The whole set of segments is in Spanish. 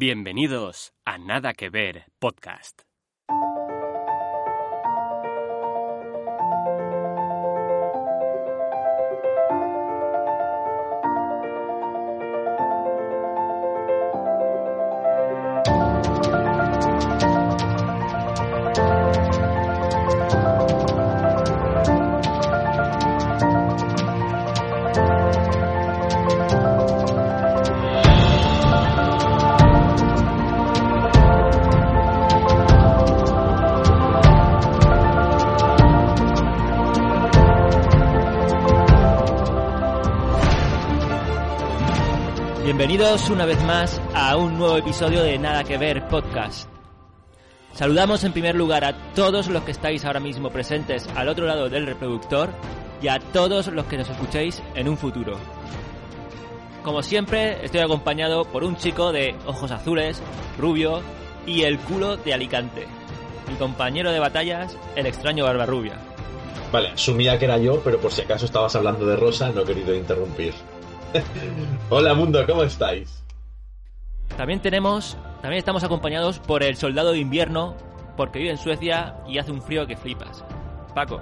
Bienvenidos a Nada que Ver Podcast. Bienvenidos una vez más a un nuevo episodio de Nada que Ver Podcast. Saludamos en primer lugar a todos los que estáis ahora mismo presentes al otro lado del reproductor y a todos los que nos escuchéis en un futuro. Como siempre, estoy acompañado por un chico de ojos azules, rubio y el culo de Alicante. Mi compañero de batallas, el extraño Barbarrubia. Vale, asumía que era yo, pero por si acaso estabas hablando de Rosa, no he querido interrumpir. Hola mundo, ¿cómo estáis? También tenemos, también estamos acompañados por el soldado de invierno, porque vive en Suecia y hace un frío que flipas. Paco.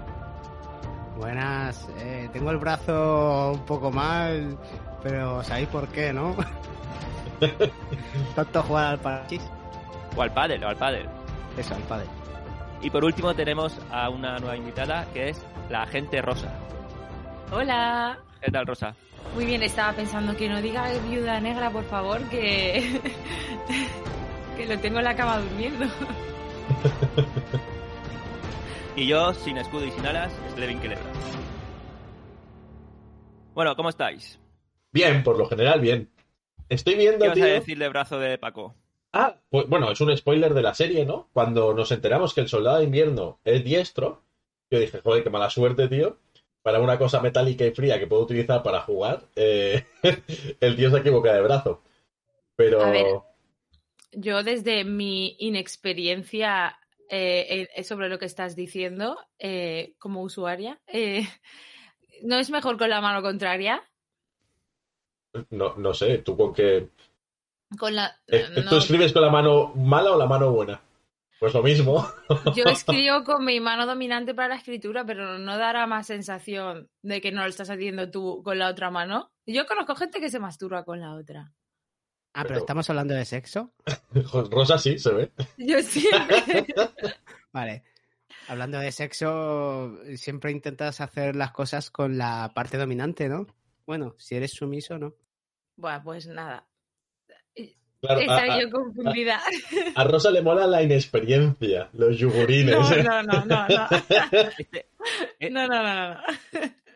Buenas, eh, tengo el brazo un poco mal, pero sabéis por qué, ¿no? Tanto jugar al parchís. O al pádel, o al pádel. Eso, al pádel. Y por último tenemos a una nueva invitada que es la agente Rosa. Hola. ¿Qué tal, Rosa? Muy bien, estaba pensando que no diga viuda negra, por favor, que. que lo tengo en la cama durmiendo. Y yo, sin escudo y sin alas, Slevin Kelebra. Bueno, ¿cómo estáis? Bien, por lo general, bien. Estoy viendo, ¿Qué vas a tío- decir de brazo de Paco? Ah, pues bueno, es un spoiler de la serie, ¿no? Cuando nos enteramos que el soldado de invierno es diestro, yo dije, joder, qué mala suerte, tío. Para una cosa metálica y fría que puedo utilizar para jugar, eh, el tío se equivoca de brazo. Pero... A ver. Yo, desde mi inexperiencia eh, eh, sobre lo que estás diciendo, eh, como usuaria, ¿no es mejor con la mano contraria? No, no sé, ¿tú con qué...? Con la. No, ¿Tú escribes con la mano mala o la mano buena? Pues lo mismo. yo escribo con mi mano dominante para la escritura, pero no dará más sensación de que no lo estás haciendo tú con la otra mano. Yo conozco gente que se masturba con la otra. Ah, pero Pero- estamos hablando de sexo. Rosa sí, se ve. Yo siempre. Vale. Hablando de sexo, siempre intentas hacer las cosas con la parte dominante, ¿no? Bueno, si eres sumiso, ¿no? Bueno, pues nada. Claro, a, Estaba a- yo confundida. a Rosa le mola la inexperiencia, los yugurines. No, no, no, no, no. Este, eh, No, no, no, no, no.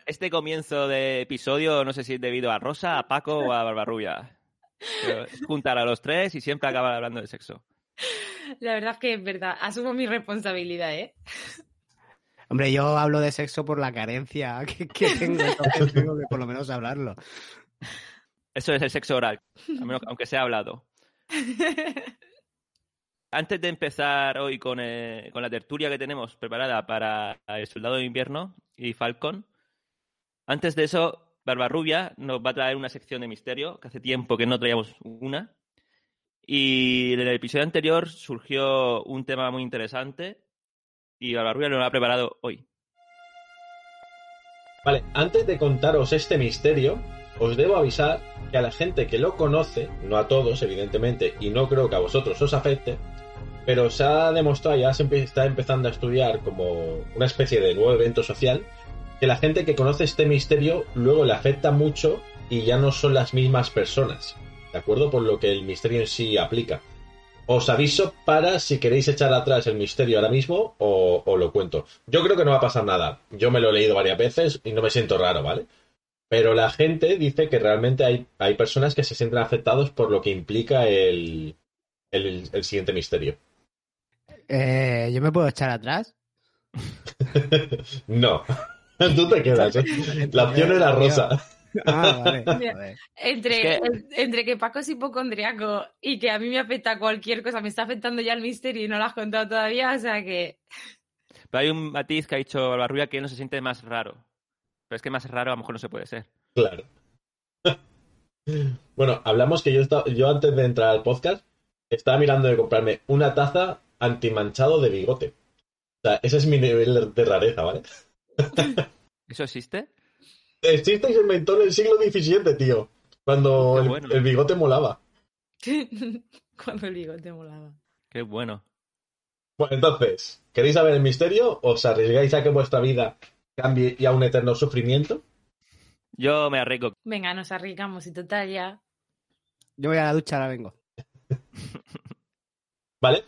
este comienzo de episodio, no sé si es debido a Rosa, a Paco o a Barbarrubia. Pero juntar a los tres y siempre acaban hablando de sexo. La verdad es que es verdad. Asumo mi responsabilidad, ¿eh? Hombre, yo hablo de sexo por la carencia que, que tengo, entonces tengo que por lo menos hablarlo. Eso es el sexo oral, al menos- aunque sea hablado. Antes de empezar hoy con, eh, con la tertulia que tenemos preparada para el Soldado de Invierno y Falcon, antes de eso, Barbarrubia nos va a traer una sección de misterio, que hace tiempo que no traíamos una. Y en el episodio anterior surgió un tema muy interesante y Barbarrubia nos lo ha preparado hoy. Vale, antes de contaros este misterio, os debo avisar que a la gente que lo conoce, no a todos, evidentemente, y no creo que a vosotros os afecte, pero se ha demostrado, ya se está empezando a estudiar como una especie de nuevo evento social, que la gente que conoce este misterio luego le afecta mucho y ya no son las mismas personas, ¿de acuerdo? Por lo que el misterio en sí aplica. Os aviso para si queréis echar atrás el misterio ahora mismo o, o lo cuento. Yo creo que no va a pasar nada. Yo me lo he leído varias veces y no me siento raro, ¿vale? Pero la gente dice que realmente hay, hay personas que se sienten afectados por lo que implica el, el, el siguiente misterio. Eh, ¿Yo me puedo echar atrás? no. Tú te quedas, ¿eh? La opción era rosa. Ah, vale. Entre, Es que- en- entre que Paco es hipocondriaco y que a mí me afecta cualquier cosa, me está afectando ya el misterio y no lo has contado todavía, o sea que. Pero hay un matiz que ha dicho Barbarrubia que él no se siente más raro. Pero es que más raro a lo mejor no se puede ser. Claro. Bueno, hablamos que yo, estaba- yo antes de entrar al podcast estaba mirando de comprarme una taza antimanchado de bigote. O sea, ese es mi nivel de rareza, ¿vale? ¿Eso existe? Existe y se inventó en el siglo XVII, tío. Cuando el, bueno. el bigote molaba. Cuando el bigote molaba. Qué bueno. Bueno, entonces, ¿queréis saber el misterio? ¿Os arriesgáis a que vuestra vida cambie y a un eterno sufrimiento? Yo me arriesgo. Venga, nos arriesgamos y total ya. Yo voy a la ducha, ahora vengo. ¿Vale?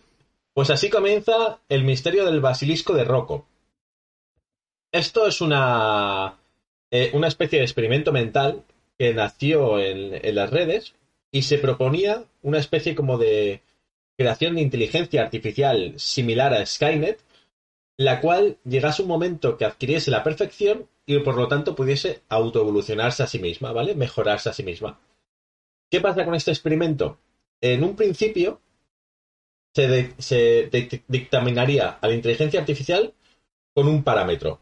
Pues así comienza el misterio del basilisco de Rocco. Esto es una, eh, una especie de experimento mental que nació en, en las redes y se proponía una especie como de creación de inteligencia artificial similar a Skynet, la cual llegase un momento que adquiriese la perfección y por lo tanto pudiese autoevolucionarse a sí misma, ¿vale? Mejorarse a sí misma. ¿Qué pasa con este experimento? En un principio se, dictaminaría a la inteligencia artificial con un parámetro,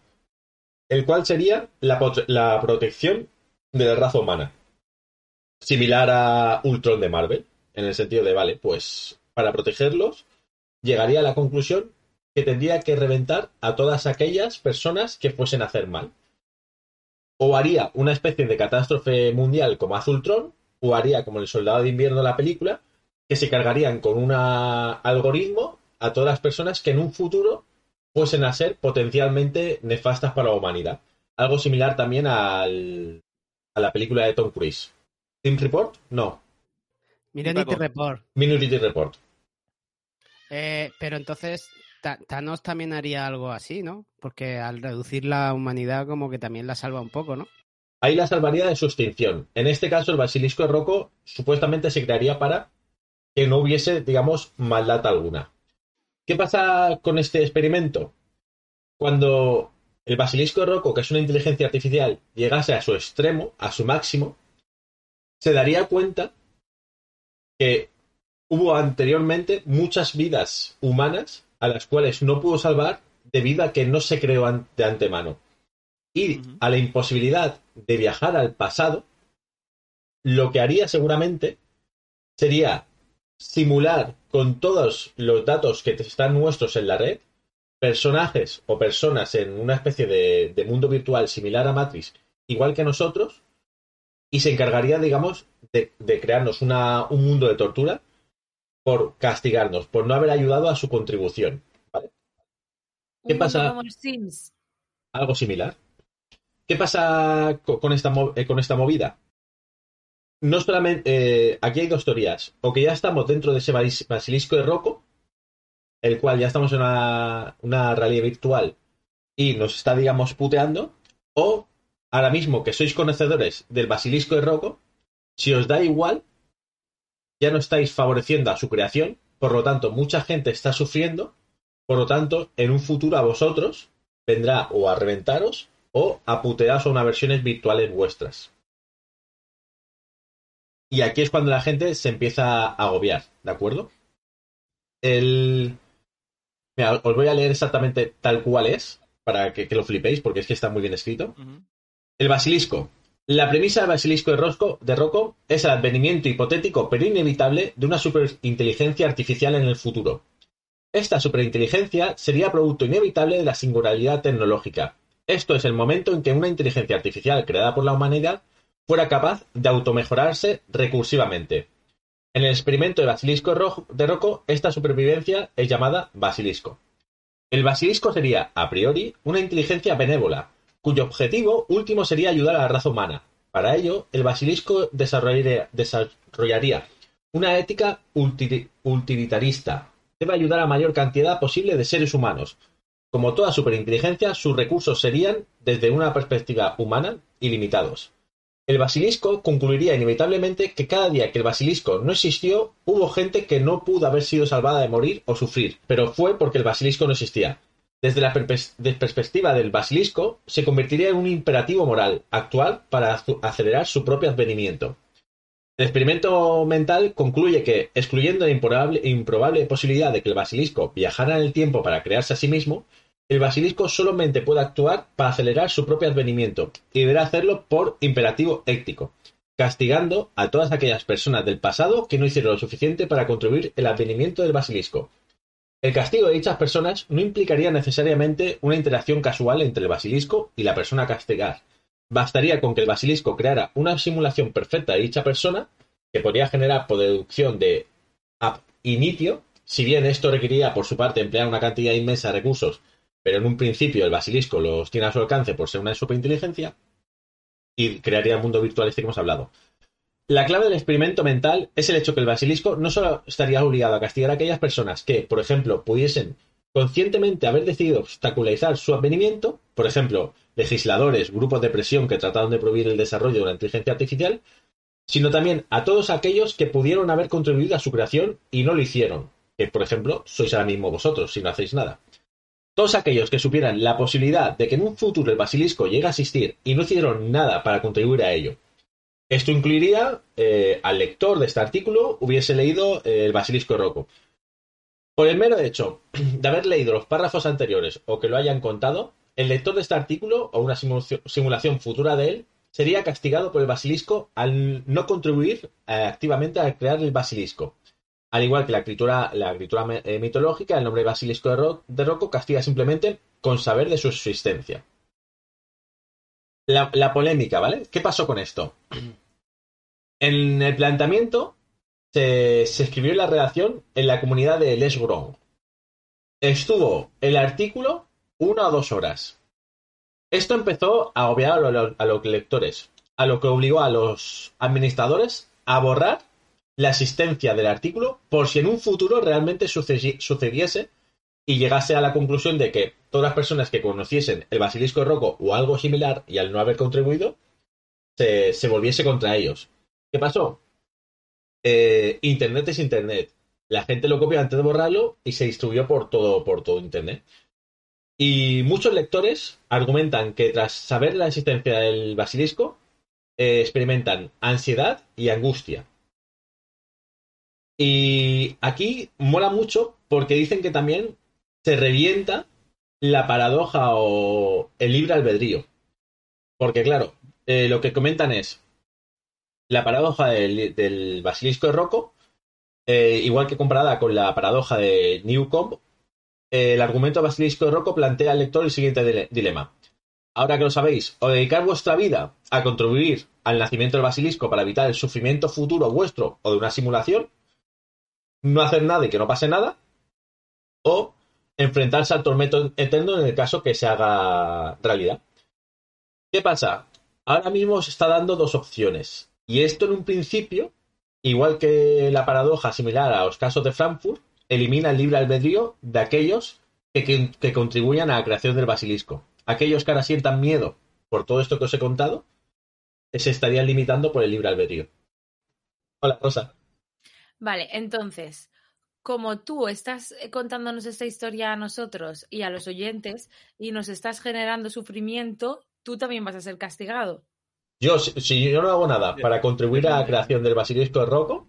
el cual sería la protección de la raza humana. Similar a Ultron de Marvel, en el sentido de, vale, pues para protegerlos, llegaría a la conclusión que tendría que reventar a todas aquellas personas que fuesen a hacer mal. O haría una especie de catástrofe mundial como hace Ultron, o haría como el soldado de invierno de la película, que se cargarían con un algoritmo a todas las personas que en un futuro fuesen a ser potencialmente nefastas para la humanidad. Algo similar también al, a la película de Tom Cruise. ¿Team Report? No. Paco. Report. Minority Report. Eh, pero entonces, Thanos también haría algo así, ¿no? Porque al reducir la humanidad, como que también la salva un poco, ¿no? Ahí la salvaría de su extinción. En este caso, el basilisco de Rocco supuestamente se crearía para que no hubiese, digamos, maldad alguna. ¿Qué pasa con este experimento? Cuando el basilisco de Rocco, que es una inteligencia artificial, llegase a su extremo, a su máximo, se daría cuenta que hubo anteriormente muchas vidas humanas a las cuales no pudo salvar debido a que no se creó an- de antemano. Y a la imposibilidad de viajar al pasado, lo que haría seguramente sería simular con todos los datos que están nuestros en la red, personajes o personas en una especie de, de mundo virtual similar a Matrix, igual que nosotros, y se encargaría, digamos, de, de crearnos una- un mundo de tortura por castigarnos, por no haber ayudado a su contribución. ¿Qué Un pasa? como Sims. Algo similar. ¿Qué pasa co- con esta, eh, con esta movida? No solamente. eh, aquí hay dos teorías. O que ya estamos dentro de ese basilisco de Rocco, el cual ya estamos en una, una realidad virtual y nos está, digamos, puteando. O ahora mismo que sois conocedores del basilisco de Rocco, si os da igual, ya no estáis favoreciendo a su creación. Por lo tanto, mucha gente está sufriendo. Por lo tanto, en un futuro a vosotros vendrá o a reventaros o a putearos a unas versiones virtuales vuestras. Y aquí es cuando la gente se empieza a agobiar, ¿de acuerdo? El... Mira, os voy a leer exactamente tal cual es, para que, que lo flipéis, porque es que está muy bien escrito. El basilisco. La premisa del basilisco de, de Rocco es el advenimiento hipotético pero inevitable de una superinteligencia artificial en el futuro. Esta superinteligencia sería producto inevitable de la singularidad tecnológica. Esto es el momento en que una inteligencia artificial creada por la humanidad fuera capaz de automejorarse recursivamente. En el experimento de basilisco de Rocco, esta supervivencia es llamada basilisco. El basilisco sería, a priori, una inteligencia benévola, cuyo objetivo último sería ayudar a la raza humana. Para ello, el basilisco desarrollaría, una ética utilitarista. Debe ayudar a mayor cantidad posible de seres humanos. Como toda superinteligencia, sus recursos serían, desde una perspectiva humana, ilimitados. El basilisco concluiría inevitablemente que cada día que el basilisco no existió, hubo gente que no pudo haber sido salvada de morir o sufrir, pero fue porque el basilisco no existía. Desde la perspectiva del basilisco, se convertiría en un imperativo moral actual para acelerar su propio advenimiento. El experimento mental concluye que, excluyendo la improbable, improbable posibilidad de que el basilisco viajara en el tiempo para crearse a sí mismo, el basilisco solamente puede actuar para acelerar su propio advenimiento y deberá hacerlo por imperativo ético. castigando a todas aquellas personas del pasado que no hicieron lo suficiente para contribuir el advenimiento del basilisco. El castigo de dichas personas no implicaría necesariamente una interacción casual entre el basilisco y la persona a castigar. Bastaría con que el basilisco creara una simulación perfecta de dicha persona, que podría generar por deducción de ab initio, si bien esto requeriría por su parte emplear una cantidad inmensa de recursos, pero en un principio el basilisco los tiene a su alcance por ser una superinteligencia, y crearía el mundo virtual este que hemos hablado. La clave del experimento mental es el hecho que el basilisco no solo estaría obligado a castigar a aquellas personas que, por ejemplo, pudiesen conscientemente haber decidido obstaculizar su advenimiento, por ejemplo, legisladores, grupos de presión que trataron de prohibir el desarrollo de la inteligencia artificial, sino también a todos aquellos que pudieron haber contribuido a su creación y no lo hicieron, que por ejemplo sois ahora mismo vosotros si no hacéis nada. Todos aquellos que supieran la posibilidad de que en un futuro el basilisco llegue a existir y no hicieron nada para contribuir a ello, esto incluiría eh, al lector de este artículo hubiese leído eh, el Basilisco Rocco. Por el mero hecho de haber leído los párrafos anteriores o que lo hayan contado, el lector de este artículo o una simulación futura de él sería castigado por el basilisco al no contribuir eh, activamente a crear el basilisco. Al igual que la escritura, la escritura mitológica, el nombre basilisco de, de Rocco castiga simplemente con saber de su existencia. La, polémica, ¿vale? ¿Qué pasó con esto? En el planteamiento se, escribió la redacción en la comunidad de Les Gros. Estuvo el artículo una o dos horas. Esto empezó a obviar a, los lectores, a lo que obligó a los administradores a borrar la existencia del artículo por si en un futuro realmente sucediese y llegase a la conclusión de que todas las personas que conociesen el basilisco roco o algo similar y al no haber contribuido, se volviese contra ellos. ¿Qué pasó? Eh, internet es Internet. La gente lo copió antes de borrarlo y se distribuyó por todo, por todo Internet. Y muchos lectores argumentan que tras saber la existencia del basilisco, eh, experimentan ansiedad y angustia. Y aquí mola mucho porque dicen que también se revienta la paradoja o el libre albedrío. Porque claro, eh, lo que comentan es, la paradoja del, basilisco de Rocco, eh, igual que comparada con la paradoja de Newcomb, eh, el argumento basilisco de Rocco plantea al lector el siguiente dilema. Ahora que lo sabéis, o dedicar vuestra vida a contribuir al nacimiento del basilisco para evitar el sufrimiento futuro vuestro o de una simulación, no hacer nada y que no pase nada, o enfrentarse al tormento eterno en el caso que se haga realidad. ¿Qué pasa? Ahora mismo se está dando dos opciones. Y esto en un principio, igual que la paradoja similar a los casos de Frankfurt, elimina el libre albedrío de aquellos que, contribuyan a la creación del basilisco. Aquellos que ahora sientan miedo por todo esto que os he contado, se estarían limitando por el libre albedrío. Hola, Rosa. Vale, entonces, como tú estás contándonos esta historia a nosotros y a los oyentes y nos estás generando sufrimiento, tú también vas a ser castigado. Yo, si yo no hago nada para contribuir a la creación del basilisco de Rocco,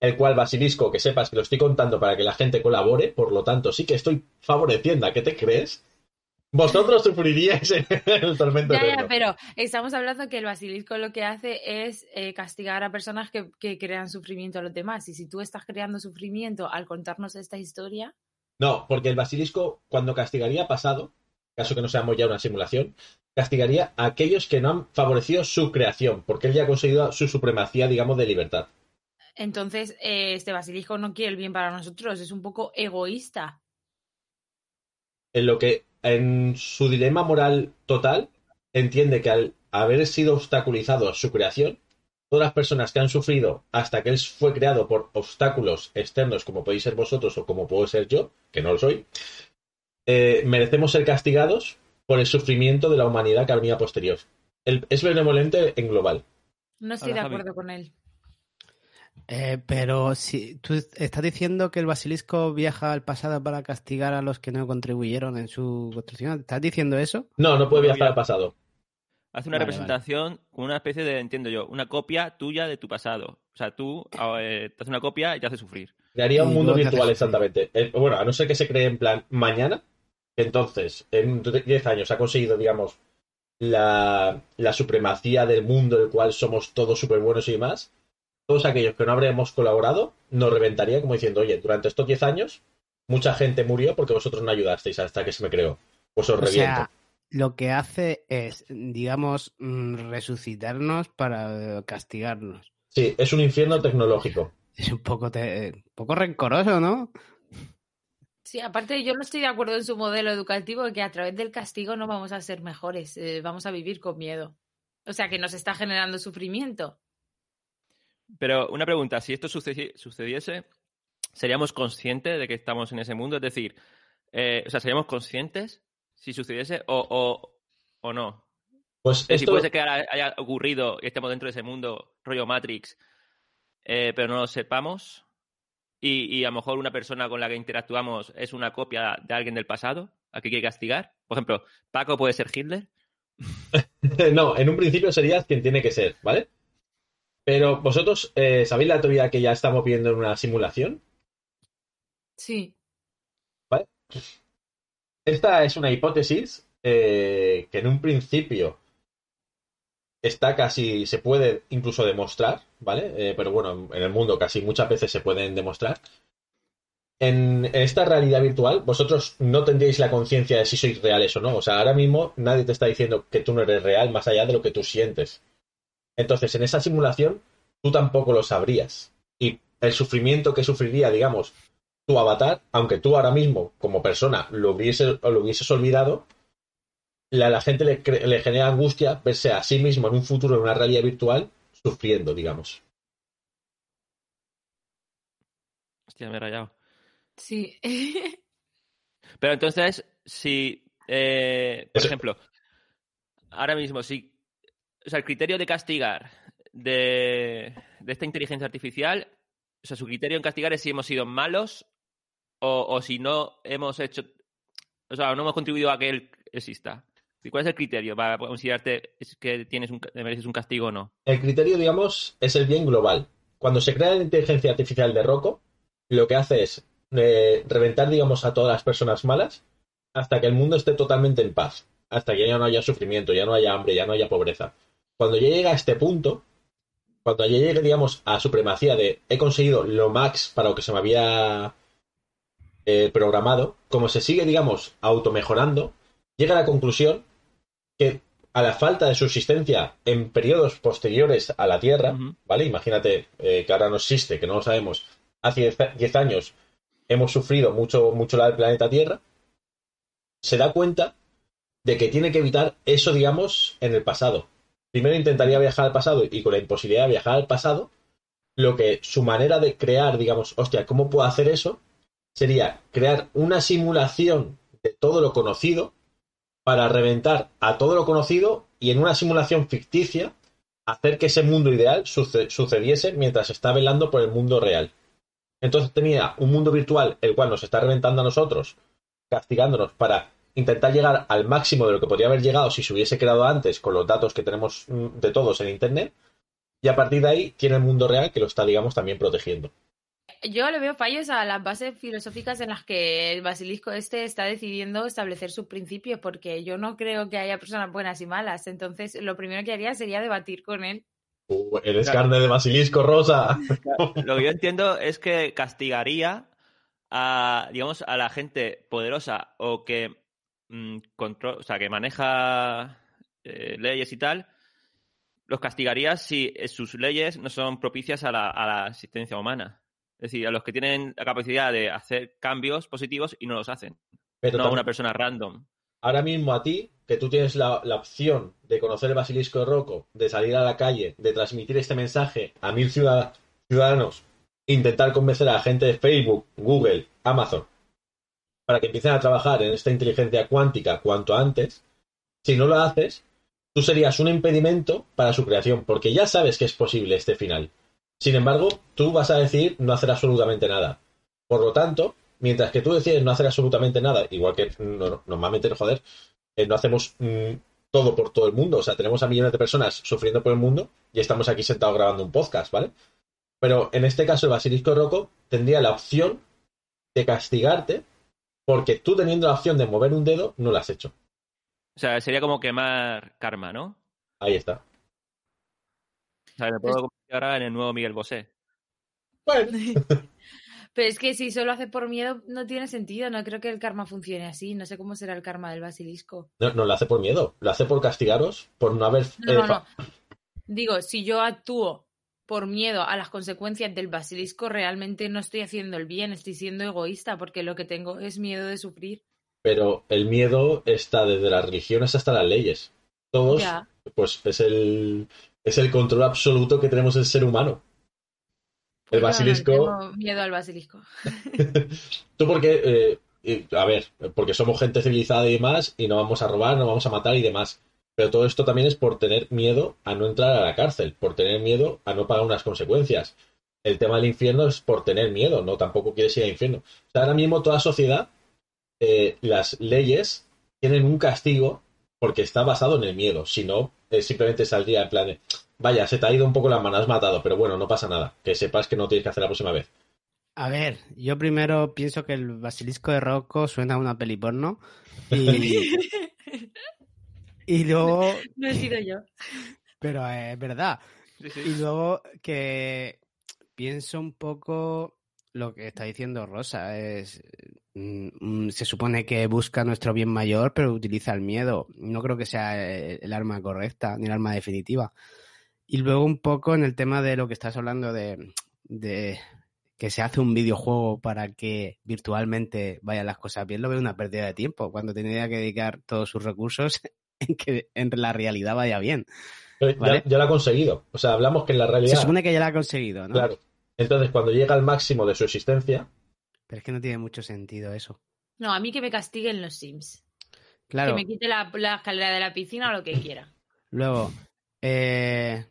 el cual basilisco, que sepas que lo estoy contando para que la gente colabore, por lo tanto sí que estoy favoreciendo a que te crees, vosotros sufriríais el tormento ya, ya, pero estamos hablando que el basilisco lo que hace es eh, castigar a personas que, que, crean sufrimiento a los demás. Y si tú estás creando sufrimiento al contarnos esta historia. No, porque el basilisco, cuando castigaría pasado, caso que no seamos ya una simulación, castigaría a aquellos que no han favorecido su creación, porque él ya ha conseguido su supremacía, digamos, de libertad. Entonces, eh, este basilisco no quiere el bien para nosotros, es un poco egoísta. En lo que, en su dilema moral total, entiende que al haber sido obstaculizado su creación, todas las personas que han sufrido hasta que él fue creado por obstáculos externos, como podéis ser vosotros o como puedo ser yo, que no lo soy, eh, merecemos ser castigados por el sufrimiento de la humanidad que ha venido posterior. es benevolente en global. No estoy de acuerdo con él. Eh, pero si tú estás diciendo que el basilisco viaja al pasado para castigar a los que no contribuyeron en su construcción. ¿Estás diciendo eso? No, no puede viajar al pasado. Hace una representación con una especie de, entiendo yo, una copia tuya de tu pasado. O sea, tú eh, te haces una copia y te hace sufrir. Crearía un mundo virtual, exactamente. Eh, bueno, a no ser que se cree en plan mañana, entonces, en 10 años ha conseguido, digamos, la, la supremacía del mundo, el cual somos todos súper buenos y demás, todos aquellos que no habremos colaborado nos reventaría como diciendo, oye, durante estos 10 años mucha gente murió porque vosotros no ayudasteis hasta que se me creó. Pues os O reviento. sea, lo que hace es, digamos, mm, resucitarnos para eh, castigarnos. Sí, es un infierno tecnológico. Es un poco, te- un poco rencoroso, ¿no? Sí, aparte yo no estoy de acuerdo en su modelo educativo que a través del castigo no vamos a ser mejores, eh, vamos a vivir con miedo. O sea, que nos está generando sufrimiento. Pero una pregunta, si esto sucedi- sucediese, ¿seríamos conscientes de que estamos en ese mundo? Es decir, eh, o sea, ¿seríamos conscientes si sucediese o, o, o no? Pues esto, puede ser que ahora haya ocurrido y estemos dentro de ese mundo, rollo Matrix, eh, pero no lo sepamos. Y, y a lo mejor una persona con la que interactuamos es una copia de alguien del pasado, a que hay que castigar. Por ejemplo, Paco puede ser Hitler. no, en un principio serías quien tiene que ser, ¿vale? Pero vosotros, eh, ¿sabéis la teoría que ya estamos viendo en una simulación? Sí. Esta es una hipótesis eh, que en un principio está casi, se puede incluso demostrar, ¿vale? Eh, pero bueno, en el mundo casi muchas veces se pueden demostrar. En, en esta realidad virtual, vosotros no tendríais la conciencia de si sois reales o no. O sea, ahora mismo nadie te está diciendo que tú no eres real más allá de lo que tú sientes. Entonces, en esa simulación, tú tampoco lo sabrías. Y el sufrimiento que sufriría, digamos, tu avatar, aunque tú ahora mismo, como persona, lo, hubiese, o lo hubieses olvidado, la, la gente le, le genera angustia verse a sí mismo en un futuro, en una realidad virtual, sufriendo, digamos. Hostia, me he rayado. Sí. Pero entonces, si, eh, por Eso- ejemplo, ahora mismo, si, o sea, el criterio de castigar de, de esta inteligencia artificial, o sea, su criterio en castigar es si hemos sido malos o, o si no hemos hecho, o sea, no hemos contribuido a que él exista. ¿Y ¿Cuál es el criterio para considerarte que tienes un, mereces un castigo o no? El criterio, digamos, es el bien global. Cuando se crea la inteligencia artificial de Rocco, lo que hace es eh, reventar, digamos, a todas las personas malas hasta que el mundo esté totalmente en paz. Hasta que ya no haya sufrimiento, ya no haya hambre, ya no haya pobreza. Cuando ya llega a este punto, cuando ya llegue, digamos, a supremacía de he conseguido lo max para lo que se me había eh, programado, como se sigue, digamos, automejorando, llega a la conclusión que a la falta de subsistencia en periodos posteriores a la Tierra. ¿vale? Imagínate eh, que ahora no existe, que no lo sabemos. Hace 10 años hemos sufrido mucho, mucho la del planeta Tierra. Se da cuenta de que tiene que evitar eso, digamos, en el pasado. Primero intentaría viajar al pasado y con la imposibilidad de viajar al pasado, lo que su manera de crear, digamos, hostia, ¿cómo puedo hacer eso? Sería crear una simulación de todo lo conocido para reventar a todo lo conocido y en una simulación ficticia hacer que ese mundo ideal suce- sucediese mientras está velando por el mundo real. Entonces tenía un mundo virtual el cual nos está reventando a nosotros, castigándonos para intentar llegar al máximo de lo que podría haber llegado si se hubiese creado antes con los datos que tenemos mm, de todos en Internet. Y a partir de ahí tiene el mundo real que lo está, digamos, también protegiendo. Yo le veo fallos a las bases filosóficas en las que el basilisco este está decidiendo establecer sus principios, porque yo no creo que haya personas buenas y malas. Entonces, lo primero que haría sería debatir con él. Uh, eres Claro. carne de basilisco rosa. Lo que yo entiendo es que castigaría a, digamos, a la gente poderosa o que mm, contro- o sea, que maneja eh, leyes y tal, los castigaría si eh, sus leyes no son propicias a la, a la existencia humana. Es decir, a los que tienen la capacidad de hacer cambios positivos y no los hacen. Pero no a una persona random. ahora mismo a ti, que tú tienes la, la opción de conocer el basilisco de Rocco, de salir a la calle, de transmitir este mensaje a mil ciudad- ciudadanos, intentar convencer a la gente de Facebook, Google, Amazon, para que empiecen a trabajar en esta inteligencia cuántica cuanto antes, si no lo haces, tú serías un impedimento para su creación, porque ya sabes que es posible este final. Sin embargo, tú vas a decir no hacer absolutamente nada. Por lo tanto, mientras que tú decides no hacer absolutamente nada, igual que no- normalmente, joder, eh, no hacemos mm, todo por todo el mundo. O sea, tenemos a millones de personas sufriendo por el mundo y estamos aquí sentados grabando un podcast, ¿vale? Pero en este caso, el Basilisco Rocco tendría la opción de castigarte porque tú teniendo la opción de mover un dedo, no lo has hecho. O sea, sería como quemar karma, ¿no? Ahí está. O sea, me puedo convertir ahora en el nuevo Miguel Bosé. Bueno, Pero es que si solo hace por miedo, no tiene sentido. No creo que el karma funcione así. No sé cómo será el karma del basilisco. no, no lo hace por miedo, lo hace por castigaros, por no haber... No, eh, no, fa- no. Digo, si yo actúo por miedo a las consecuencias del basilisco, realmente no estoy haciendo el bien, estoy siendo egoísta porque lo que tengo es miedo de sufrir. Pero el miedo está desde las religiones hasta las leyes. Todos, Ya. pues es el, es el control absoluto que tenemos el ser humano. El no basilisco... tengo miedo al basilisco. Tú porque, eh, a ver, porque somos gente civilizada y demás, y no vamos a robar, no vamos a matar y demás. Pero todo esto también es por tener miedo a no entrar a la cárcel, por tener miedo a no pagar unas consecuencias. El tema del infierno es por tener miedo, no tampoco quieres ir al infierno. O sea, ahora mismo toda sociedad, eh, las leyes tienen un castigo porque está basado en el miedo. Si no, eh, simplemente saldría en plan de, vaya, se te ha ido un poco la mano, has matado, pero bueno, no pasa nada. Que sepas que no tienes que hacer la próxima vez. A ver, yo primero pienso que el basilisco de Rocco suena a una peli porno. Y, y luego. No he sido yo. Pero es verdad. Sí, sí. Y luego que pienso un poco lo que está diciendo Rosa. Es, se supone que busca nuestro bien mayor, pero utiliza el miedo. No creo que sea eh, el arma correcta ni el arma definitiva. Y luego un poco en el tema de lo que estás hablando de, de que se hace un videojuego para que virtualmente vayan las cosas bien, lo veo una pérdida de tiempo, cuando tendría que dedicar todos sus recursos en que en la realidad vaya bien. Ya- Vale. ya, lo ha conseguido. O sea, hablamos que en la realidad. Se supone que ya la ha conseguido, ¿no? Claro. Entonces, cuando llega al máximo de su existencia, Pero es que no tiene mucho sentido eso. No, a mí que me castiguen los Sims. Claro, Que me quite la, la escalera de la piscina o lo que quiera. luego, eh,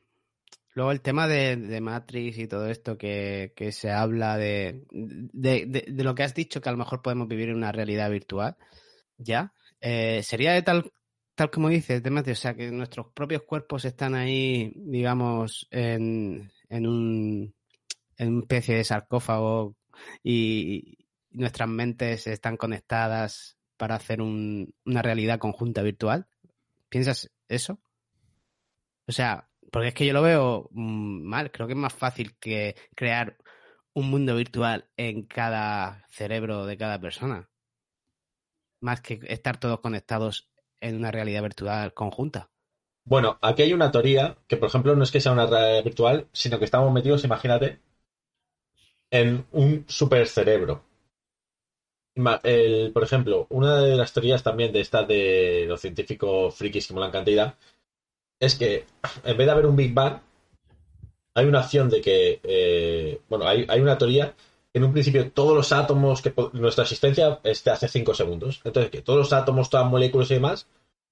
luego el tema de, de Matrix y todo esto que, que se habla de, de, de- lo que has dicho, que a lo mejor podemos vivir en una realidad virtual, ¿ya? Eh, sería de tal, tal como dices, de Matrix, o sea, que nuestros propios cuerpos están ahí, digamos, en, en un en una especie de sarcófago y nuestras mentes están conectadas para hacer un- una realidad conjunta virtual. ¿Piensas eso? O sea, porque es que yo lo veo mm, mal. Creo que es más fácil que crear un mundo virtual en cada cerebro de cada persona. Más que estar todos conectados en una realidad virtual conjunta. bueno, aquí hay una teoría que, por ejemplo, no es que sea una realidad virtual, sino que estamos metidos, imagínate, en un supercerebro. El, por ejemplo, una de las teorías también de estas de los científicos frikis que molan cantidad es que en vez de haber un Big Bang, hay una acción de que, eh, bueno, hay, hay una teoría en un principio todos los átomos que nuestra existencia es de hace 5 segundos. Entonces, que todos los átomos, todas las moléculas y demás,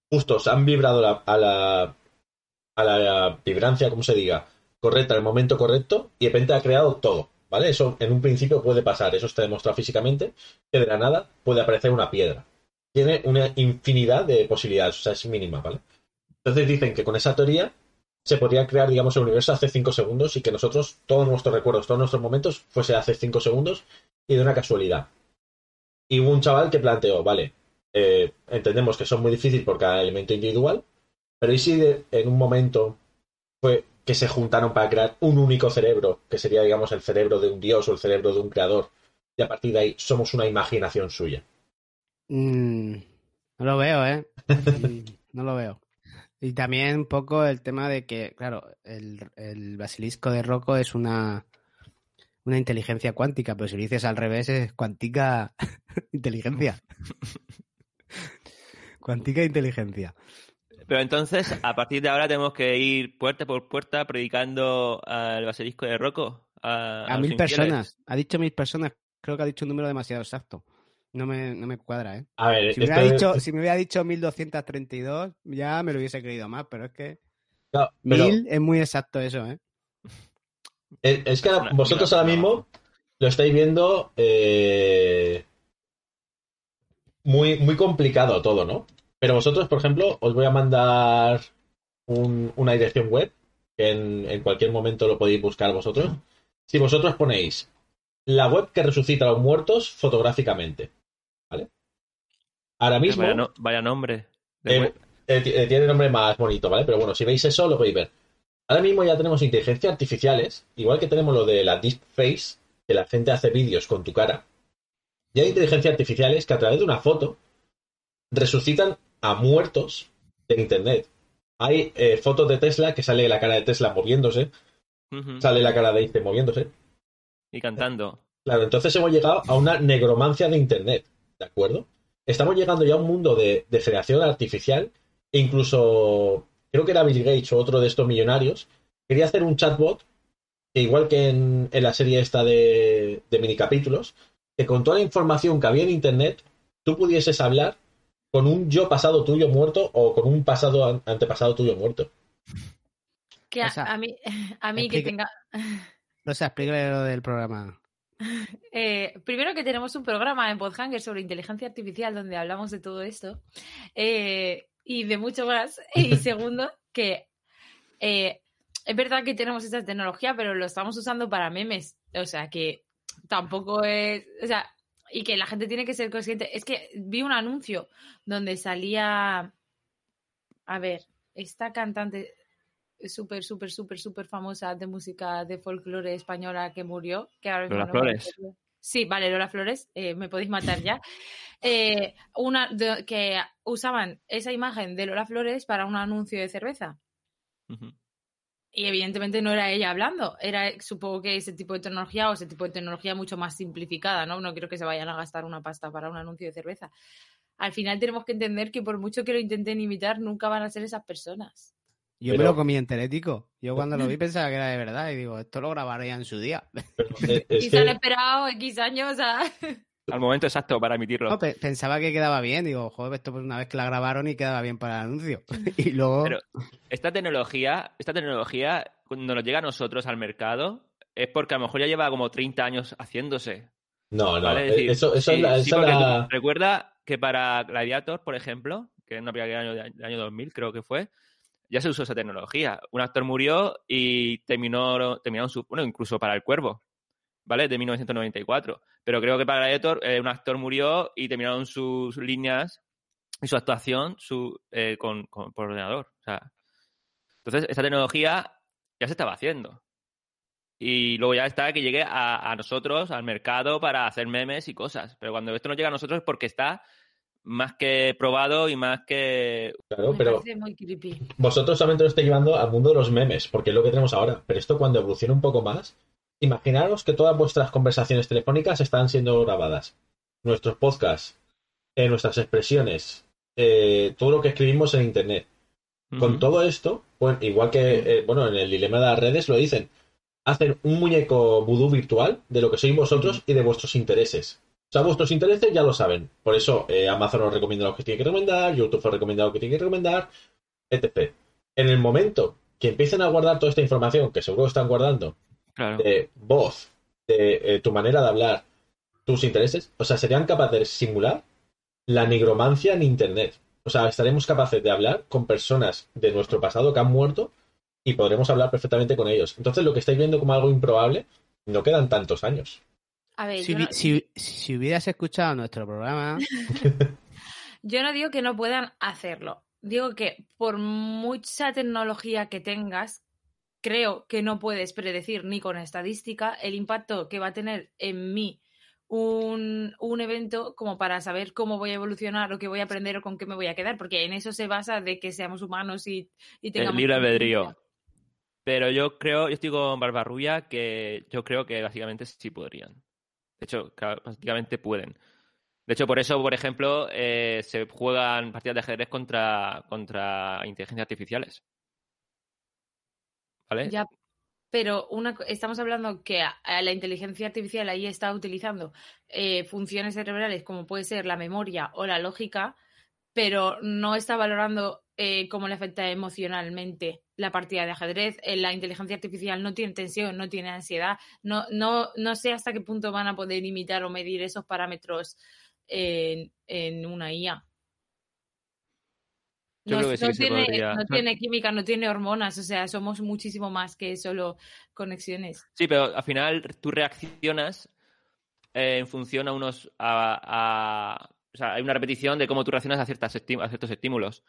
justo se han vibrado a la a la vibrancia, como se diga, correcta en el momento correcto y de repente ha creado todo, ¿vale? Eso en un principio puede pasar, eso está demostrado físicamente, que de la nada puede aparecer una piedra. Tiene una infinidad de posibilidades, o sea, es mínima, ¿vale? Entonces dicen que con esa teoría se podría crear, digamos, el universo hace 5 segundos y que nosotros, todos nuestros recuerdos, todos nuestros momentos, fuese hace 5 segundos y de una casualidad. Y hubo un chaval que planteó, vale, eh, entendemos que son muy difíciles por cada elemento individual, pero ¿y si en un momento fue que se juntaron para crear un único cerebro, que sería, digamos, el cerebro de un dios o el cerebro de un creador, y a partir de ahí somos una imaginación suya? Mm, no lo veo, ¿eh? No lo veo. Y también un poco el tema de que, claro, el, el basilisco de Rocco es una, una inteligencia cuántica, pero si lo dices al revés es cuántica inteligencia. cuántica inteligencia. Pero entonces, a partir de ahora tenemos que ir puerta por puerta predicando al basilisco de Rocco. A, mil personas. Ha dicho mil personas. Creo que ha dicho un número demasiado exacto. No me, no me cuadra, ¿eh? A ver, Si me, hubiera es- dicho, si me hubiera dicho 1232, ya me lo hubiese creído más, pero es que no, pero mil es muy exacto eso, ¿eh? es, es que ahora- vosotros ahora mismo lo estáis viendo eh, muy, muy complicado todo, ¿no? Pero vosotros, por ejemplo, os voy a mandar un- una dirección web, que en, en cualquier momento lo podéis buscar vosotros. Si vosotros ponéis la web que resucita a los muertos fotográficamente, ¿vale? Ahora mismo, Vaya, no- vaya nombre. Eh, eh, eh, tiene nombre más bonito, ¿vale? Pero bueno, si veis eso, lo podéis ver. Ahora mismo ya tenemos inteligencias artificiales, igual que tenemos lo de la deepface, que la gente hace vídeos con tu cara. Ya hay inteligencias artificiales que a través de una foto resucitan a muertos en internet. Hay eh, fotos de Tesla que sale la cara de Tesla moviéndose, sale la cara de Einstein moviéndose. Y cantando. Claro, entonces hemos llegado a una negromancia de Internet, ¿de acuerdo? Estamos llegando ya a un mundo de, de generación artificial e incluso, creo que era Bill Gates o otro de estos millonarios, quería hacer un chatbot, que igual que en, en la serie esta de, de minicapítulos, que con toda la información que había en Internet, tú pudieses hablar con un yo pasado tuyo muerto o con un pasado an- antepasado tuyo muerto. Que a, O sea, a mí, a mí que tenga... No sé, explícale lo del programa. Eh, primero que tenemos un programa en Podhanger sobre inteligencia artificial donde hablamos de todo esto eh, y de mucho más. Y segundo, que eh, es verdad que tenemos esta tecnología, pero lo estamos usando para memes. O sea que tampoco es. O sea, y que la gente tiene que ser consciente. Es que vi un anuncio donde salía. A ver, esta cantante súper, súper, súper, súper famosa de música de folclore española que murió. Que ahora Lola no Flores. Sí, vale, Lola Flores, eh, me podéis matar ya. Eh, una de- que usaban esa imagen de Lola Flores para un anuncio de cerveza. Y evidentemente no era ella hablando, era supongo que ese tipo de tecnología o ese tipo de tecnología mucho más simplificada, ¿no? No quiero que se vayan a gastar una pasta para un anuncio de cerveza. Al final tenemos que entender que por mucho que lo intenten imitar, nunca van a ser esas personas. Yo me lo comí enterético. Yo cuando lo vi pensaba que era de verdad y digo, esto lo grabaría en su día. Pero, eh, es y se han esperado X años a... Al momento exacto para emitirlo. No, pe- pensaba que quedaba bien. Digo, joder, esto pues una vez que la grabaron y quedaba bien para el anuncio. y luego... Pero esta tecnología, esta tecnología, cuando nos llega a nosotros al mercado, es porque a lo mejor ya lleva como 30 años haciéndose. no, no, ¿vale? Es eh, decir, eso, eso sí, es la... sí, esa es porque la- tú- recuerda que para Gladiator, por ejemplo, que es una película del año, del año 2000, creo que fue, ya se usó esa tecnología. Un actor murió y terminó, terminaron su... Bueno, incluso para El Cuervo, ¿vale? De 1994. Pero creo que para Gladiator eh, un actor murió y terminaron sus líneas y su actuación su, eh, con, con- por ordenador. O sea, entonces, esta tecnología ya se estaba haciendo. Y luego ya está que llegue a, a nosotros, al mercado, para hacer memes y cosas. Pero cuando esto nos llega a nosotros es porque está más que probado y más que... Claro, pero muy vosotros solamente lo estáis llevando al mundo de los memes, porque es lo que tenemos ahora. Pero esto cuando evolucione un poco más, imaginaros que todas vuestras conversaciones telefónicas están siendo grabadas. Nuestros podcasts, eh, nuestras expresiones, eh, todo lo que escribimos en Internet. Con todo esto, bueno, igual que, eh, bueno, en el dilema de las redes lo dicen, hacen un muñeco vudú virtual de lo que sois vosotros y de vuestros intereses. O sea, vuestros intereses ya lo saben. Por eso Amazon os recomienda lo que tiene que recomendar, YouTube os recomienda lo que tiene que recomendar, etc. En el momento que empiecen a guardar toda esta información, que seguro están guardando, Claro. de voz, de eh, tu manera de hablar, tus intereses, o sea, serían capaces de simular la nigromancia en Internet. O sea, estaremos capaces de hablar con personas de nuestro pasado que han muerto y podremos hablar perfectamente con ellos. Entonces, lo que estáis viendo como algo improbable, no quedan tantos años. A ver, Si, no- si- si hubieras escuchado nuestro programa, Yo no digo que no puedan hacerlo. Digo que por mucha tecnología que tengas, creo que no puedes predecir ni con estadística el impacto que va a tener en mí un, un evento como para saber cómo voy a evolucionar o qué voy a aprender o con qué me voy a quedar, porque en eso se basa de que seamos humanos y, y tengamos... El libre albedrío. Pero yo creo, yo estoy con Barbarrulla, que yo creo que básicamente sí podrían. De hecho, que básicamente pueden. De hecho, por eso, por ejemplo, eh, se juegan partidas de ajedrez contra, contra inteligencias artificiales. Pero estamos hablando que a, la inteligencia artificial ahí está utilizando eh, funciones cerebrales como puede ser la memoria o la lógica, pero no está valorando eh, cómo le afecta emocionalmente la partida de ajedrez. Eh, la inteligencia artificial no tiene tensión, no tiene ansiedad. No, no, no sé hasta qué punto van a poder imitar o medir esos parámetros en una IA. Yo no, creo que sí no que se tiene, podría. no tiene química, no tiene hormonas, o sea, somos muchísimo más que solo conexiones. Sí, pero al final tú reaccionas eh, en función a unos a, a- o sea, hay una repetición de cómo tú reaccionas a, ciertas a ciertos estímulos.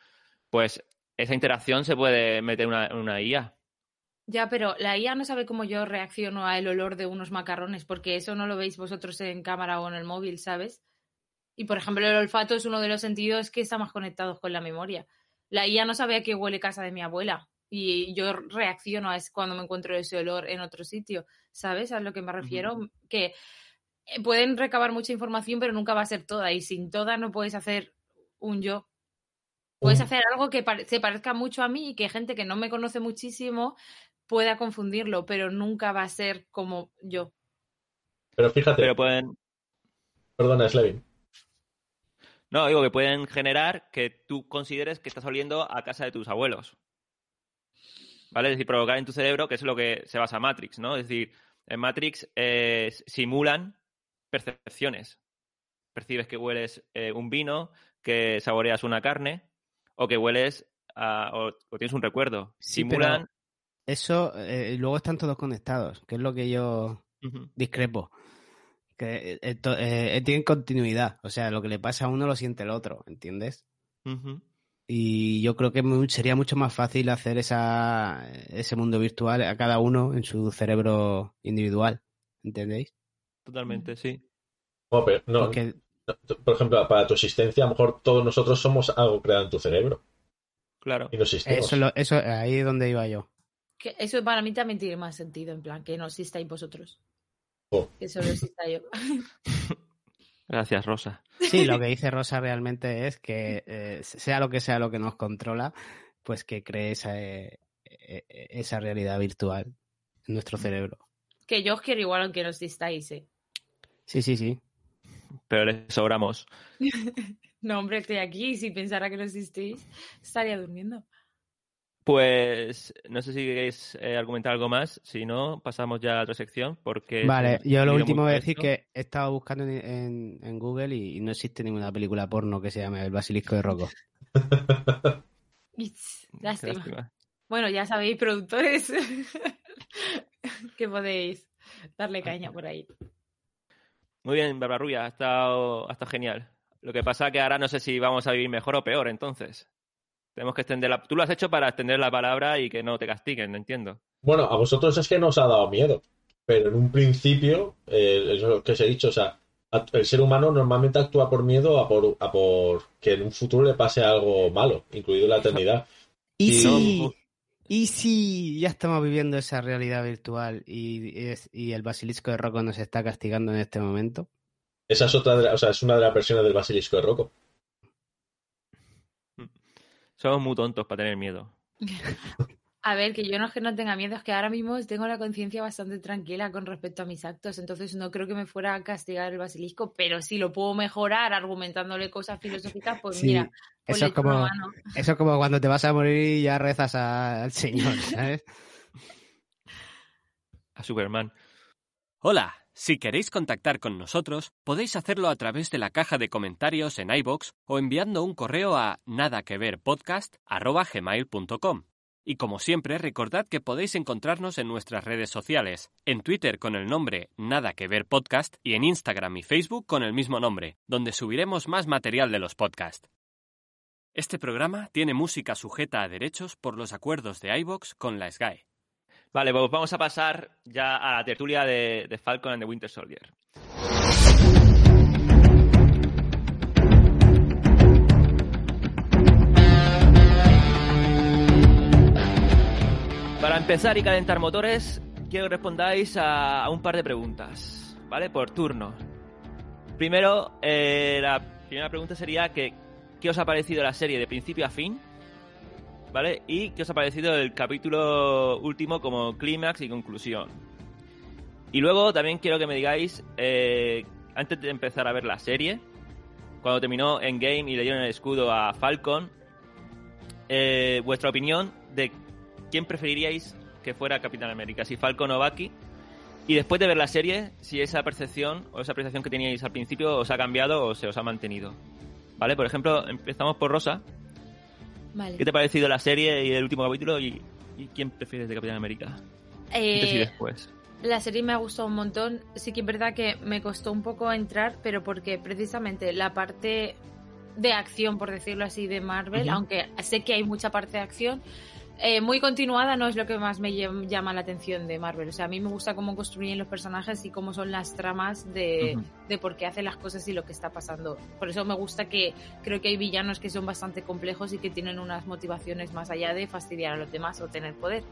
Pues esa interacción se puede meter en una, una IA. Ya, pero la IA no sabe cómo yo reacciono al olor de unos macarrones, porque eso no lo veis vosotros en cámara o en el móvil, ¿sabes? Y por ejemplo, el olfato es uno de los sentidos que está más conectados con la memoria. La IA no sabe a qué huele casa de mi abuela. Y yo reacciono a es cuando me encuentro ese olor en otro sitio, ¿sabes? A lo que me refiero. Que eh, pueden recabar mucha información, pero nunca va a ser toda. Y sin toda no puedes hacer un yo. Puedes hacer algo que pare- se parezca mucho a mí y que gente que no me conoce muchísimo pueda confundirlo, pero nunca va a ser como yo. Pero fíjate, Pero pueden, perdona, Slevin. No, digo que pueden generar que tú consideres que estás oliendo a casa de tus abuelos. ¿Vale? Es decir, provocar en tu cerebro, que es lo que se basa Matrix, ¿no? Es decir, en Matrix eh, simulan percepciones. Percibes que hueles eh, un vino, que saboreas una carne, o que hueles a- o, o tienes un recuerdo. Sí, Simulan. Eso, eh, luego están todos conectados, que es lo que yo discrepo. Que eh, to- eh, tienen continuidad, o sea, lo que le pasa a uno lo siente el otro, ¿entiendes? Y yo creo que sería mucho más fácil hacer esa, ese mundo virtual a cada uno en su cerebro individual, ¿entendéis? Totalmente, sí. Bueno, pero no, Porque no, por ejemplo, para tu existencia, a lo mejor todos nosotros somos algo creado en tu cerebro Claro. y no existimos. eso, lo- eso ahí es donde iba yo. Que eso para mí también tiene más sentido, en plan, que no existáis vosotros. Oh. Que solo exista yo. Gracias, Rosa. Sí, lo que dice Rosa realmente es que eh, sea lo que sea lo que nos controla, pues que cree esa, eh, eh, esa realidad virtual en nuestro cerebro. que yo os quiero igual aunque no existáis, ¿eh? Sí, sí, sí. Pero les sobramos. No, hombre, estoy aquí y si pensara que no existís, estaría durmiendo. Pues no sé si queréis eh, argumentar algo más. Si no, pasamos ya a otra sección. Porque Vale, yo lo último voy a decir que he estado buscando en, en- en Google y, y no existe ninguna película porno que se llame El Basilisco de Rocco. Lástima. lástima. Bueno, ya sabéis, productores, que podéis darle caña por ahí. Muy bien, Barbarrulla, ha estado, ha estado genial. Lo que pasa que ahora no sé si vamos a vivir mejor o peor, entonces. Tenemos que extender la... Tú lo has hecho para extender la palabra y que no te castiguen, no entiendo. Bueno, a vosotros es que nos ha dado miedo, pero en un principio, eh, es lo que os he dicho, o sea, el ser humano normalmente actúa por miedo a por, a por que en un futuro le pase algo malo, incluido la eternidad. Y Sí. sí, y sí, ya estamos viviendo esa realidad virtual y, y es- y el Basilisco de Rocco nos está castigando en este momento. Esa es otra, de la- o sea, es una de las versiones del basilisco de Rocco. Somos muy tontos para tener miedo. A ver, que yo no es que no tenga miedo, es que ahora mismo tengo la conciencia bastante tranquila con respecto a mis actos, entonces no creo que me fuera a castigar el basilisco, pero si lo puedo mejorar argumentándole cosas filosóficas, pues Sí, mira, eso pues es como, mano. eso es como cuando te vas a morir y ya rezas al Señor, ¿sabes? A Superman. Hola, si queréis contactar con nosotros, podéis hacerlo a través de la caja de comentarios en iBox o enviando un correo a nadaqueverpodcast@gmail.com. Y como siempre, recordad que podéis encontrarnos en nuestras redes sociales, en Twitter con el nombre Nada que Ver Podcast y en Instagram y Facebook con el mismo nombre, donde subiremos más material de los podcasts. Este programa tiene música sujeta a derechos por los acuerdos de iBox con la SGAE. Vale, pues vamos a pasar ya a la tertulia de, Falcon and the Winter Soldier. Para empezar y calentar motores, quiero que respondáis a, a un par de preguntas, ¿vale? Por turno. Primero, eh, la primera pregunta sería que, ¿qué os ha parecido la serie de principio a fin? ¿Vale? Y qué os ha parecido el capítulo último como clímax y conclusión. Y luego también quiero que me digáis, eh, antes de empezar a ver la serie, cuando terminó Endgame y le dieron el escudo a Falcon, eh, vuestra opinión de quién preferiríais que fuera Capitán América, si Falcon o Bucky. Y después de ver la serie, si esa percepción o esa apreciación que teníais al principio os ha cambiado o se os ha mantenido. ¿Vale? Por ejemplo, empezamos por Rosa. Vale. ¿Qué te ha parecido la serie y el último capítulo? ¿Y, y quién prefieres de Capitán América? ¿Qué Eh, después? La serie me ha gustado un montón. Sí que es verdad que me costó un poco entrar, pero porque precisamente la parte de acción, por decirlo así, de Marvel, aunque sé que hay mucha parte de acción, eh, muy continuada no es lo que más me llama la atención de Marvel. O sea, a mí me gusta cómo construyen los personajes y cómo son las tramas de, de por qué hacen las cosas y lo que está pasando. Por eso me gusta que creo que hay villanos que son bastante complejos y que tienen unas motivaciones más allá de fastidiar a los demás o tener poder.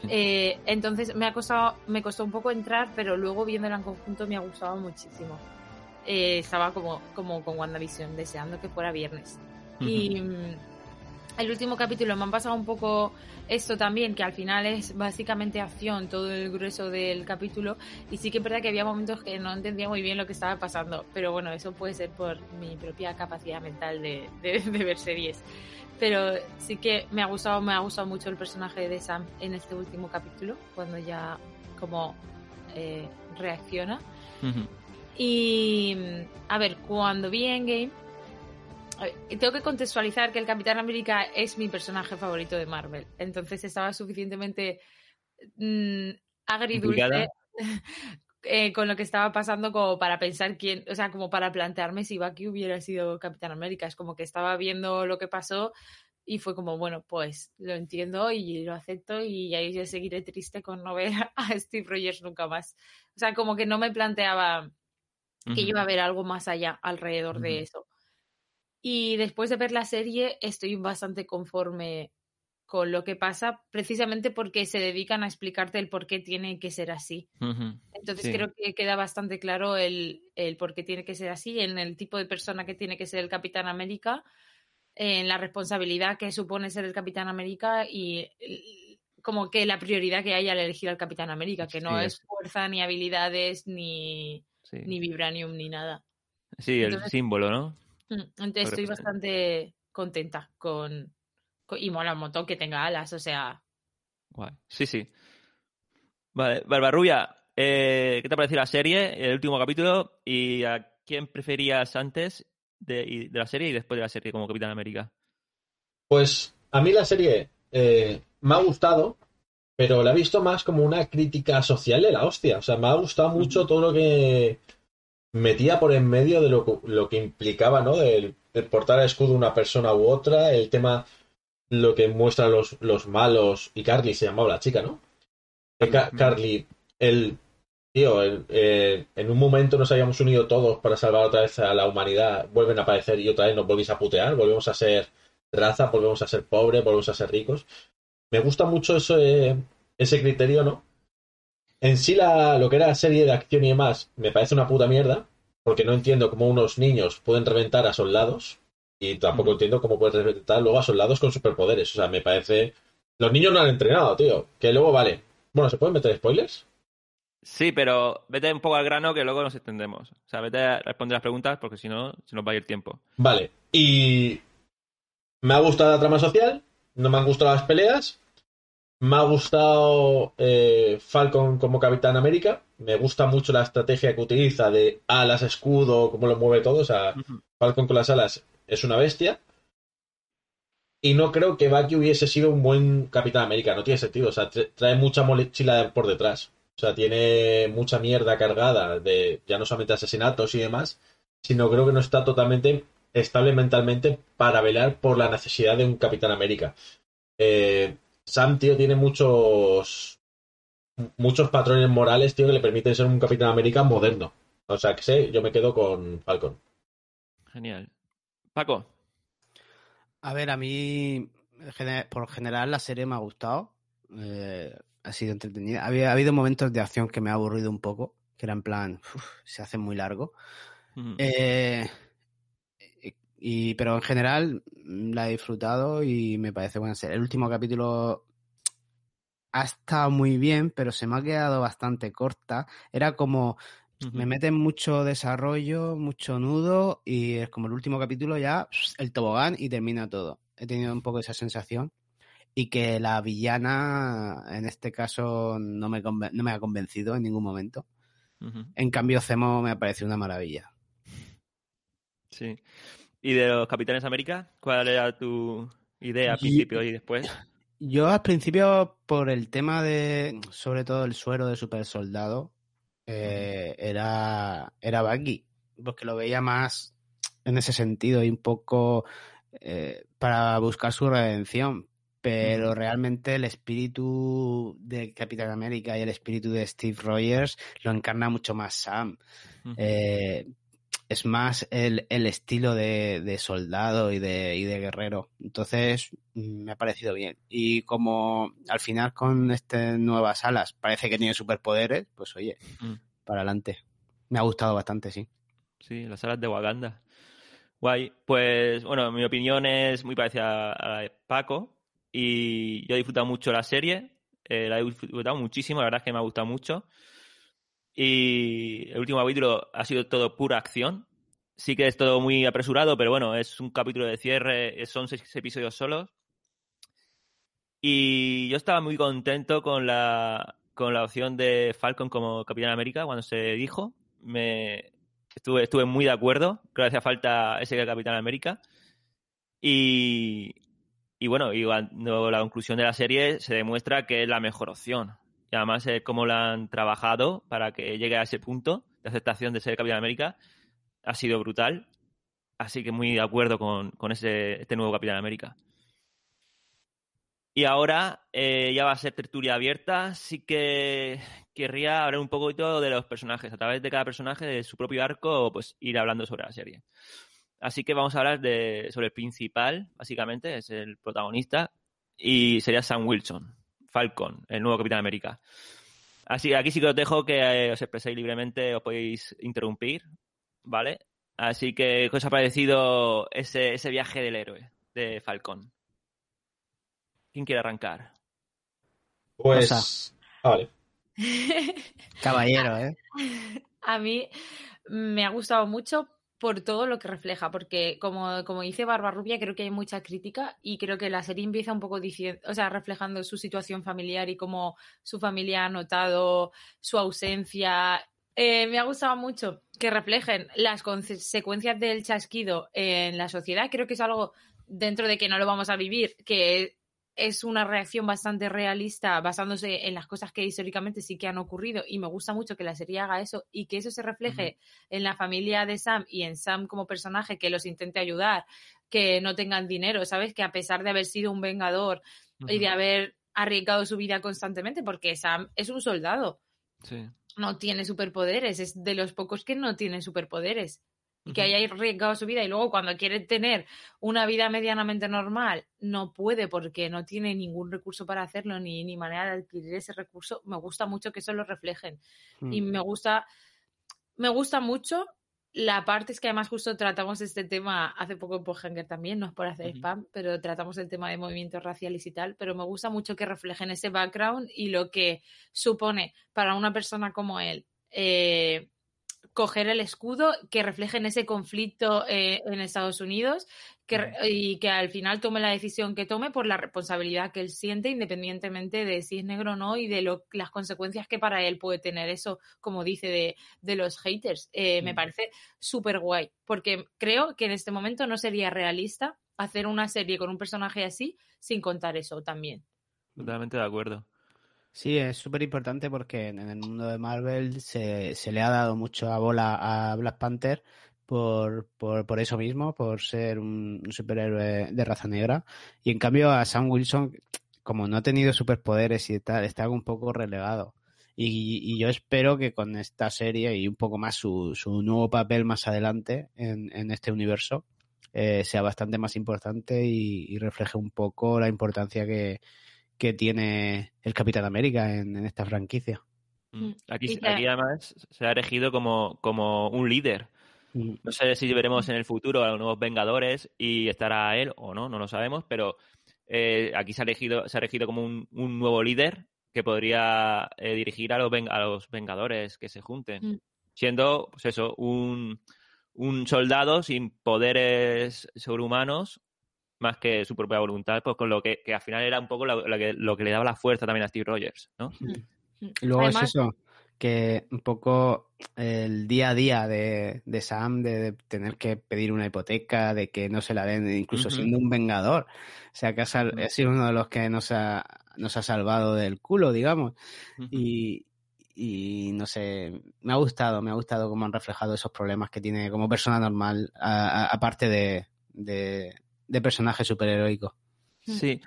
Sí. Eh, entonces me ha costado, me costó un poco entrar, pero luego viéndola en conjunto me ha gustado muchísimo. Eh, estaba como, como con WandaVision, deseando que fuera viernes. Y el último capítulo me han pasado un poco esto también, que al final es básicamente acción, todo el grueso del capítulo. Y sí que es verdad que había momentos que no entendía muy bien lo que estaba pasando. Pero bueno, eso puede ser por mi propia capacidad mental de, de- de ver series. Pero sí que me ha gustado, me ha gustado mucho el personaje de Sam en este último capítulo, cuando ya como eh, reacciona. Y a ver, cuando vi Endgame, tengo que contextualizar que el Capitán América es mi personaje favorito de Marvel. Entonces estaba suficientemente mm, agridulce eh, con lo que estaba pasando como para pensar quién, o sea, como para plantearme si Bucky hubiera sido Capitán América. Es como que estaba viendo lo que pasó y fue como, bueno, pues lo entiendo y lo acepto y ahí yo seguiré triste con no ver a Steve Rogers nunca más. O sea, como que no me planteaba que iba a haber algo más allá alrededor de eso. Y después de ver la serie estoy bastante conforme con lo que pasa, precisamente porque se dedican a explicarte el por qué tiene que ser así. Entonces Sí. creo que queda bastante claro el, el por qué tiene que ser así, en el tipo de persona que tiene que ser el Capitán América, en la responsabilidad que supone ser el Capitán América y como que la prioridad que hay al elegir al Capitán América, que no Sí, es es- fuerza ni habilidades ni, Sí. ni vibranium ni nada. Sí, el Entonces- símbolo, ¿no? Mm, Entonces estoy bastante contenta con, con- Y mola un montón que tenga alas, o sea... Guay. Sí, sí. Vale, Barbarrubia, eh, ¿qué te ha parecido la serie, el último capítulo? ¿Y a quién preferías antes de, de la serie y después de la serie como Capitán América? Pues a mí la serie eh, me ha gustado, pero la he visto más como una crítica social de la hostia. O sea, me ha gustado mucho todo lo que metía por en medio de lo, que- lo que implicaba, ¿no? Del, del portar el escudo una persona u otra, el tema, lo que muestran los, los malos, y Carly se llamaba la chica, ¿no? Carly, el tío, el- eh, en un momento nos habíamos unido todos para salvar otra vez a la humanidad, vuelven a aparecer y otra vez nos volvéis a putear, volvemos a ser raza, volvemos a ser pobres, volvemos a ser ricos. Me gusta mucho eso, eh, ese criterio, ¿no? En sí, la, lo que era la serie de acción y demás, me parece una puta mierda, porque no entiendo cómo unos niños pueden reventar a soldados, y tampoco entiendo cómo pueden reventar luego a soldados con superpoderes. O sea, me parece. Los niños no han entrenado, tío. Que luego, vale. Bueno, ¿se pueden meter spoilers? Sí, pero vete un poco al grano que luego nos extendemos. O sea, vete a responder las preguntas porque si no, se nos va a ir tiempo. Vale. Y. Me ha gustado la trama social, no me han gustado las peleas. Me ha gustado eh, Falcon como Capitán América. Me gusta mucho la estrategia que utiliza de alas, escudo, cómo lo mueve todo. O sea. Falcon con las alas es una bestia. Y no creo que Bucky hubiese sido un buen Capitán América. No tiene sentido. O sea, tra- trae mucha mochila por detrás. O sea, tiene mucha mierda cargada de ya no solamente asesinatos y demás, sino creo que no está totalmente estable mentalmente para velar por la necesidad de un Capitán América. Eh, Sam, tío, tiene muchos muchos patrones morales, tío, que le permiten ser un Capitán América moderno. O sea, que sé, yo me quedo con Falcon. Genial. Paco. A ver, a mí por general la serie me ha gustado. Eh, ha sido entretenida. Había ha habido momentos de acción que me ha aburrido un poco, que era en plan, uf, se hace muy largo. Eh, y, pero en general mm, la he disfrutado y me parece buena serie. El último capítulo ha estado muy bien, pero se me ha quedado bastante corta. Era como, me meten mucho desarrollo, mucho nudo y es como el último capítulo ya el tobogán y termina todo. He tenido un poco esa sensación y que la villana en este caso no me, conven- no me ha convencido en ningún momento. En cambio, Zemo me ha parecido una maravilla. Sí. ¿Y de los Capitanes América? ¿Cuál era tu idea al principio y después? Yo al principio, por el tema de, sobre todo el suero de super soldado, eh, era, era Bucky, porque lo veía más en ese sentido y un poco eh, para buscar su redención. Pero realmente el espíritu de Capitán América y el espíritu de Steve Rogers lo encarna mucho más Sam. Eh, es más el, el estilo de, de, soldado y de, y de guerrero. Entonces, mm, me ha parecido bien. Y como al final con este nuevas alas parece que tiene superpoderes, pues oye, mm. para adelante. Me ha gustado bastante, sí. Sí, las alas de Wakanda. Guay. Pues, bueno, mi opinión es muy parecida a la de Paco. Y yo he disfrutado mucho la serie. Eh, la he disfrutado muchísimo, la verdad es que me ha gustado mucho. Y el último capítulo ha sido todo pura acción. Sí que es todo muy apresurado, pero bueno, es un capítulo de cierre, son seis episodios solos. Y yo estaba muy contento con la, con la opción de Falcon como Capitán América cuando se dijo. Me, estuve, estuve muy de acuerdo. Creo que hacía falta ese Capitán América. Y, y bueno, y cuando la conclusión de la serie se demuestra que es la mejor opción. Y además, eh, cómo la han trabajado para que llegue a ese punto de aceptación de ser Capitán América ha sido brutal. Así que muy de acuerdo con, con ese, este nuevo Capitán América. Y ahora eh, ya va a ser tertulia abierta. Sí que querría hablar un poquito de los personajes, a través de cada personaje, de su propio arco, pues ir hablando sobre la serie. Así que vamos a hablar de, sobre el principal, básicamente, es el protagonista, y sería Sam Wilson, Falcon, el nuevo Capitán América. Así que aquí sí que os dejo que eh, os expreséis libremente, os podéis interrumpir, ¿vale? Así que, ¿qué os ha parecido ese, ese viaje del héroe de Falcon? ¿Quién quiere arrancar? Pues. Vale. Caballero, ¿eh? A mí me ha gustado mucho por todo lo que refleja, porque como, como dice Barbarrubia, creo que hay mucha crítica y creo que la serie empieza un poco diciendo, o sea, reflejando su situación familiar y cómo su familia ha notado su ausencia. Eh, me ha gustado mucho que reflejen las consecuencias del chasquido en la sociedad. Creo que es algo dentro de que no lo vamos a vivir, que es una reacción bastante realista basándose en las cosas que históricamente sí que han ocurrido y me gusta mucho que la serie haga eso y que eso se refleje en la familia de Sam y en Sam como personaje que los intente ayudar, que no tengan dinero, ¿sabes? Que a pesar de haber sido un vengador y de haber arriesgado su vida constantemente, porque Sam es un soldado. No tiene superpoderes, es de los pocos que no tiene superpoderes y que haya arriesgado su vida y luego cuando quiere tener una vida medianamente normal no puede porque no tiene ningún recurso para hacerlo ni, ni manera de adquirir ese recurso, me gusta mucho que eso lo reflejen. Y mm. me gusta, me gusta mucho la parte es que además justo tratamos este tema hace poco en Pohanger también, no es por hacer spam, pero tratamos el tema de movimientos raciales y tal, pero me gusta mucho que reflejen ese background y lo que supone para una persona como él eh, coger el escudo que refleje en ese conflicto eh, en Estados Unidos que, y que al final tome la decisión que tome por la responsabilidad que él siente independientemente de si es negro o no y de lo, las consecuencias que para él puede tener eso, como dice, de, de los haters. Eh, me parece súper guay porque creo que en este momento no sería realista hacer una serie con un personaje así sin contar eso también. Totalmente de acuerdo. Sí, es súper importante porque en el mundo de Marvel se, se, le ha dado mucho a bola a Black Panther por, por, por eso mismo, por ser un, superhéroe de raza negra. Y en cambio a Sam Wilson, como no ha tenido superpoderes y tal, está un poco relegado. Y, y, yo espero que con esta serie y un poco más su, su nuevo papel más adelante en, en este universo eh, sea bastante más importante y, y refleje un poco la importancia que, que tiene el Capitán América en, en esta franquicia. Mm. Mm. Aquí, aquí, además se ha elegido como, como un líder. Mm. No sé si veremos en el futuro a los nuevos Vengadores y estará él o no, no lo sabemos, pero eh, aquí se ha elegido, se ha elegido como un, un nuevo líder que podría eh, dirigir a los, a los Vengadores que se junten. Siendo, pues eso, un, un soldado sin poderes sobrehumanos más que su propia voluntad, pues con lo que, que al final era un poco lo, lo, que, lo, que, le daba la fuerza también a Steve Rogers, ¿no? Y luego es eso, que un poco el día a día de, de Sam, de, de tener que pedir una hipoteca, de que no se la den, incluso siendo un vengador. O sea, que ha, sal- ha sido uno de los que nos ha, nos ha salvado del culo, digamos. Y, y no sé, me ha gustado, me ha gustado cómo han reflejado esos problemas que tiene como persona normal, aparte de, de, de personaje superheroico. Sí.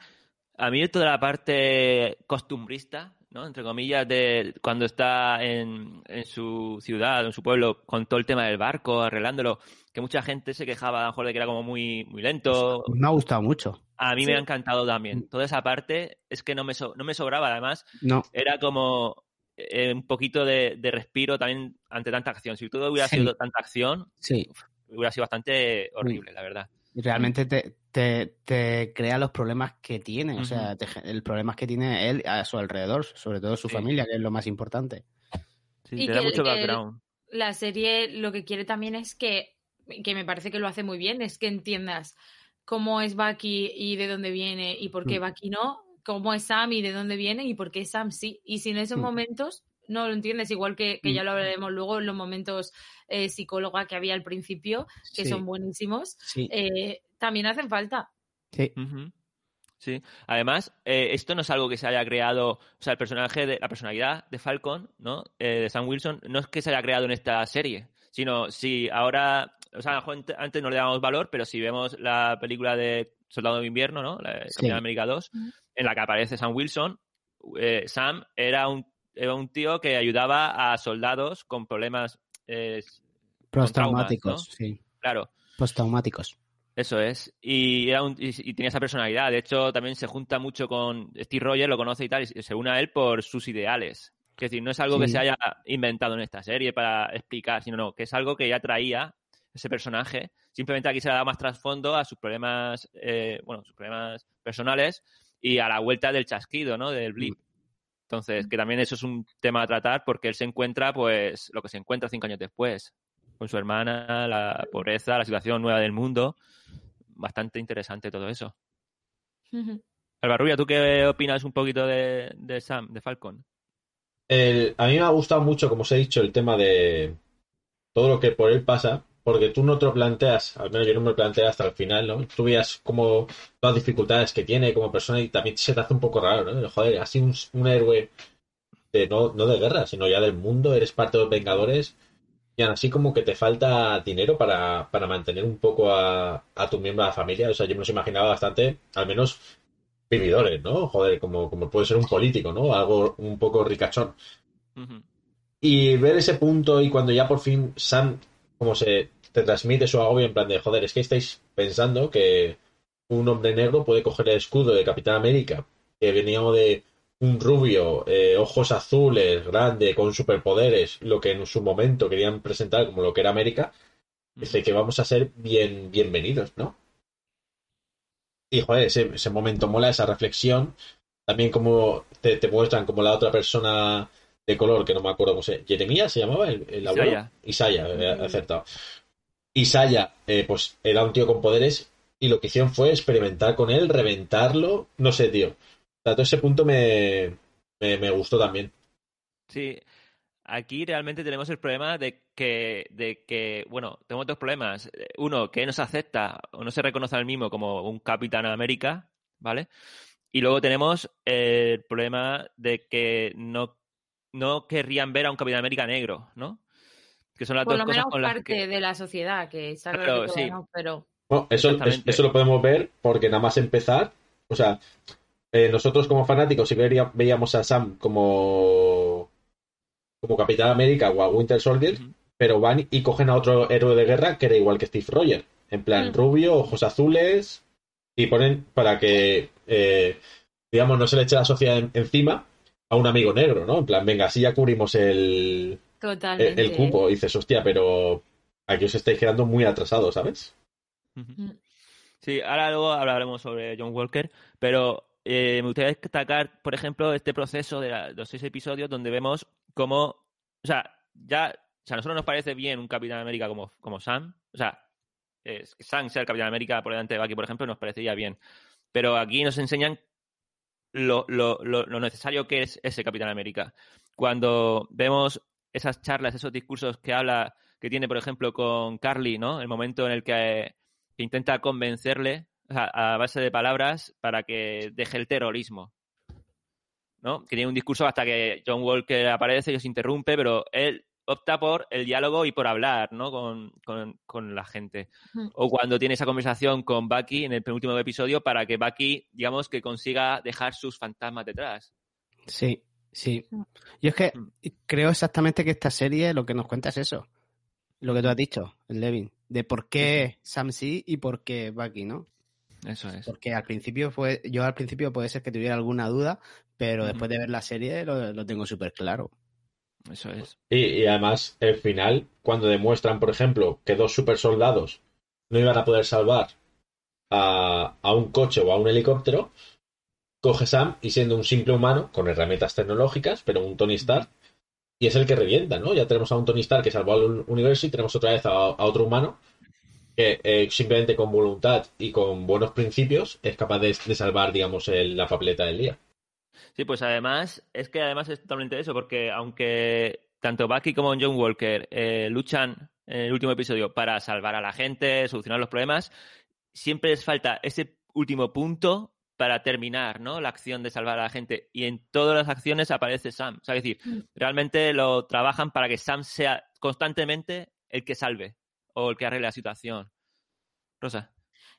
A mí toda la parte costumbrista, ¿no? Entre comillas, de cuando está en, en su ciudad, en su pueblo, con todo el tema del barco, arreglándolo, que mucha gente se quejaba a lo mejor de que era como muy, muy lento. Me ha gustado mucho. A mí Sí. me ha encantado también. Toda esa parte es que no me, so- no me sobraba, además. No, Era como eh, un poquito de, de respiro también ante tanta acción. Si todo hubiera Sí. sido tanta acción, sí, hubiera sido bastante horrible, la verdad. Realmente te, te, te crea los problemas que tiene, o sea, te el problemas que tiene él a su alrededor, sobre todo su Sí. familia, que es lo más importante. Sí, Y te da que- mucho que- background. La serie lo que quiere también es que, que me parece que lo hace muy bien, es que entiendas cómo es Bucky y de dónde viene y por qué Mm. Bucky no, cómo es Sam y de dónde viene y por qué Sam sí. Y si en esos Mm. momentos no lo entiendes, igual que, que Mm. ya lo hablaremos luego, en los momentos eh, psicóloga que había al principio, que Sí, son buenísimos, sí, eh, también hacen falta. sí. Sí. Además, eh, esto no es algo que se haya creado, o sea, el personaje de la personalidad de Falcon, ¿no? Eh, de Sam Wilson, no es que se haya creado en esta serie, sino si ahora, o sea, antes no le damos valor, pero si vemos la película de Soldado de Invierno, ¿no? La de Sí. Capitán América 2, Ujú. en la que aparece Sam Wilson, eh, Sam era un, era un tío que ayudaba a soldados con problemas, eh, Postraumáticos, ¿no? sí. claro, Postraumáticos. eso es. Y, era un- y, y tenía esa personalidad. De hecho, también se junta mucho con Steve Rogers, lo conoce y tal, y se une a él por sus ideales. Es decir, no es algo que se haya inventado en esta serie para explicar, sino no, que es algo que ya traía ese personaje. Simplemente aquí se le da más trasfondo a sus problemas, eh, bueno, sus problemas personales y a la vuelta del chasquido, ¿no? Del blip. Entonces, que también eso es un tema a tratar porque él se encuentra, pues, lo que se encuentra cinco años después, con su hermana, la pobreza, la situación nueva del mundo. Bastante interesante todo eso. Ujú. Albarrubia, ¿tú qué opinas un poquito de, de Sam, de Falcon? El- a mí me ha gustado mucho, como os he dicho, el tema de todo lo que por él pasa, porque tú no te lo planteas, al menos yo no me lo planteé hasta el final, ¿no? Tú veías como las dificultades que tiene como persona y también se te hace un poco raro, ¿no? Joder, así un, un héroe de, no, no de guerra, sino ya del mundo, eres parte de los Vengadores y aún así como que te falta dinero para, para mantener un poco a, a tu miembro de la familia. O sea, yo me los imaginaba bastante, al menos vividores, ¿no? Joder, como, como puede ser un político, ¿no? Algo un poco ricachón. Y ver ese punto y cuando ya por fin Sam, como se te transmite su agobio en plan de, joder, es que estáis pensando que un hombre negro puede coger el escudo de Capitán América, que venía de un rubio, eh, ojos azules, grande, con superpoderes, lo que en su momento querían presentar como lo que era América, dice que vamos a ser bien, bienvenidos, ¿no? Y joder, ese, ese momento mola, esa reflexión. También como te, te muestran como la otra persona de color, que no me acuerdo cómo se Jeremías se llamaba el, el abuelo. Isaiah. Isaiah, he acertado. Isaiah, eh, pues era un tío con poderes y lo que hicieron fue experimentar con él, reventarlo, no sé, tío. O sea, todo ese punto me, me, me gustó también. Sí, aquí realmente tenemos el problema de que, de que, bueno, tenemos dos problemas. Uno, que no se acepta o no se reconoce al mismo como un Capitán América, ¿vale? Y luego tenemos el problema de que no, no querrían ver a un Capitán América negro, ¿no? Que son las Por dos lo cosas menos con las parte que... de la sociedad, que está claro Claro, que todavía sí. no, pero Bueno, eso, eso lo podemos ver porque nada más empezar, o sea, eh, nosotros como fanáticos si vería- veíamos a Sam como como Capitán América o a Winter Soldier, pero van y cogen a otro héroe de guerra que era igual que Steve Rogers, en plan Mm. rubio, ojos azules y ponen para que eh, digamos no se le eche la sociedad en- encima a un amigo negro, ¿no? En plan, venga, así ya cubrimos el, el, totalmente. el cupo. Y dices, hostia, pero aquí os estáis quedando muy atrasados, ¿sabes? Mm. Sí, ahora luego hablaremos sobre John Walker, pero eh, me gustaría destacar, por ejemplo, este proceso de la- los seis episodios donde vemos cómo, o sea, ya, o sea, a nosotros nos parece bien un Capitán América como, como Sam, o sea, que Sam sea el Capitán América por delante de Bucky, por ejemplo, nos parecería bien, pero aquí nos enseñan lo, lo, lo, lo necesario que es ese Capitán América. cuando vemos esas charlas, esos discursos que habla, que tiene, por ejemplo, con Carly, ¿no? El momento en el que, que intenta convencerle a base de palabras para que deje el terrorismo. ¿no? Que tiene un discurso hasta que John Walker aparece y se interrumpe, pero él opta por el diálogo y por hablar, ¿no? Con, con, con la gente. O cuando tiene esa conversación con Bucky en el penúltimo episodio para que Bucky, digamos, que consiga dejar sus fantasmas detrás. Sí, sí. Yo es que Mm. creo exactamente que esta serie lo que nos cuenta es eso. Lo que tú has dicho, Levin. De por qué Sam sí y por qué Bucky, ¿no? Eso es. Porque al principio fue, yo al principio puede ser que tuviera alguna duda, pero después de ver la serie lo, lo tengo súper claro. Eso es. Y, además, el final, cuando demuestran, por ejemplo, que dos super soldados no iban a poder salvar a, a un coche o a un helicóptero, coge Sam y siendo un simple humano, con herramientas tecnológicas, pero un Tony Stark, y es el que revienta, ¿no? Ya tenemos a un Tony Stark que salvó al universo y tenemos otra vez a, a otro humano que eh, simplemente con voluntad y con buenos principios es capaz de, de salvar, digamos, el- la papeleta del día. Sí, pues además, es que además es totalmente eso, porque aunque tanto Bucky como John Walker eh, luchan en el último episodio para salvar a la gente, solucionar los problemas, siempre les falta ese último punto para terminar, ¿no? La acción de salvar a la gente. Y en todas las acciones aparece Sam. O sea, es decir, Mm. realmente lo trabajan para que Sam sea constantemente el que salve o el que arregle la situación. Rosa.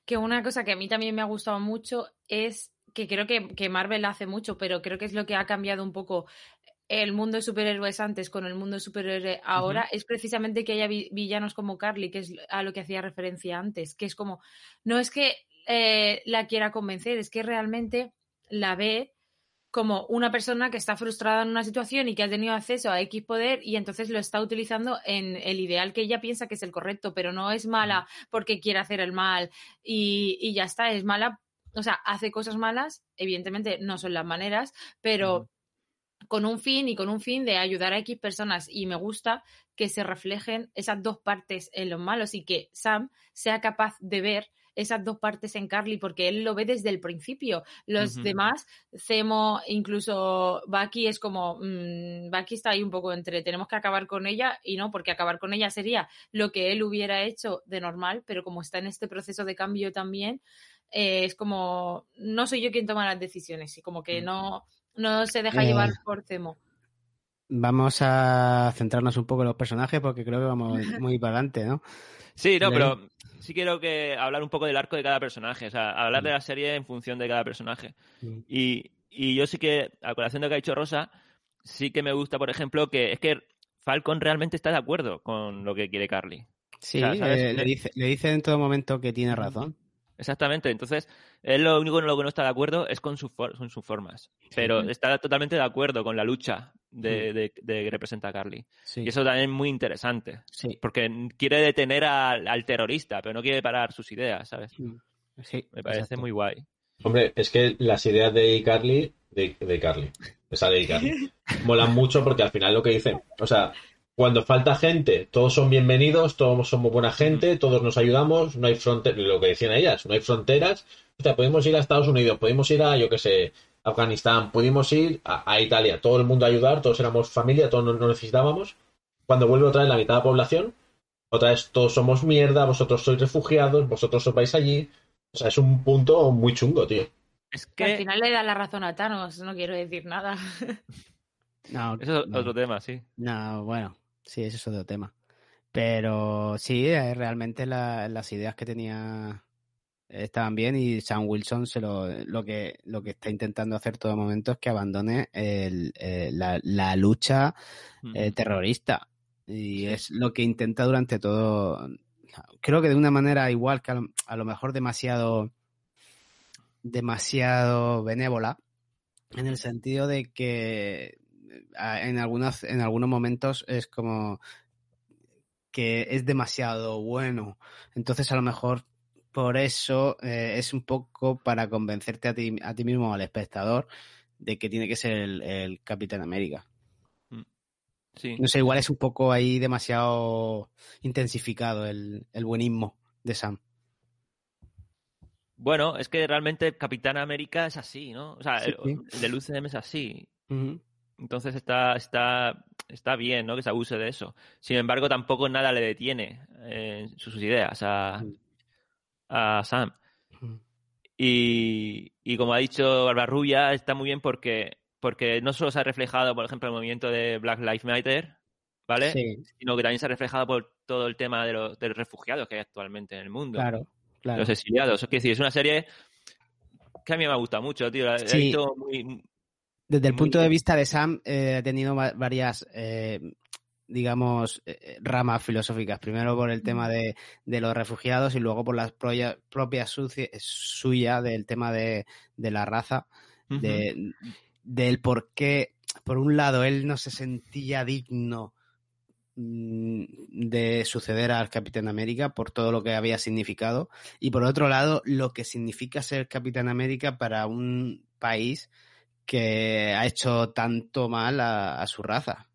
Que una cosa que a mí también me ha gustado mucho es que creo que, que Marvel hace mucho, pero creo que es lo que ha cambiado un poco el mundo de superhéroes antes con el mundo de superhéroes ahora, es precisamente que haya vi- villanos como Carly, que es a lo que hacía referencia antes, que es como, no es que eh, la quiera convencer, es que realmente la ve como una persona que está frustrada en una situación y que ha tenido acceso a X poder y entonces lo está utilizando en el ideal que ella piensa que es el correcto, pero no es mala porque quiere hacer el mal y, y ya está, es mala, o sea, hace cosas malas, evidentemente no son las maneras, pero con un fin y con un fin de ayudar a X personas y me gusta que se reflejen esas dos partes en los malos y que Sam sea capaz de ver esas dos partes en Carly porque él lo ve desde el principio. Los demás, Zemo, incluso Bucky es como, mm, Bucky está ahí un poco entre tenemos que acabar con ella y no, porque acabar con ella sería lo que él hubiera hecho de normal, pero como está en este proceso de cambio también, eh, es como, no soy yo quien toma las decisiones y como que Mm. no, no se deja Eh, llevar por Zemo. Vamos a centrarnos un poco en los personajes porque creo que vamos muy para adelante, ¿no? Sí, no, pero sí quiero que hablar un poco del arco de cada personaje, o sea, hablar de la serie en función de cada personaje. Mm. Y, y yo sí que, a colación de lo que ha dicho Rosa, sí que me gusta, por ejemplo, que es que Falcon realmente está de acuerdo con lo que quiere Carly. Sí, O sea, ¿sabes? eh, le, dice, le dice en todo momento que tiene razón. Exactamente, entonces él lo único en lo que no está de acuerdo es con, su for- con sus formas, pero está totalmente de acuerdo con la lucha de, de- de que representa a Carly. Sí, Y eso también es muy interesante, sí, porque quiere detener al, al terrorista, pero no quiere parar sus ideas, ¿sabes? sí, Me parece exacto. muy guay. Hombre, es que las ideas de Carly, de, de Carly, esa de Carly, molan mucho porque al final lo que dicen, o sea, cuando falta gente, todos son bienvenidos, todos somos buena gente, todos nos ayudamos, no hay fronteras, lo que decían ellas, no hay fronteras, o sea, podemos ir a Estados Unidos, podemos ir a, yo qué sé, Afganistán, pudimos ir a, a Italia, todo el mundo a ayudar, todos éramos familia, todos nos, nos necesitábamos. Cuando vuelve otra vez la mitad de la población, otra vez todos somos mierda, vosotros sois refugiados, vosotros os vais allí. O sea, es un punto muy chungo, tío. Es Que al final le da la razón a Thanos, no quiero decir nada. No, eso es no, otro tema, sí. no, bueno, sí, ese es otro tema. Pero sí, eh, realmente la- las ideas que tenía estaban bien y Sam Wilson se lo, lo que lo que está intentando hacer todo momento es que abandone el- eh, la, la lucha eh, terrorista. Y es lo que intenta durante todo creo que de una manera igual que a lo, a lo mejor demasiado demasiado benévola en el sentido de que en algunos en algunos momentos es como que es demasiado bueno entonces a lo mejor por eso eh, es un poco para convencerte a ti, a ti mismo al espectador de que tiene que ser el, el Capitán América Sí. no sé, igual es un poco ahí demasiado intensificado el, el buenismo de Sam. Bueno, es que realmente Capitán América es así, ¿no? O sea, Sí, el, sí. el del UCM es así. Ujú. Entonces está, está, está bien, ¿no? Que se abuse de eso. Sin embargo, tampoco nada le detiene eh, sus ideas a, Mm. a Sam. Y, y como ha dicho Barbarrubia, está muy bien porque, porque no solo se ha reflejado, por ejemplo, el movimiento de Black Lives Matter, ¿vale? Sí, Sino que también se ha reflejado por todo el tema de los, de los refugiados que hay actualmente en el mundo. claro, claro. Los exiliados. Es decir, es una serie que a mí me ha gustado mucho, tío. La, la he Sí. visto muy, Desde el muy punto de vista de Sam, eh, ha tenido va- varias, eh, digamos, eh, ramas filosóficas. Primero por el tema de, de los refugiados y luego por las proya- propias suci- suya del tema de, de la raza, de, del por qué, por un lado, él no se sentía digno mm, de suceder al Capitán América por todo lo que había significado y por otro lado lo que significa ser Capitán América para un país que ha hecho tanto mal a, a su raza.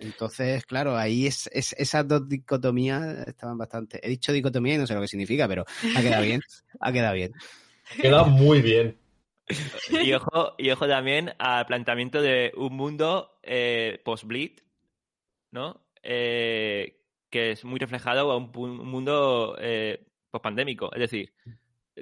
Entonces, claro, ahí es, es- esas dos dicotomías estaban bastante. He dicho dicotomía y no sé lo que significa, pero ha quedado bien. Ha quedado bien. Queda muy bien. Y ojo, y ojo también al planteamiento de un mundo eh, post-bleed, ¿no? Eh, que es muy reflejado a un mundo eh, post-pandémico. Es decir,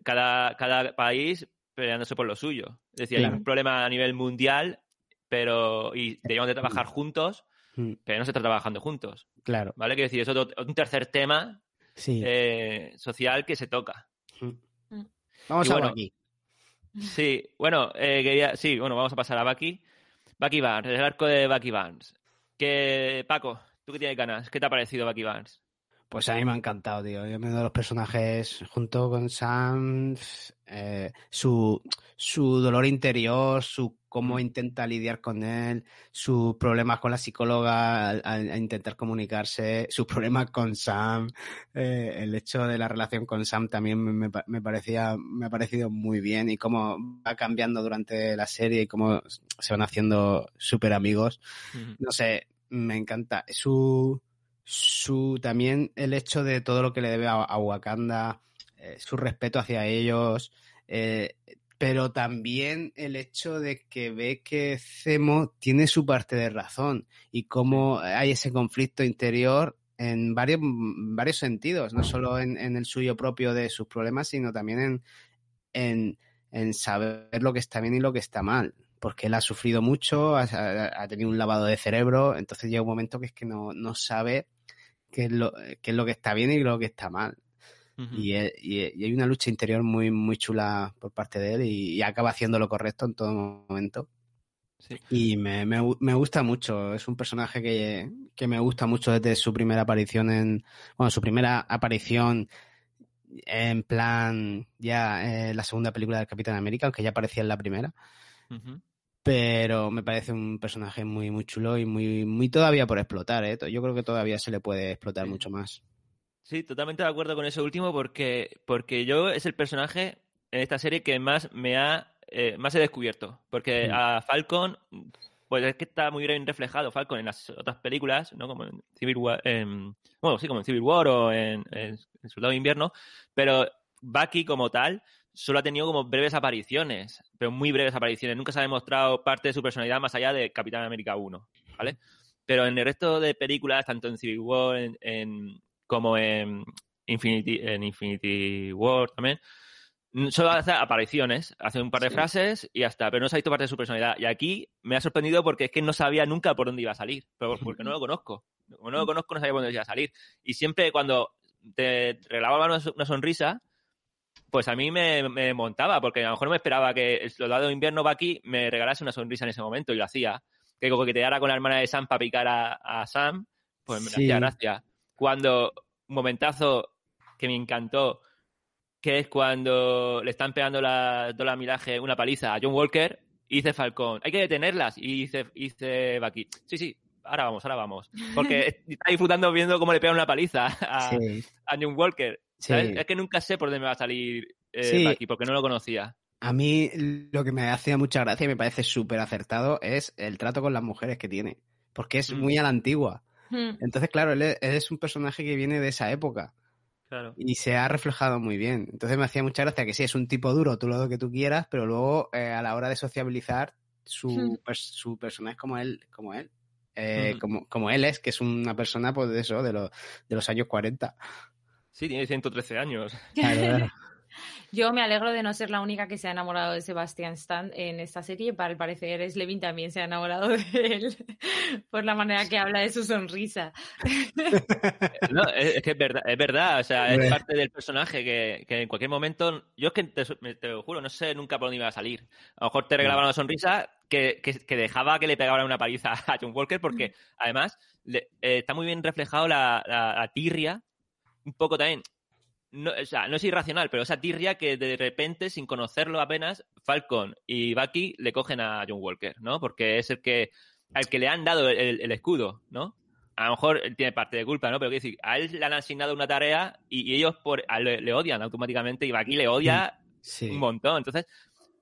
cada, cada país peleándose por lo suyo. Es decir, Claro. hay un problema a nivel mundial, pero y debemos de trabajar juntos, Mm, pero no se está trabajando juntos. Claro, ¿Vale? Quiero decir, es otro, un tercer tema sí. eh, social que se toca. Vamos y a bueno, aquí. Sí, bueno, eh, quería, sí, bueno, vamos a pasar a Bucky. Bucky Barnes, el arco de Bucky Barnes. Que, Paco, tú que tienes ganas, ¿qué te ha parecido Bucky Barnes? Pues a mí me ha encantado, tío. Yo me de los personajes junto con Sam, eh, su, su dolor interior, su cómo Mm. intenta lidiar con él, sus problemas con la psicóloga al- intentar comunicarse, sus problemas con Sam, eh, el hecho de la relación con Sam también me, me parecía, me ha parecido muy bien y cómo va cambiando durante la serie y cómo se van haciendo súper amigos no sé, me encanta. Su, su también el hecho de todo lo que le debe a, a Wakanda, eh, su respeto hacia ellos, eh, pero también el hecho de que ve que Zemo tiene su parte de razón y cómo hay ese conflicto interior en varios, varios sentidos, no solo en, en el suyo propio de sus problemas, sino también en, en, en saber lo que está bien y lo que está mal porque él ha sufrido mucho, ha, ha- tenido un lavado de cerebro, entonces llega un momento que es que no, no sabe qué es, lo, qué es lo que está bien y lo que está mal. Ujú. Y, eh, y- y hay una lucha interior muy, muy chula por parte de él y, y acaba haciendo lo correcto en todo momento. Sí. Y me, me, me gusta mucho, es un personaje que, que me gusta mucho desde su primera aparición en, bueno, su primera aparición en plan ya eh, la segunda película del Capitán América, aunque ya aparecía en la primera Ujú. Pero me parece un personaje muy muy chulo y muy muy todavía por explotar ¿eh? yo creo que todavía se le puede explotar mucho más Sí, totalmente de acuerdo con eso último porque, porque yo es el personaje en esta serie que más me ha eh, más he descubierto. Porque Mm. a Falcon, pues es que está muy bien reflejado Falcon en las otras películas, ¿no? Como en Civil War, en- bueno, sí, como en Civil War o en, Soldado de Invierno, pero Bucky como tal solo ha tenido como breves apariciones, pero muy breves apariciones. Nunca se ha demostrado parte de su personalidad más allá de Capitán América 1, ¿vale? Pero en el resto de películas, tanto en Civil War en- en- como en Infinity, en Infinity War también, mm, solo hace apariciones, hace un par de Sí. frases y ya está, pero no se ha visto parte de su personalidad. Y aquí me ha sorprendido porque es que no sabía nunca por dónde iba a salir, pero porque no lo conozco. Como no lo conozco, no sabía por dónde iba a salir. Y siempre cuando te regalaba una sonrisa, pues a mí me, me montaba, porque a lo mejor me esperaba que el soldado de invierno va aquí me regalase una sonrisa en ese momento y lo hacía. Que coqueteara con la hermana de Sam para picar a, a Sam, pues me Sí. hacía gracia. Cuando, un momentazo que me encantó, que es cuando le están pegando la Dola Milaje una paliza a John Walker, y dice Falcón, hay que detenerlas. Y dice, dice Bucky, sí, sí, ahora vamos, ahora vamos. Porque está disfrutando viendo cómo le pegan una paliza a, sí a John Walker. Sí. ¿sabes? Es que nunca sé por dónde me va a salir eh, Sí. Bucky, porque no lo conocía. a mí lo que me hacía mucha gracia y me parece súper acertado es el trato con las mujeres que tiene porque es Mm. muy a la antigua Mm. entonces claro él es, él es un personaje que viene de esa época Claro. y se ha reflejado muy bien. Entonces me hacía mucha gracia que sí, es un tipo duro, tú lo que tú quieras, pero luego eh, a la hora de sociabilizar su, pers- su personaje como él, como él. eh, Ujú. como, como él es, que es una persona pues de eso, de, los de los años 40. Sí, tiene 113 años. Claro. Yo me alegro de no ser la única que se ha enamorado de Sebastian Stan en esta serie. Para el parecer, Slevin también se ha enamorado de él por la manera que habla de su sonrisa. No, es, es que es verdad, es verdad, o sea, es parte del personaje que, que en cualquier momento, yo es que te, te lo juro, no sé nunca por dónde iba a salir. A lo mejor te regalaban una sonrisa que, que, que dejaba que le pegaran una paliza a John Walker, porque además le- eh, está muy bien reflejado la, la- la tirria, un poco también, no, o sea, no es irracional, pero esa tirria que de repente, sin conocerlo apenas, Falcon y Bucky le cogen a John Walker, ¿no? Porque es el que, al que le han dado el, el escudo, ¿no? a lo mejor él tiene parte de culpa, ¿no? Pero quiero decir, a él le han asignado una tarea y, y ellos por, a- le, le odian automáticamente y Bucky le odia Sí. un montón. Entonces,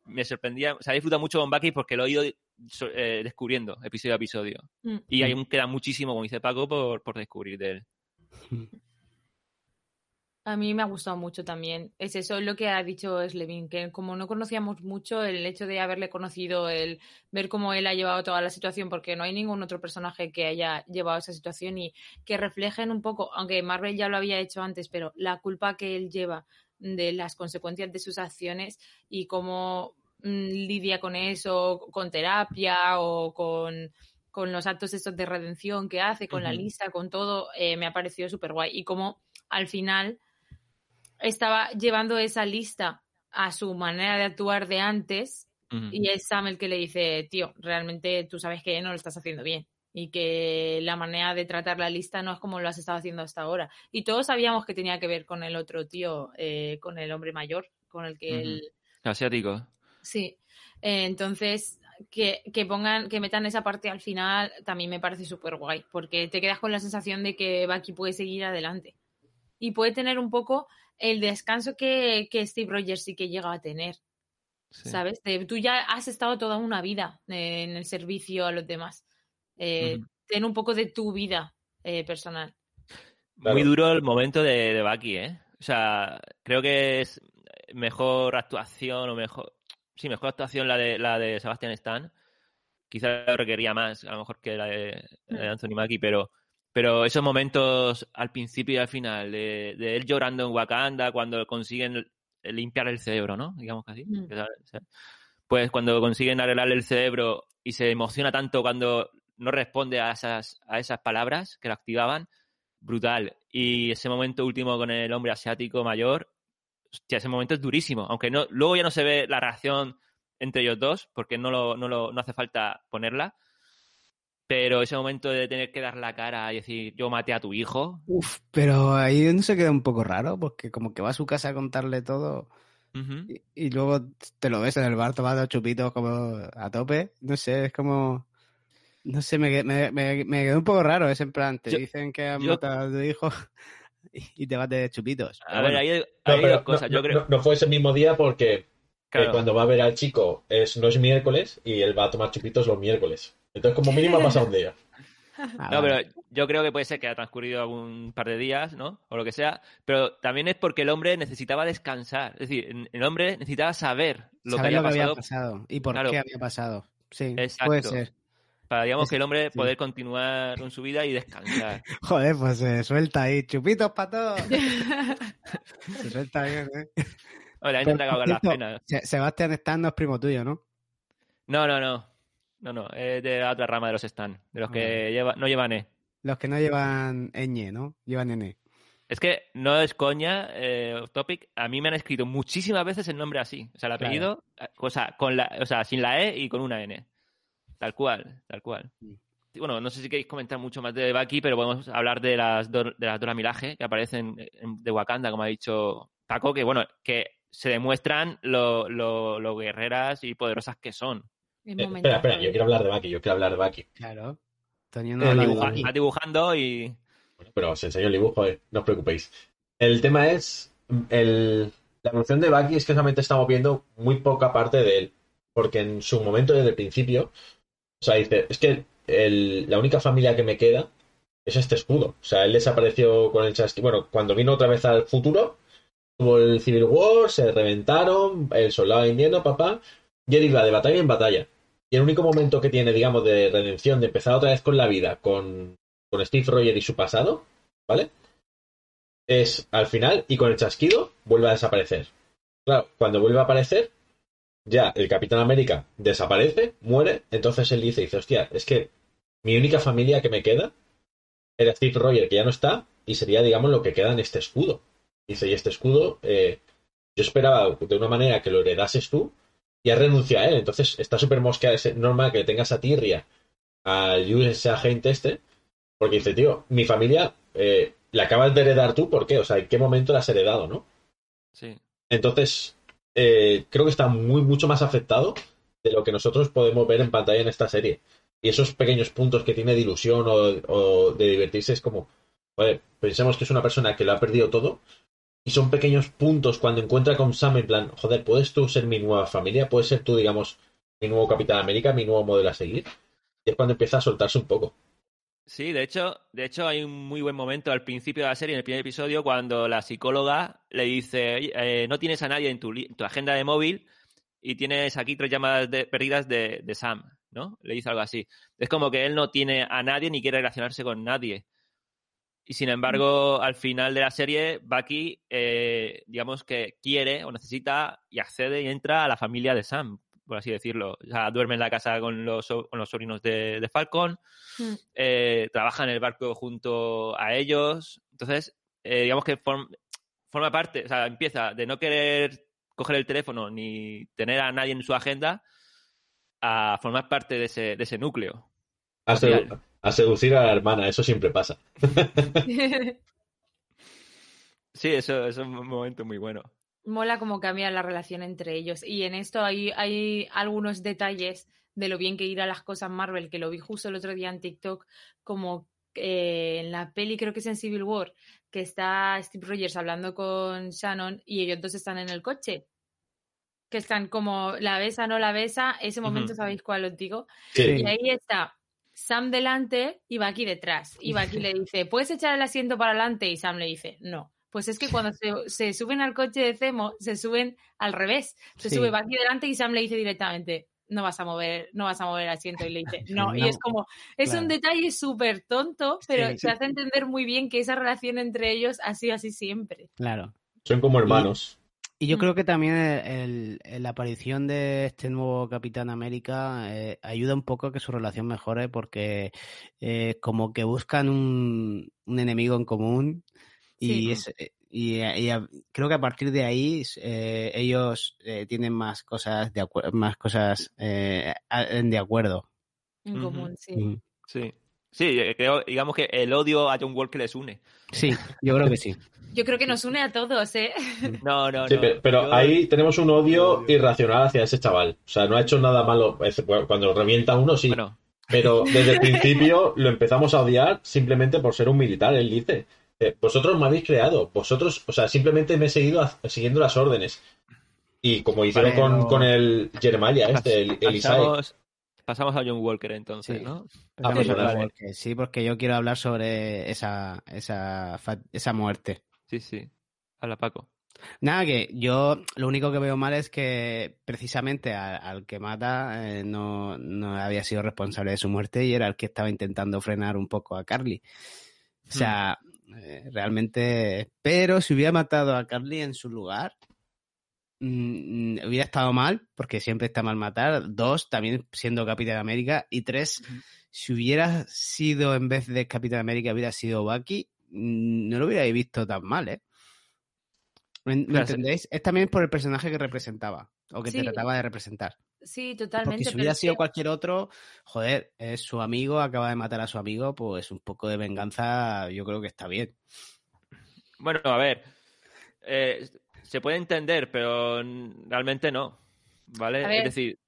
me sorprendía, o sea, he disfrutado mucho con Bucky porque lo he ido so- eh, descubriendo episodio a episodio. Mm. Y aún queda muchísimo, como dice Paco, por, por descubrir de él. A mí me ha gustado mucho también. Es eso lo que ha dicho Slevin, que como no conocíamos mucho, el hecho de haberle conocido, el ver cómo él ha llevado toda la situación, porque no hay ningún otro personaje que haya llevado esa situación y que reflejen un poco, aunque Marvel ya lo había hecho antes, pero la culpa que él lleva de las consecuencias de sus acciones y cómo mm, lidia con eso, con terapia o con, con los actos estos de redención que hace, con la lista, con todo, eh, me ha parecido súper guay. Y cómo al final estaba llevando esa lista a su manera de actuar de antes y es Sam el que le dice, tío, realmente tú sabes que no lo estás haciendo bien y que la manera de tratar la lista no es como lo has estado haciendo hasta ahora. Y todos sabíamos que tenía que ver con el otro tío, eh, con el hombre mayor, con el que Ujú. él... Asiático. Sí, Eh, entonces que, que pongan, que metan esa parte al final también me parece súper guay, porque te quedas con la sensación de que Bucky puede seguir adelante y puede tener un poco el descanso que, que Steve Rogers sí que llega a tener, Sí. ¿sabes? De- tú ya has estado toda una vida eh, en el servicio a los demás. Eh. Ten un poco de tu vida eh, personal. Muy Claro. duro el momento de, de Bucky, ¿eh? O sea, creo que es mejor actuación o mejor... Sí, mejor actuación la de, la de Sebastian Stan. Quizá lo requería más, a lo mejor que la de, la de Anthony Mackie, pero, pero esos momentos al principio y al final, de, de él llorando en Wakanda cuando consiguen limpiar el cerebro, ¿no? Digamos que así. Mm. Pues cuando consiguen arreglarle el cerebro y se emociona tanto cuando no responde a esas, a esas palabras que lo activaban, brutal. Y ese momento último con el hombre asiático mayor, hostia, ese momento es durísimo. Aunque no, luego ya no se ve la reacción entre ellos dos, porque no, lo, no, lo, no hace falta ponerla. Pero ese momento de tener que dar la cara y decir, yo maté a tu hijo. Uf, pero ahí no se queda un poco raro, porque como que va a su casa a contarle todo y, y luego te lo ves en el bar tomando chupitos como a tope. No sé, es como... No sé, me, me, me, me quedó un poco raro. Es en plan, te Yo- dicen que han yo- matado a tu hijo y, y te vas de chupitos. A ver, bueno, ahí hay, No, hay dos cosas. no, yo creo. no- no fue ese mismo día porque eh, cuando va a ver al chico es, no es miércoles y él va a tomar chupitos los miércoles. Entonces, como mínimo ha pasado un día. ah, No, pero yo creo que puede ser que haya transcurrido algún par de días, ¿no? O lo que sea. Pero también es porque el hombre necesitaba descansar. Es decir, el hombre necesitaba saber lo Saber que había lo que pasado había pasado y por Claro. qué había pasado. Sí, Exacto. puede ser. para, digamos, que el hombre sí. poder continuar con su vida y descansar. Joder, pues se suelta ahí, chupitos para todos. se suelta bien, ¿eh? Hombre, la gente Pero, intenta ahogar las penas. Se- Sebastián Stan no es primo tuyo, ¿no? No, no, no. No, no. Es de la otra rama de los Stan. De los que Vale. lleva, no llevan E. Los que no llevan ñ, ¿no? Llevan n. Es que no es coña, eh, off topic. A mí me han escrito muchísimas veces el nombre así. O sea, el Claro. apellido, eh, o, sea, con la, o sea, sin la E y con una N. Tal cual, tal cual. Mm. Bueno, no sé si queréis comentar mucho más de Bucky, pero podemos hablar de las, Dor- de las Dora Milaje que aparecen en- de Wakanda, como ha dicho Paco, que bueno, que se demuestran lo, lo, lo guerreras y poderosas que son. Eh, espera, espera, yo quiero hablar de Bucky, yo quiero hablar de Bucky. Claro. No Eh, de dibuja- dibujando y... Bueno, pero os enseño el dibujo, eh, no os preocupéis. El tema es, el, la evolución de Bucky es que solamente estamos viendo muy poca parte de él. Porque en su momento, desde el principio, o sea, dice, es que el- la única familia que me queda es este escudo. O sea, él desapareció con el chasqui. Bueno, cuando vino otra vez al futuro, tuvo el Civil War, se reventaron, el soldado de invierno, papá, y él iba de batalla en batalla. Y el único momento que tiene, digamos, de redención, de empezar otra vez con la vida, con, con Steve Rogers y su pasado, ¿vale? Es al final y con el chasquido vuelve a desaparecer. Claro, cuando vuelve a aparecer, ya el Capitán América desaparece, muere, entonces él dice, dice, hostia, es que mi única familia que me queda era Steve Rogers, que ya no está, y sería, digamos, lo que queda en este escudo. Dice, y este escudo, eh, yo esperaba de una manera que lo heredases tú, y ha renunciado a él. Entonces está súper mosqueado, es normal que le tengas a Tirria, al US agente este, porque dice, tío, mi familia eh, la acabas de heredar tú, ¿por qué? O sea, ¿en qué momento la has heredado, no? Sí. Entonces, eh, creo que está muy, mucho más afectado de lo que nosotros podemos ver en pantalla en esta serie. Y esos pequeños puntos que tiene de ilusión o, de divertirse es como, pensemos que es una persona que lo ha perdido todo y son pequeños puntos cuando encuentra con Sam en plan, joder, ¿puedes tú ser mi nueva familia? ¿Puedes ser tú, digamos, mi nuevo Capitán América, mi nuevo modelo a seguir? Y es cuando empieza a soltarse un poco. Sí, de hecho, de hecho hay un muy buen momento al principio de la serie, en el primer episodio, cuando la psicóloga le dice, eh, no tienes a nadie en tu, tu, agenda de móvil y tienes aquí tres llamadas perdidas de, de, Sam, ¿no? Le dice algo así. Es como que él no tiene a nadie ni quiere relacionarse con nadie. Y sin embargo, al final de la serie, Bucky, eh, digamos que quiere o necesita y accede y entra a la familia de Sam, por así decirlo. O sea, duerme en la casa con los, con los sobrinos de, de Falcon, mm. eh, trabaja en el barco junto a ellos. Entonces, eh, digamos que forma parte, o sea, empieza de no querer coger el teléfono ni tener a nadie en su agenda a formar parte de ese, de ese núcleo. A, a seducir a la hermana, eso siempre pasa. sí, eso, eso es un momento muy bueno mola cómo cambia la relación entre ellos. Y en esto hay, hay algunos detalles de lo bien que irá las cosas Marvel, que lo vi justo el otro día en TikTok, como eh, en la peli, creo que es en Civil War, que está Steve Rogers hablando con Shannon y ellos dos están en el coche. Que están como la besa, no la besa, ese momento sabéis cuál os digo. Y ahí está Sam delante y va aquí detrás. Y va aquí le dice, ¿puedes echar el asiento para adelante? Y Sam le dice, no. Pues es que cuando se, suben al coche de Cemo, se suben al revés. Se sube va aquí delante y Sam le dice directamente, no vas a mover, no vas a mover el asiento. Y le dice, no. y es como, es un detalle súper tonto, pero se hace entender muy bien que esa relación entre ellos ha sido así siempre. Claro. Son como hermanos. Y, yo mm. creo que también la aparición de este nuevo Capitán América eh, ayuda un poco a que su relación mejore porque eh, como que buscan un, un enemigo en común y, eh, y, creo que a partir de ahí eh, ellos eh, tienen más cosas de más cosas de acuerdo. En común, sí. Sí. Sí, creo, digamos que el odio a John Walker les une. Sí, yo creo que sí. Yo creo que nos une a todos, ¿eh? No, no, sí, no. Pero, ahí tenemos un odio irracional hacia ese chaval. O sea, no ha hecho nada malo. Cuando revienta uno, sí. Pero desde el principio lo empezamos a odiar simplemente por ser un militar, él dice. Eh, vosotros me habéis creado, vosotros, o sea, simplemente me he seguido siguiendo las órdenes. Y como hicieron con, el Jeremiah, este, el, pasamos, a John Walker entonces, ¿no? Ah, pues sí, porque yo quiero hablar sobre esa, esa, esa muerte. Sí, sí. Habla Paco. Nada, que yo lo único que veo mal es que precisamente al, que mata eh, no, no, había sido responsable de su muerte y era el que estaba intentando frenar un poco a Carly. O sea, eh, realmente. Pero si hubiera matado a Carly en su lugar, mm, hubiera estado mal, porque siempre está mal matar. Dos, también siendo Capitán América. Y tres, si hubiera sido en vez de Capitán América, hubiera sido Bucky, mm, no lo hubiera visto tan mal, ¿eh? ¿Me, entendéis? Es también por el personaje que representaba, o que trataba de representar. Sí, totalmente. Porque si hubiera sido cualquier otro, joder, es su amigo, acaba de matar a su amigo, pues un poco de venganza yo creo que está bien. Bueno, a ver, eh, se puede entender, pero realmente no, ¿vale? es decir...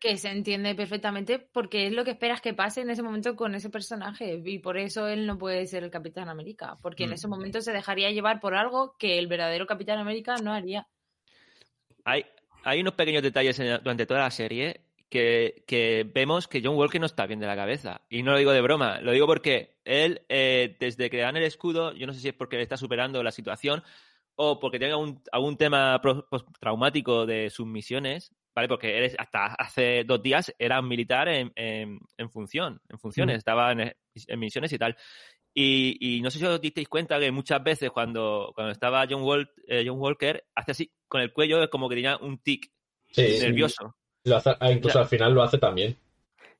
que, se, entiende perfectamente porque es lo que esperas que pase en ese momento con ese personaje y por eso él no puede ser el Capitán América, porque en ese mm. momento se dejaría llevar por algo que el verdadero Capitán América no haría. Hay, hay unos pequeños detalles durante toda la serie que, vemos que John Walker no está bien de la cabeza. Y no lo digo de broma, lo digo porque él, eh, desde que dan el escudo, yo no sé si es porque le está superando la situación o porque tenga un, algún tema postraumático de sus misiones, ¿vale? Porque eres hasta hace dos días era un militar en, en- en función, en funciones, Mm. estaba en, en misiones y tal. Y, y no sé si os disteis cuenta que muchas veces cuando, cuando estaba John, Wal- eh, John Walker, hacía así con el cuello, como que tenía un tic Sí, nervioso. lo hace- ah, incluso al final lo hace también.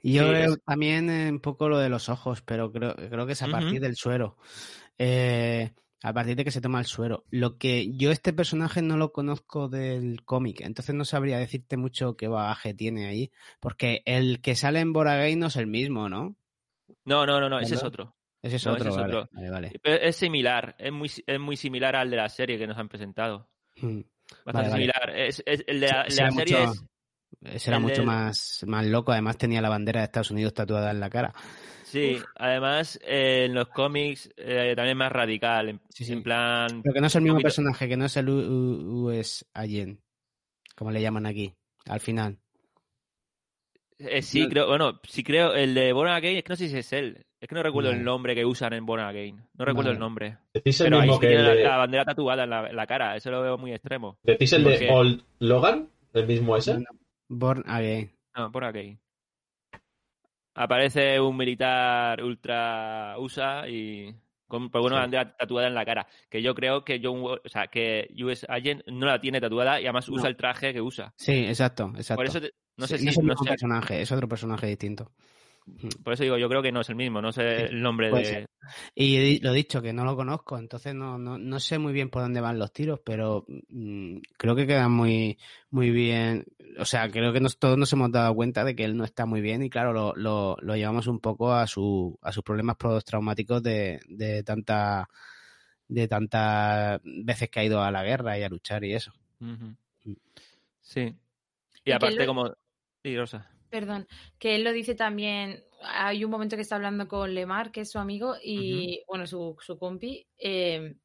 Y yo Sí, creo es- también eh, un poco lo de los ojos, pero creo, creo que es a partir del suero. Eh, a partir de que se toma el suero. Lo que yo este personaje no lo conozco del cómic, entonces no sabría decirte mucho qué bagaje tiene ahí, porque el que sale en Boragay no es el mismo, ¿no? No, no, no, no, ese es otro. Ese es No, otro, ese es vale, otro. vale, vale. Pero es similar, es muy, es muy similar al de la serie que nos han presentado. Mm. Bastante similar. Es, es- el de la, serie mucho- es. Ese era mucho del- más, más loco, además tenía la bandera de Estados Unidos tatuada en la cara. Sí, además eh, en los cómics eh, también es más radical. En, Sí, sí. en plan. Pero que no es el mismo poquito- personaje, que no es el US Agent, como le llaman aquí, al final. eh, sí, no- creo. Bueno, sí creo. El de Born Again es que no sé si es él. Es que no recuerdo el nombre que usan en Born Again. No recuerdo el nombre. Decís el Pero mismo que tiene el la, de, la bandera tatuada en la, en la cara. Eso lo veo muy extremo. decís el de Old Logan, el mismo ese. Born Again. No, Born Again. Aparece un militar ultra USA y con por una Sí. bandera tatuada en la cara. Que yo creo que John, o sea, que US Agent no la tiene tatuada y además No. usa el traje que usa. Sí, exacto, exacto. Por eso te- no sé si es el no personaje, es otro personaje distinto. Por eso digo, yo creo que no es el mismo, no sé Sí, el nombre de ser. Y lo dicho, que no lo conozco, entonces no, no, no sé muy bien por dónde van los tiros, pero mm, creo que quedan muy, muy bien. O sea, creo que nos, todos nos hemos dado cuenta de que él no está muy bien y claro, lo, lo, lo llevamos un poco a, su, a sus problemas postraumáticos de, de tanta de tantas veces que ha ido a la guerra y a luchar y eso. Mm. Sí. Y aparte lo- como sí, Rosa. Perdón, que él lo dice también. Hay un momento que está hablando con Lemar, que es su amigo, y bueno, su, su compi, eh,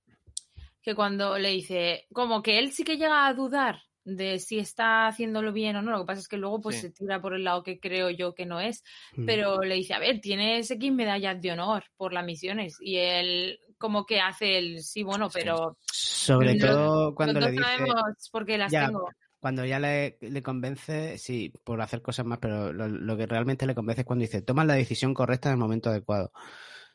que cuando le dice, como que él sí que llega a dudar de si está haciéndolo bien o no. Lo que pasa es que luego pues Sí. se tira por el lado que creo yo que no es. Mm. Pero le dice, a ver, tienes X medallas de honor por las misiones. Y él como que hace el sí, bueno, Sí. pero Sobre No, todo cuando los le dice, sabemos por qué las Ya, tengo. Cuando ya le, le convence, sí, por hacer cosas más, pero lo, lo que realmente le convence es cuando dice, tomas la decisión correcta en el momento adecuado.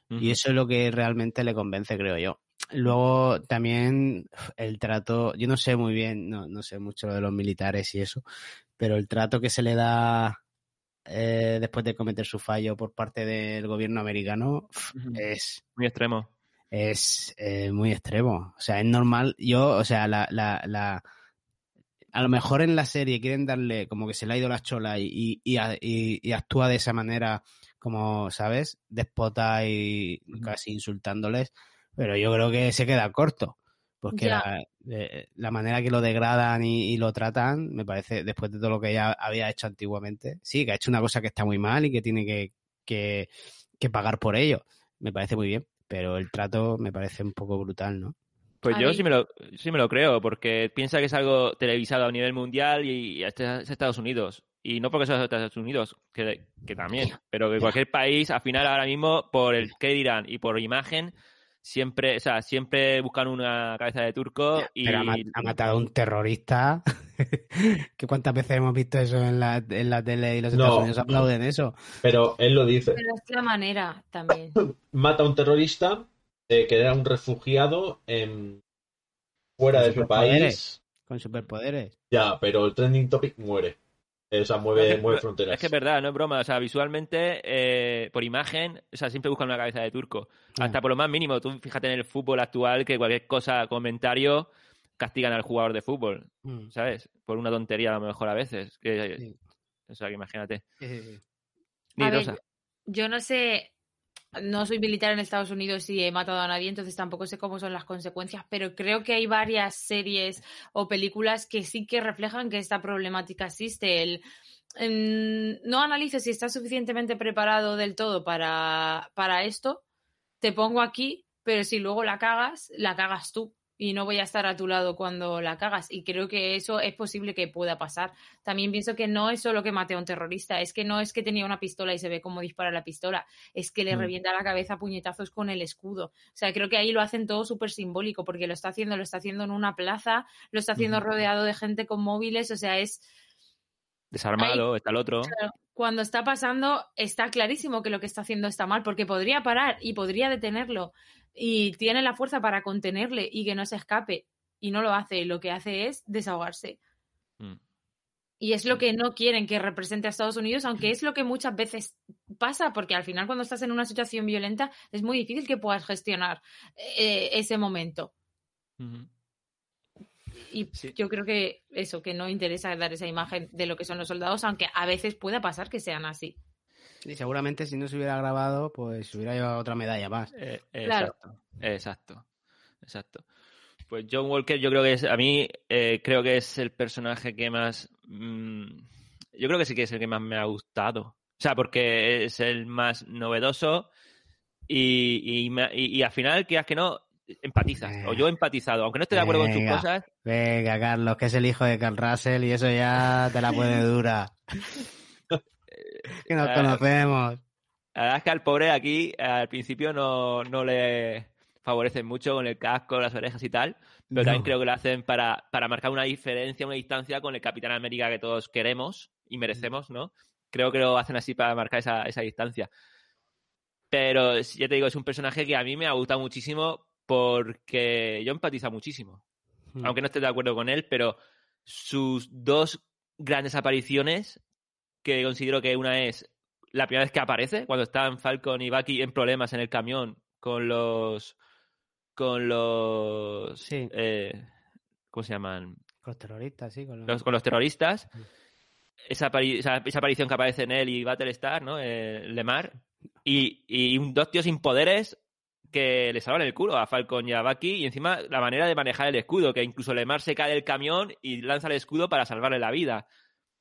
Y eso es lo que realmente le convence, creo yo. Luego también el trato, yo no sé muy bien, no, no sé mucho lo de los militares y eso, pero el trato que se le da eh, después de cometer su fallo por parte del gobierno americano es, Muy extremo. es eh, muy extremo. O sea, es normal. Yo, o sea, la, la, la, a lo mejor en la serie quieren darle como que se le ha ido la chola y, y, y a- y- y actúa de esa manera, como, ¿sabes? Despota y casi insultándoles. Pero yo creo que se queda corto. Porque la, eh, la manera que lo degradan y, lo tratan, me parece, después de todo lo que ya había hecho antiguamente, sí, que ha hecho una cosa que está muy mal y que tiene que, que, que pagar por ello. Me parece muy bien, pero el trato me parece un poco brutal, ¿no? Pues A yo mí- sí me, lo, sí me lo creo, porque piensa que es algo televisado a nivel mundial y, y este es Estados Unidos. Y no porque sea Estados Unidos, que, que también, pero que cualquier país, al final ahora mismo, por el qué dirán y por imagen, siempre, o sea, siempre buscan una cabeza de turco y Pero ha, ma- ha matado a un terrorista. que cuántas veces hemos visto eso en la, en la tele y los No. Estados Unidos aplauden eso. Pero él lo dice. Pero es la manera también. Mata a un terrorista eh, que era un refugiado en... fuera de su país. Con superpoderes. Ya, pero el trending topic muere. Eh, O sea, mueve, mueve fronteras. Es que es verdad, no es broma. O sea, visualmente, eh, por imagen, o sea, siempre buscan una cabeza de turco. Ah. Hasta por lo más mínimo. Tú fíjate en el fútbol actual que cualquier cosa, comentario, castigan al jugador de fútbol, Mm. ¿sabes? Por una tontería a lo mejor a veces. Que, Sí. O sea, que imagínate. Ver. Yo no sé, no soy militar en Estados Unidos y he matado a nadie, entonces tampoco sé cómo son las consecuencias, pero creo que hay varias series o películas que sí que reflejan que esta problemática existe. El, em, no analices si estás suficientemente preparado del todo para, para esto, te pongo aquí, pero si luego la cagas, la cagas tú. Y no voy a estar a tu lado cuando la cagas. Y creo que eso es posible que pueda pasar. También pienso que no es solo que mate a un terrorista, es que no es que tenía una pistola y se ve cómo dispara la pistola, es que le Mm. revienta la cabeza a puñetazos con el escudo. O sea, creo que ahí lo hacen todo súper simbólico porque lo está haciendo, lo está haciendo en una plaza, lo está haciendo rodeado de gente con móviles, o sea, es Desarmado, está el otro. Claro, cuando está pasando, está clarísimo que lo que está haciendo está mal, porque podría parar y podría detenerlo y tiene la fuerza para contenerle y que no se escape y no lo hace. Lo que hace es desahogarse. Mm. Y es lo que no quieren que represente a Estados Unidos, aunque es lo que muchas veces pasa, porque al final cuando estás en una situación violenta es muy difícil que puedas gestionar eh, ese momento. Y Sí. yo creo que eso, que no interesa dar esa imagen de lo que son los soldados, aunque a veces pueda pasar que sean así. Y seguramente si no se hubiera grabado, pues se hubiera llevado otra medalla más. Eh, Claro. Exacto, exacto, exacto. Pues John Walker yo creo que es, a mí eh, creo que es el personaje que más, mm, yo creo que sí que es el que más me ha gustado. O sea, porque es el más novedoso y, y, me- y- y al final, quieras que no, empatizas. O yo he empatizado, aunque no esté de acuerdo con sus Venga. cosas, Venga, Carlos, que es el hijo de Carl Russell y eso ya te la pone dura. que nos conocemos. La verdad es que al pobre aquí al principio no, no le favorecen mucho con el casco, las orejas y tal, pero también creo que lo hacen para, para marcar una diferencia, una distancia con el Capitán América que todos queremos y merecemos, ¿no? Creo que lo hacen así para marcar esa, esa distancia. Pero ya te digo, es un personaje que a mí me ha gustado muchísimo porque yo empatizo muchísimo Mm. aunque no esté de acuerdo con él, pero sus dos grandes apariciones, que considero que una es la primera vez que aparece, cuando están Falcon y Bucky en problemas en el camión con los. con los. Sí. eh, ¿Cómo se llaman? Con los terroristas, sí. Con los... Los- con los terroristas. Sí. Esa, apari- esa, esa aparición que aparece en él y Battlestar, ¿no? Eh, Lemar. Y, y dos tíos sin poderes que le salvan el culo a Falcon y a Bucky y encima la manera de manejar el escudo, que incluso Lemar se cae del camión y lanza el escudo para salvarle la vida.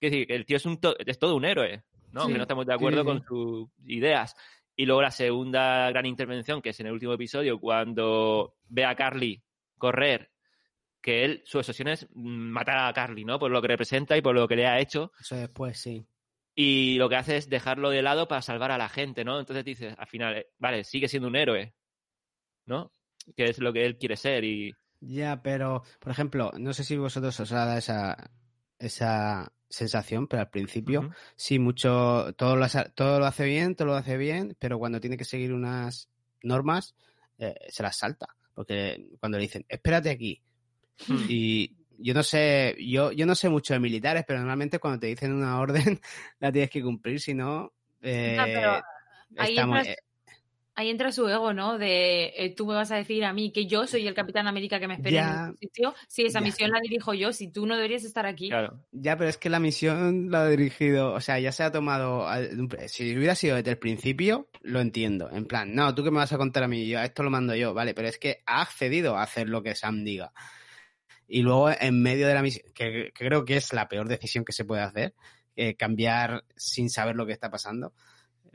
Es decir, que el tío es, un to- es todo un héroe, ¿no? Sí. Aunque no estamos de acuerdo sí. con sus ideas. Y luego la segunda gran intervención, que es en el último episodio, cuando ve a Carly correr, que él, su obsesión es mm, matar a Carly, ¿no? Por lo que representa y por lo que le ha hecho. Eso después, sí. Y lo que hace es dejarlo de lado para salvar a la gente, ¿no? Entonces dices, al final, eh, vale, sigue siendo un héroe, ¿no? Que es lo que él quiere ser y... Ya, pero, por ejemplo, no sé si vosotros os ha dado esa, esa sensación, pero al principio sí, mucho, todo lo, hace, todo lo hace bien, todo lo hace bien, pero cuando tiene que seguir unas normas, eh, se las salta. Porque cuando le dicen, espérate aquí, Hmm. y yo no sé, yo, yo no sé mucho de militares, pero normalmente cuando te dicen una orden, la tienes que cumplir, si no, eh, Ah, pero ahí entras- Ahí entra su ego, ¿no? De eh, tú me vas a decir a mí que yo soy el Capitán América que me espera Ya. en este sitio. Si esa Ya. misión la dirijo yo, si tú no deberías estar aquí. Claro. Ya, pero es que la misión la ha dirigido, o sea, ya se ha tomado, si hubiera sido desde el principio, lo entiendo, en plan, no, tú que me vas a contar a mí, yo, esto lo mando yo, vale, pero es que ha accedido a hacer lo que Sam diga. Y luego, en medio de la misión, que, que creo que es la peor decisión que se puede hacer, eh, cambiar sin saber lo que está pasando,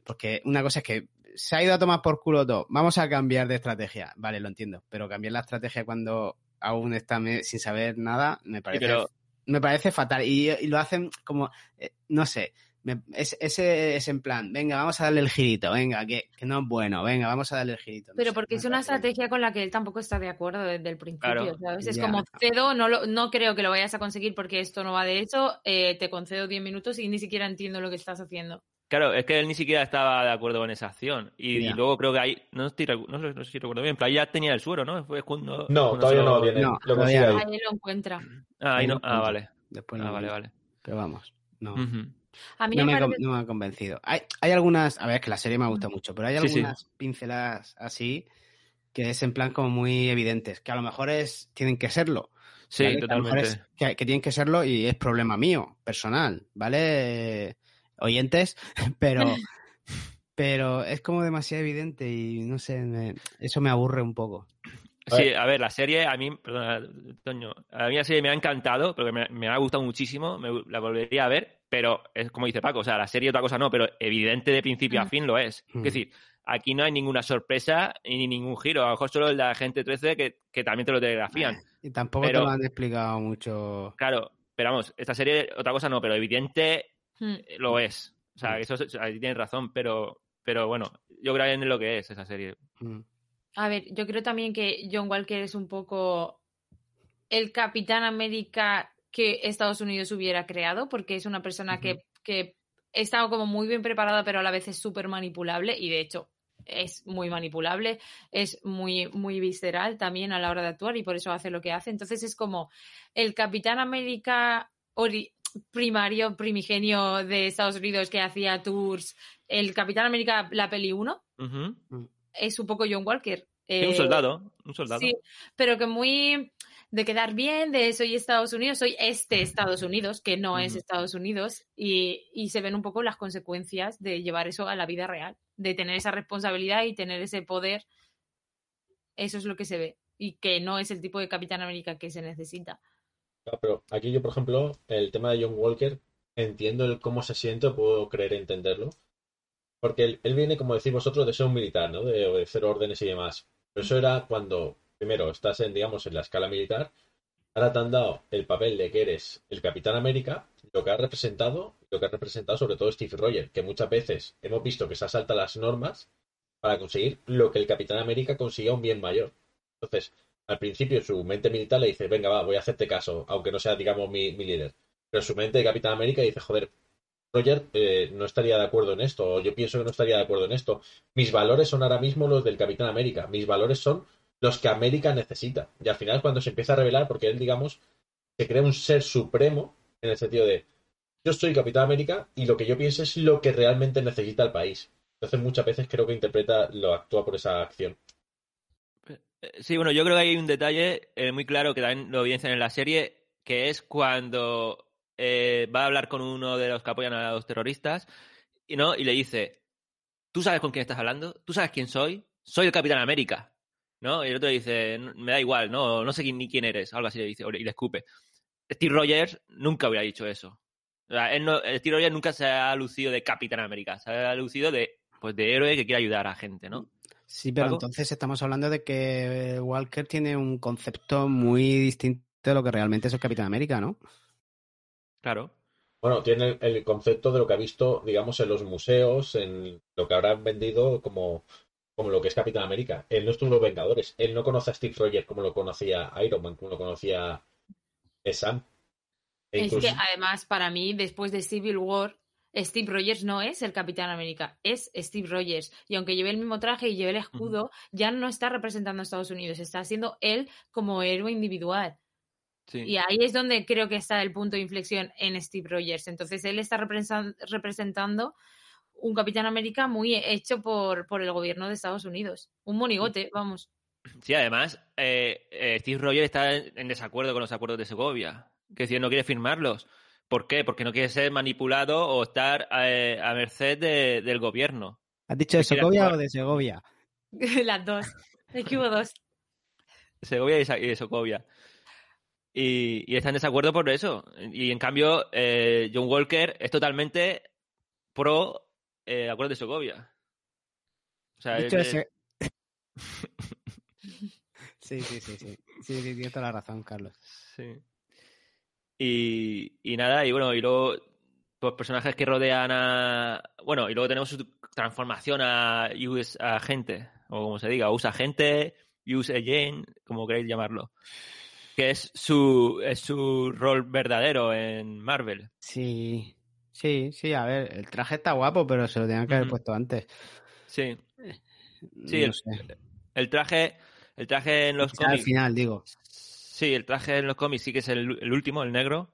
porque una cosa es que se ha ido a tomar por culo todo, vamos a cambiar de estrategia, vale, lo entiendo, pero cambiar la estrategia cuando aún está me- sin saber nada, me parece pero- me parece fatal. Y, y lo hacen como, eh, no sé, me- es- ese es en plan, venga, vamos a darle el girito, venga, que, que no es bueno, venga, vamos a darle el girito. No Pero sé, porque es una bien. estrategia con la que él tampoco está de acuerdo desde el principio, Claro. ¿sabes? Es Ya. como cedo, no, lo- no creo que lo vayas a conseguir porque esto no va de eso, eh, te concedo 10 minutos y ni siquiera entiendo lo que estás haciendo. Claro, es que él ni siquiera estaba de acuerdo con esa acción. Y, luego creo que ahí, no, estoy, no, sé- no sé si recuerdo bien, pero ahí ya tenía el suero, ¿no? Fue cuando, No, cuando todavía no lo- viene. No, lo todavía ahí. Ahí lo encuentra. Ah, ahí no. Ah, vale. Después Ah, vale, vale. Pero vamos, no. A mí No me me, parece... con- no me ha convencido. Hay, hay algunas, a ver, que la serie me gusta mucho, pero hay Sí, sí. algunas pinceladas así que es en plan como muy evidentes, que a lo mejor es, tienen que serlo. Sí, ¿vale? Que a lo mejor totalmente. es- que, que tienen que serlo y es problema mío, personal, ¿vale? Oyentes, pero, pero es como demasiado evidente y no sé, me- eso me aburre un poco. Sí, a ver, la serie, a mí, perdona, Toño, a mí la serie me ha encantado, porque me, me ha gustado muchísimo, me, la volvería a ver, pero es como dice Paco, o sea, la serie otra cosa no, pero evidente de principio a Mm. fin lo es. Mm. Es decir, aquí no hay ninguna sorpresa ni ningún giro. A lo mejor solo el de la gente 13 que, que también te lo telegrafían. Y tampoco Pero- te lo han explicado mucho. Claro, pero vamos, esta serie, otra cosa no, pero evidente Hmm. eh, lo es. O sea, eso es- ahí tienes razón, pero, pero bueno, yo creo que es lo que es esa serie. Mm. A ver, yo creo también que John Walker es un poco el Capitán América que Estados Unidos hubiera creado, porque es una persona que, que está como muy bien preparada, pero a la vez es súper manipulable, y de hecho es muy manipulable, es muy, muy visceral también a la hora de actuar, y por eso hace lo que hace. Entonces es como el Capitán América ori- primario, primigenio de Estados Unidos que hacía tours, el Capitán América, la peli 1, Ujú. es un poco John Walker. Sí, un Eh, soldado, un soldado. Sí, pero que muy de quedar bien, de soy Estados Unidos, soy este Estados Unidos, que no es. Estados Unidos, y, y se ven un poco las consecuencias de llevar eso a la vida real, de tener esa responsabilidad y tener ese poder. Eso es lo que se ve, y que no es el tipo de Capitán América que se necesita. Claro, pero aquí yo, por ejemplo, el tema de John Walker, entiendo el cómo se siente, puedo creer entenderlo. Porque él, él viene, como decís vosotros, de ser un militar, ¿no? De obedecer órdenes y demás. Pero eso era cuando, primero, estás en, digamos, en la escala militar. Ahora te han dado el papel de que eres el Capitán América, lo que ha representado, lo que ha representado sobre todo Steve Rogers, que muchas veces hemos visto que se salta las normas para conseguir lo que el Capitán América consiga un bien mayor. Entonces, al principio su mente militar le dice, venga, va, voy a hacerte caso, aunque no sea, digamos, mi, mi líder. Pero su mente de Capitán América dice, joder, Roger eh, no estaría de acuerdo en esto, o yo pienso que no estaría de acuerdo en esto. Mis valores son ahora mismo los del Capitán América, mis valores son los que América necesita. Y al final cuando se empieza a revelar, porque él, digamos, se crea un ser supremo, en el sentido de, yo soy Capitán América y lo que yo pienso es lo que realmente necesita el país. Entonces muchas veces creo que interpreta, lo actúa por esa acción. Eh, Sí, bueno, yo creo que hay un detalle eh, muy claro que también lo evidencian en la serie, que es cuando eh, va a hablar con uno de los que apoyan a los terroristas y, ¿no? y le dice, ¿tú sabes con quién estás hablando? ¿Tú sabes quién soy? Soy el Capitán América. ¿no? Y el otro dice, "No- me da igual, no, no sé ni quién eres, algo así le dice, y le escupe. Steve Rogers nunca hubiera dicho eso. O sea, él no- Steve Rogers nunca se ha lucido de Capitán América, se ha lucido de, pues, de héroe que quiere ayudar a gente, ¿no? Sí, pero Paco. entonces estamos hablando de que Walker tiene un concepto muy distinto de lo que realmente es el Capitán América, ¿no? Claro. Bueno, tiene el, concepto de lo que ha visto, digamos, en los museos, en lo que habrán vendido como, como lo que es Capitán América. Él no estuvo en los Vengadores. Él no conoce a Steve Rogers como lo conocía Iron Man, como lo conocía Sam. E Es que además, para mí, después de Civil War, Steve Rogers no es el Capitán América, es Steve Rogers. Y aunque lleve el mismo traje y lleve el escudo, ya no está representando a Estados Unidos, está siendo él como héroe individual. Sí. Y ahí es donde creo que está el punto de inflexión en Steve Rogers. Entonces él está representan- representando un Capitán América muy hecho por, por el gobierno de Estados Unidos. Un monigote, vamos. Sí, además, eh, eh, Steve Rogers está en, en desacuerdo con los acuerdos de Segovia. Que decir, no quiere firmarlos. ¿Por qué? Porque no quiere ser manipulado o estar eh, a merced de- del gobierno. ¿Has dicho de actuar. o de Segovia? Las dos. Es que hubo dos. Segovia y, de Sokovia. Y, y está en desacuerdo por eso. Y en cambio, eh, John Walker es totalmente pro eh, acuerdos de. O sea, Dicho ese- sí, sí, sí, sí. Sí, sí, tienes toda la razón, Carlos. Sí. Y, y nada, y bueno, y luego los personajes que rodean a. Bueno, y luego tenemos su transformación a US agente, o como se diga, US agente, US agent, como queréis llamarlo. Que es su, es su rol verdadero en Marvel. Sí, sí, sí, a ver, el traje está guapo, pero se lo tenían que haber puesto antes. Sí. Sí, no el- traje, el traje en los sea, al cómics. final, digo. Sí, el traje en los cómics sí que es el, el último, el negro.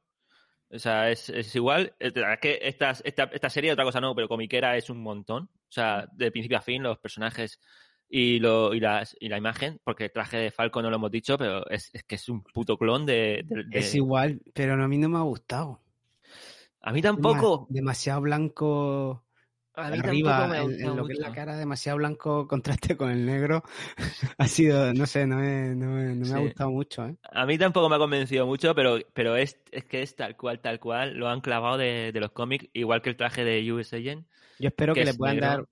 O sea, es, es igual. Es que esta, esta, esta serie, otra cosa no, pero comiquera es un montón. O sea, de principio a fin, los personajes y, lo, y, las, y la imagen, porque el traje de Falco no lo hemos dicho, pero es, es que es un puto clon de... de- de- Es igual, pero a mí no me ha gustado. A mí tampoco. Dema- demasiado blanco A mí arriba, tampoco me ha en, gustado en lo que es la cara, demasiado blanco contraste con el negro. ha sido, no sé, no me, no me, no me ha gustado mucho, ¿eh? A mí tampoco me ha convencido mucho, pero, pero es, es que es tal cual, tal cual. Lo han clavado de, de los cómics, igual que el traje de US Agent. Yo espero Que que le puedan negro. dar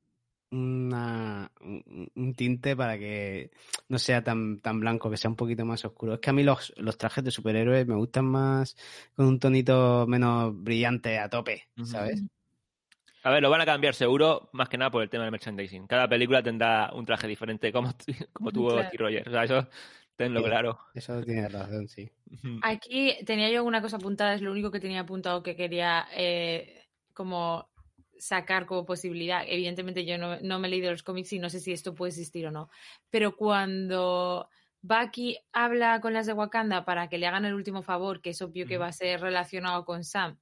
una, un, tinte para que no sea tan, tan blanco, que sea un poquito más oscuro. Es que a mí los, los trajes de superhéroes me gustan más con un tonito menos brillante a tope. ¿sabes? A ver, lo van a cambiar seguro, más que nada por el tema del merchandising. Cada película tendrá un traje diferente, como, como tuvo Claro. Steve Rogers. O sea, eso tenlo Sí. claro. Eso tiene razón, sí. Aquí tenía yo una cosa apuntada, es lo único que tenía apuntado que quería eh, como sacar como posibilidad. Evidentemente yo no, no me he leído los cómics y no sé si esto puede existir o no. Pero cuando Bucky habla con las de Wakanda para que le hagan el último favor, que es obvio que va a ser relacionado con Sam,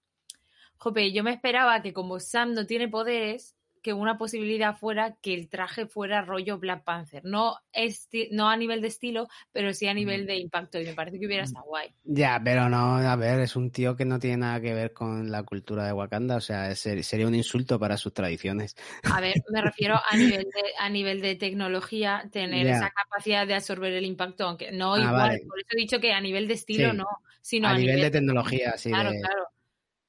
jope, yo me esperaba que como Sam no tiene poderes, que una posibilidad fuera que el traje fuera rollo Black Panther. No, no a nivel de estilo, pero sí a nivel de impacto. Y me parece que hubiera estado guay. Ya, pero no, a ver, es un tío que no tiene nada que ver con la cultura de Wakanda, o sea, sería un insulto para sus tradiciones. A ver, me refiero a nivel de, a nivel de tecnología, tener Ya. esa capacidad de absorber el impacto, aunque no Ah, igual, vale. por eso he dicho que a nivel de estilo Sí. no, sino a, a, nivel, de tecnología, sí. claro, de- claro,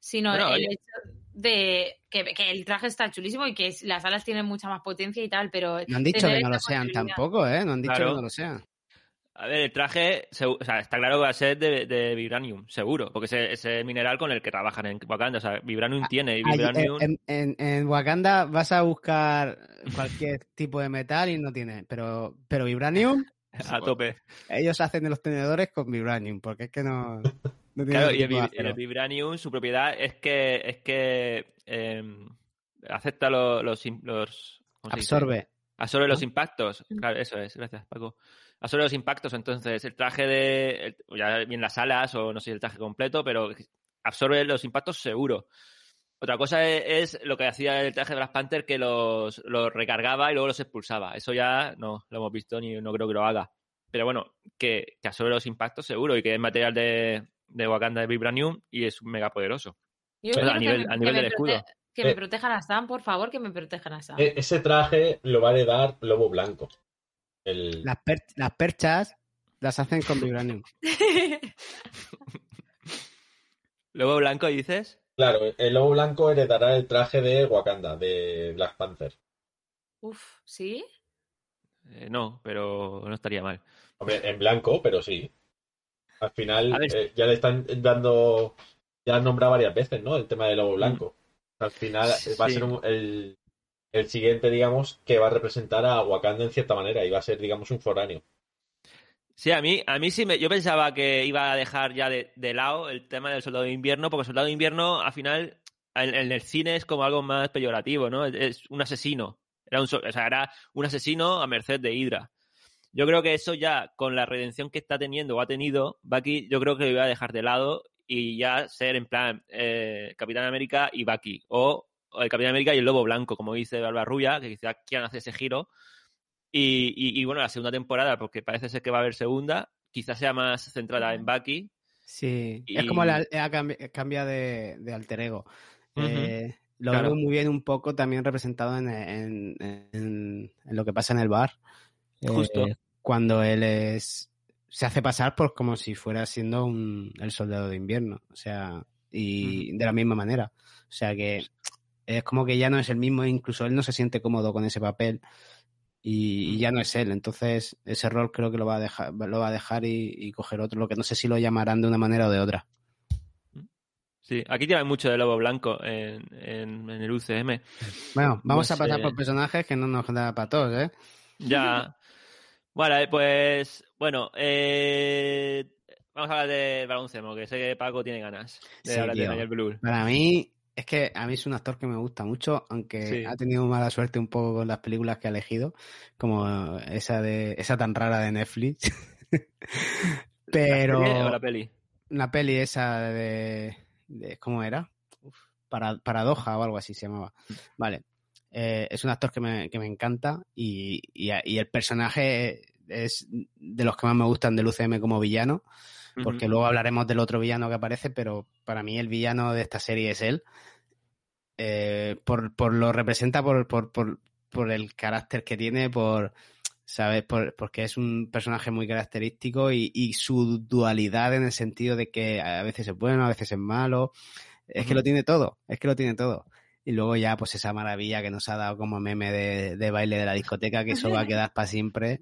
sino Bueno, el oye. hecho de que, que el traje está chulísimo y que las alas tienen mucha más potencia y tal, pero No han dicho que no lo sean tampoco, ¿eh? No han dicho Claro. que no lo sean. A ver, el traje, o sea, está claro que va a ser de, de Vibranium, seguro, porque ese es el mineral con el que trabajan en Wakanda. O sea, Vibranium tiene y Allí, Vibranium. en, en- en Wakanda vas a buscar cualquier tipo de metal y no tiene, pero, pero Vibranium, a tope. ellos hacen de los tenedores con Vibranium, porque es que no, no Claro, y el, el. Vibranium, su propiedad es que es que eh, acepta lo- los. Absorbe. Absorbe los impactos. Claro, eso es, gracias, Paco. Absorbe los impactos, entonces el traje de. el- ya bien las alas, o no sé si el traje completo, pero absorbe los impactos seguro. Otra cosa es, es lo que hacía el traje de Black Panther, que los, los recargaba y luego los expulsaba. Eso ya no lo hemos visto ni no creo que lo haga. Pero bueno, que, que absorbe los impactos seguro y que es material de, de Wakanda de Vibranium y es mega poderoso. Yo a que nivel- me- a que nivel me del escudo. Que me protejan a Sam, por favor, que me protejan a Sam. E- ese traje lo va a heredar Lobo Blanco. El... Las, per- las perchas las hacen con Vibranium. Luego blanco dices. Claro, el Lobo Blanco heredará el traje de Wakanda, de Black Panther. Uf, ¿sí? Eh, no, pero no estaría mal. Hombre, en blanco, pero sí. Al final ver. eh, ya le están dando, ya han nombrado varias veces, ¿no? El tema del lobo blanco. Al final eh, va a ser un- el, el siguiente, digamos, que va a representar a Wakanda en cierta manera y va a ser, digamos, un foráneo. Sí, a mí, a mí sí me, yo pensaba que iba a dejar ya de, de lado el tema del soldado de invierno, porque el soldado de invierno, al final, en, en el cine es como algo más peyorativo, ¿no? Es, es un asesino. Era un, o sea, era un asesino a merced de Hydra. Yo creo que eso ya, con la redención que está teniendo o ha tenido, Bucky, yo creo que lo iba a dejar de lado y ya ser en plan eh, Capitán América y Bucky. O, o el Capitán América y el Lobo Blanco, como dice Barbarrulla, que quizá quieran hacer ese giro. Y, y- y, bueno, la segunda temporada, porque parece ser que va a haber segunda, quizás sea más centrada en Bucky. Sí, Y- es como la, la cambi- cambia de, de alter ego. Eh, lo claro. veo muy bien un poco también representado en, en- en- en lo que pasa en el bar. Eh, Justo. Cuando él es se hace pasar por como si fuera siendo un, el soldado de invierno. O sea, y de la misma manera. O sea que es como que ya no es el mismo, incluso él no se siente cómodo con ese papel. Y, y ya no es él, entonces ese rol creo que lo va a dejar, lo va a dejar y, y coger otro, lo que no sé si lo llamarán de una manera o de otra. Sí, aquí tienen mucho de Lobo Blanco en, en- en el UCM. Bueno, vamos a pasar por personajes que no nos da para todos, ¿eh? Ya. Vale, pues bueno, eh, vamos a hablar de baloncesto, que sé que Paco tiene ganas de Sí, hablar de. Daniel Blue. Para mí, es que a mí es un actor que me gusta mucho, aunque Sí. ha tenido mala suerte un poco con las películas que ha elegido, como esa de esa tan rara de Netflix. Pero ¿La serie o la peli? la peli esa de, de- ¿cómo era? Uf, para, paradoja o algo así se llamaba. Vale. Eh, es un actor que me, que me encanta y, y, y el personaje es de los que más me gustan del UCM como villano porque luego hablaremos del otro villano que aparece, pero para mí el villano de esta serie es él. Eh, por, por lo representa por, por, por, por el carácter que tiene, por sabes, por, porque es un personaje muy característico y, y su dualidad en el sentido de que a veces es bueno, a veces es malo. Es que lo tiene todo, es que lo tiene todo. Y luego ya, pues esa maravilla que nos ha dado como meme de, de baile de la discoteca, que eso va a quedar para siempre.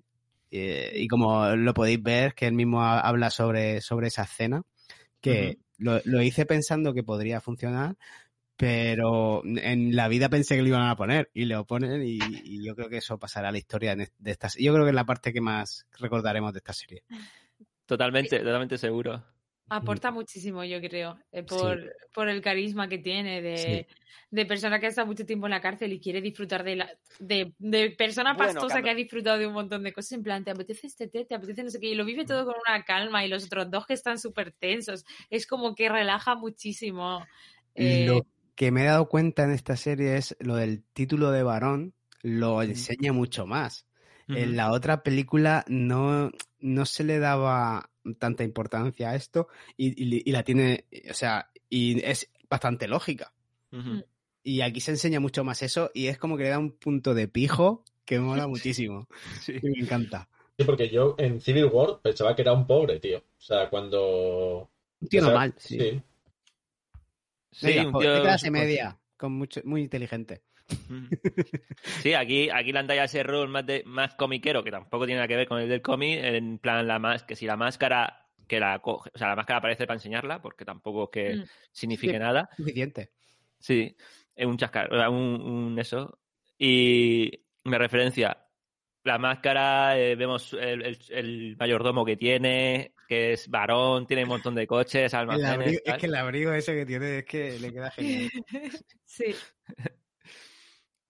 Y, y como lo podéis ver, que él mismo ha- habla sobre, sobre esa escena, que lo, lo hice pensando que podría funcionar, pero en la vida pensé que lo iban a poner y lo ponen y, y yo creo que eso pasará a la historia de esta Yo creo que es la parte que más recordaremos de esta serie. Totalmente, totalmente seguro. Aporta muchísimo, yo creo, eh, por, por el carisma que tiene de, Sí. de persona que ha estado mucho tiempo en la cárcel y quiere disfrutar de la de, de persona Bueno, pastosa claro. que ha disfrutado de un montón de cosas. En plan, te apetece este té, te apetece no sé qué, y lo vive todo con una calma y los otros dos que están súper tensos. Es como que relaja muchísimo. Eh, Lo que me he dado cuenta en esta serie es lo del título de varón, lo enseña mucho más. En la otra película no, no se le daba tanta importancia a esto y, y- y la tiene, o sea, y es bastante lógica. Ujú. Y aquí se enseña mucho más eso y es como que le da un punto de pijo que me mola muchísimo. Sí. Y me encanta. Sí, porque yo en Civil War pensaba que era un pobre, tío. O sea, cuando... Un tío o sea, normal, sí. sí. Sí, Venga, un jo- tío de clase media, con mucho, muy inteligente. Sí, aquí, aquí le han dado ese rol más, de, más comiquero, que tampoco tiene nada que ver con el del cómic, en plan, la más, que si la máscara, que la coge, o sea, la máscara aparece para enseñarla, porque tampoco es que Mm. signifique Sí. nada. Suficiente. Sí, es un chascar, o sea, un, un eso. Y me referencia, la máscara, eh, vemos el, el- el mayordomo que tiene, que es varón, tiene un montón de coches, El almacenes. abrigo- es que el abrigo ese que tiene es que le queda genial. sí.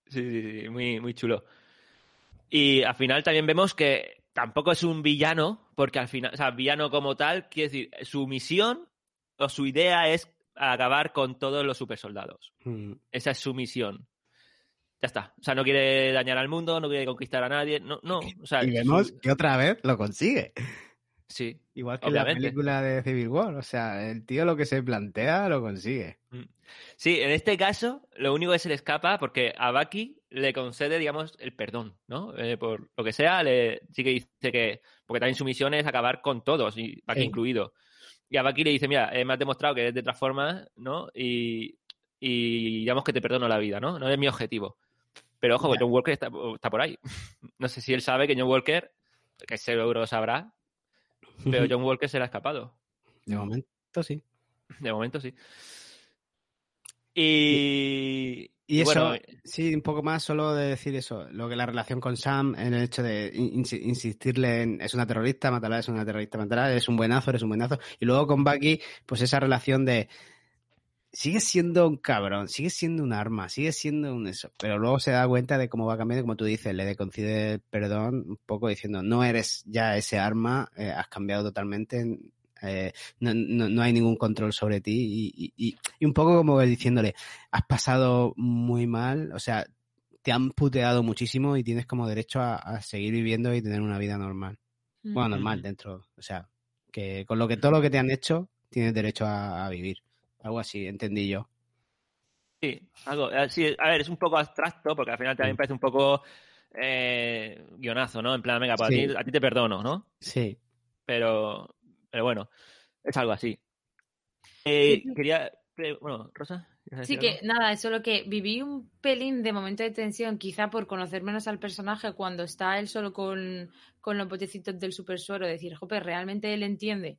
Sí, sí, sí, muy, muy chulo. Y al final también vemos que tampoco es un villano, porque al final, o sea, villano como tal, quiere decir, su misión o su idea es acabar con todos los supersoldados. Mm. Esa es su misión. Ya está. O sea, no quiere dañar al mundo, no quiere conquistar a nadie. No, no. O sea, Y vemos su- que otra vez lo consigue. Sí. Igual que en la película de Civil War. O sea, el tío lo que se plantea lo consigue. Sí, en este caso, lo único que se le escapa, porque a Bucky le concede, digamos, el perdón, ¿no? Eh, por lo que sea, le, sí que dice que. Porque también su misión es acabar con todos, y Bucky Sí. incluido. Y a Bucky le dice: Mira, eh, me has demostrado que eres de otra forma, ¿no? Y, y digamos que te perdono la vida, ¿no? No es mi objetivo. Pero ojo, Ya. John Walker está, está por ahí. No sé si él sabe que John Walker, que seguro lo sabrá, pero John Walker se le ha escapado. De momento sí. De momento sí. Y, Y eso, bueno, sí, un poco más solo de decir eso, lo que la relación con Sam, en el hecho de in- insi- insistirle en es una terrorista, matará, es una terrorista, matará, eres un buenazo, eres un buenazo. Y luego con Bucky, pues esa relación de sigue siendo un cabrón, sigue siendo un arma, sigue siendo un eso, pero luego se da cuenta de cómo va cambiando, como tú dices, le concede el perdón un poco diciendo, no eres ya ese arma, eh, has cambiado totalmente, eh, no, no, no hay ningún control sobre ti y, y- y- y un poco como diciéndole, has pasado muy mal, o sea, te han puteado muchísimo y tienes como derecho a, a seguir viviendo y tener una vida normal. Bueno, normal dentro, o sea, que con lo que todo lo que te han hecho, tienes derecho a, a vivir. Algo así, entendí yo. Sí, algo, eh, sí, a ver, es un poco abstracto porque al final también Mm. parece un poco eh, guionazo, ¿no? En plan, venga, pues Sí. a, ti, a ti te perdono, ¿no? Sí. Pero, pero bueno, es algo así. Eh, quería, bueno, Rosa. ¿quieres Sí, que nada, es solo que viví un pelín de momento de tensión, quizá por conocer menos al personaje cuando está él solo con, con los botecitos del super suero, decir, jope, realmente él entiende.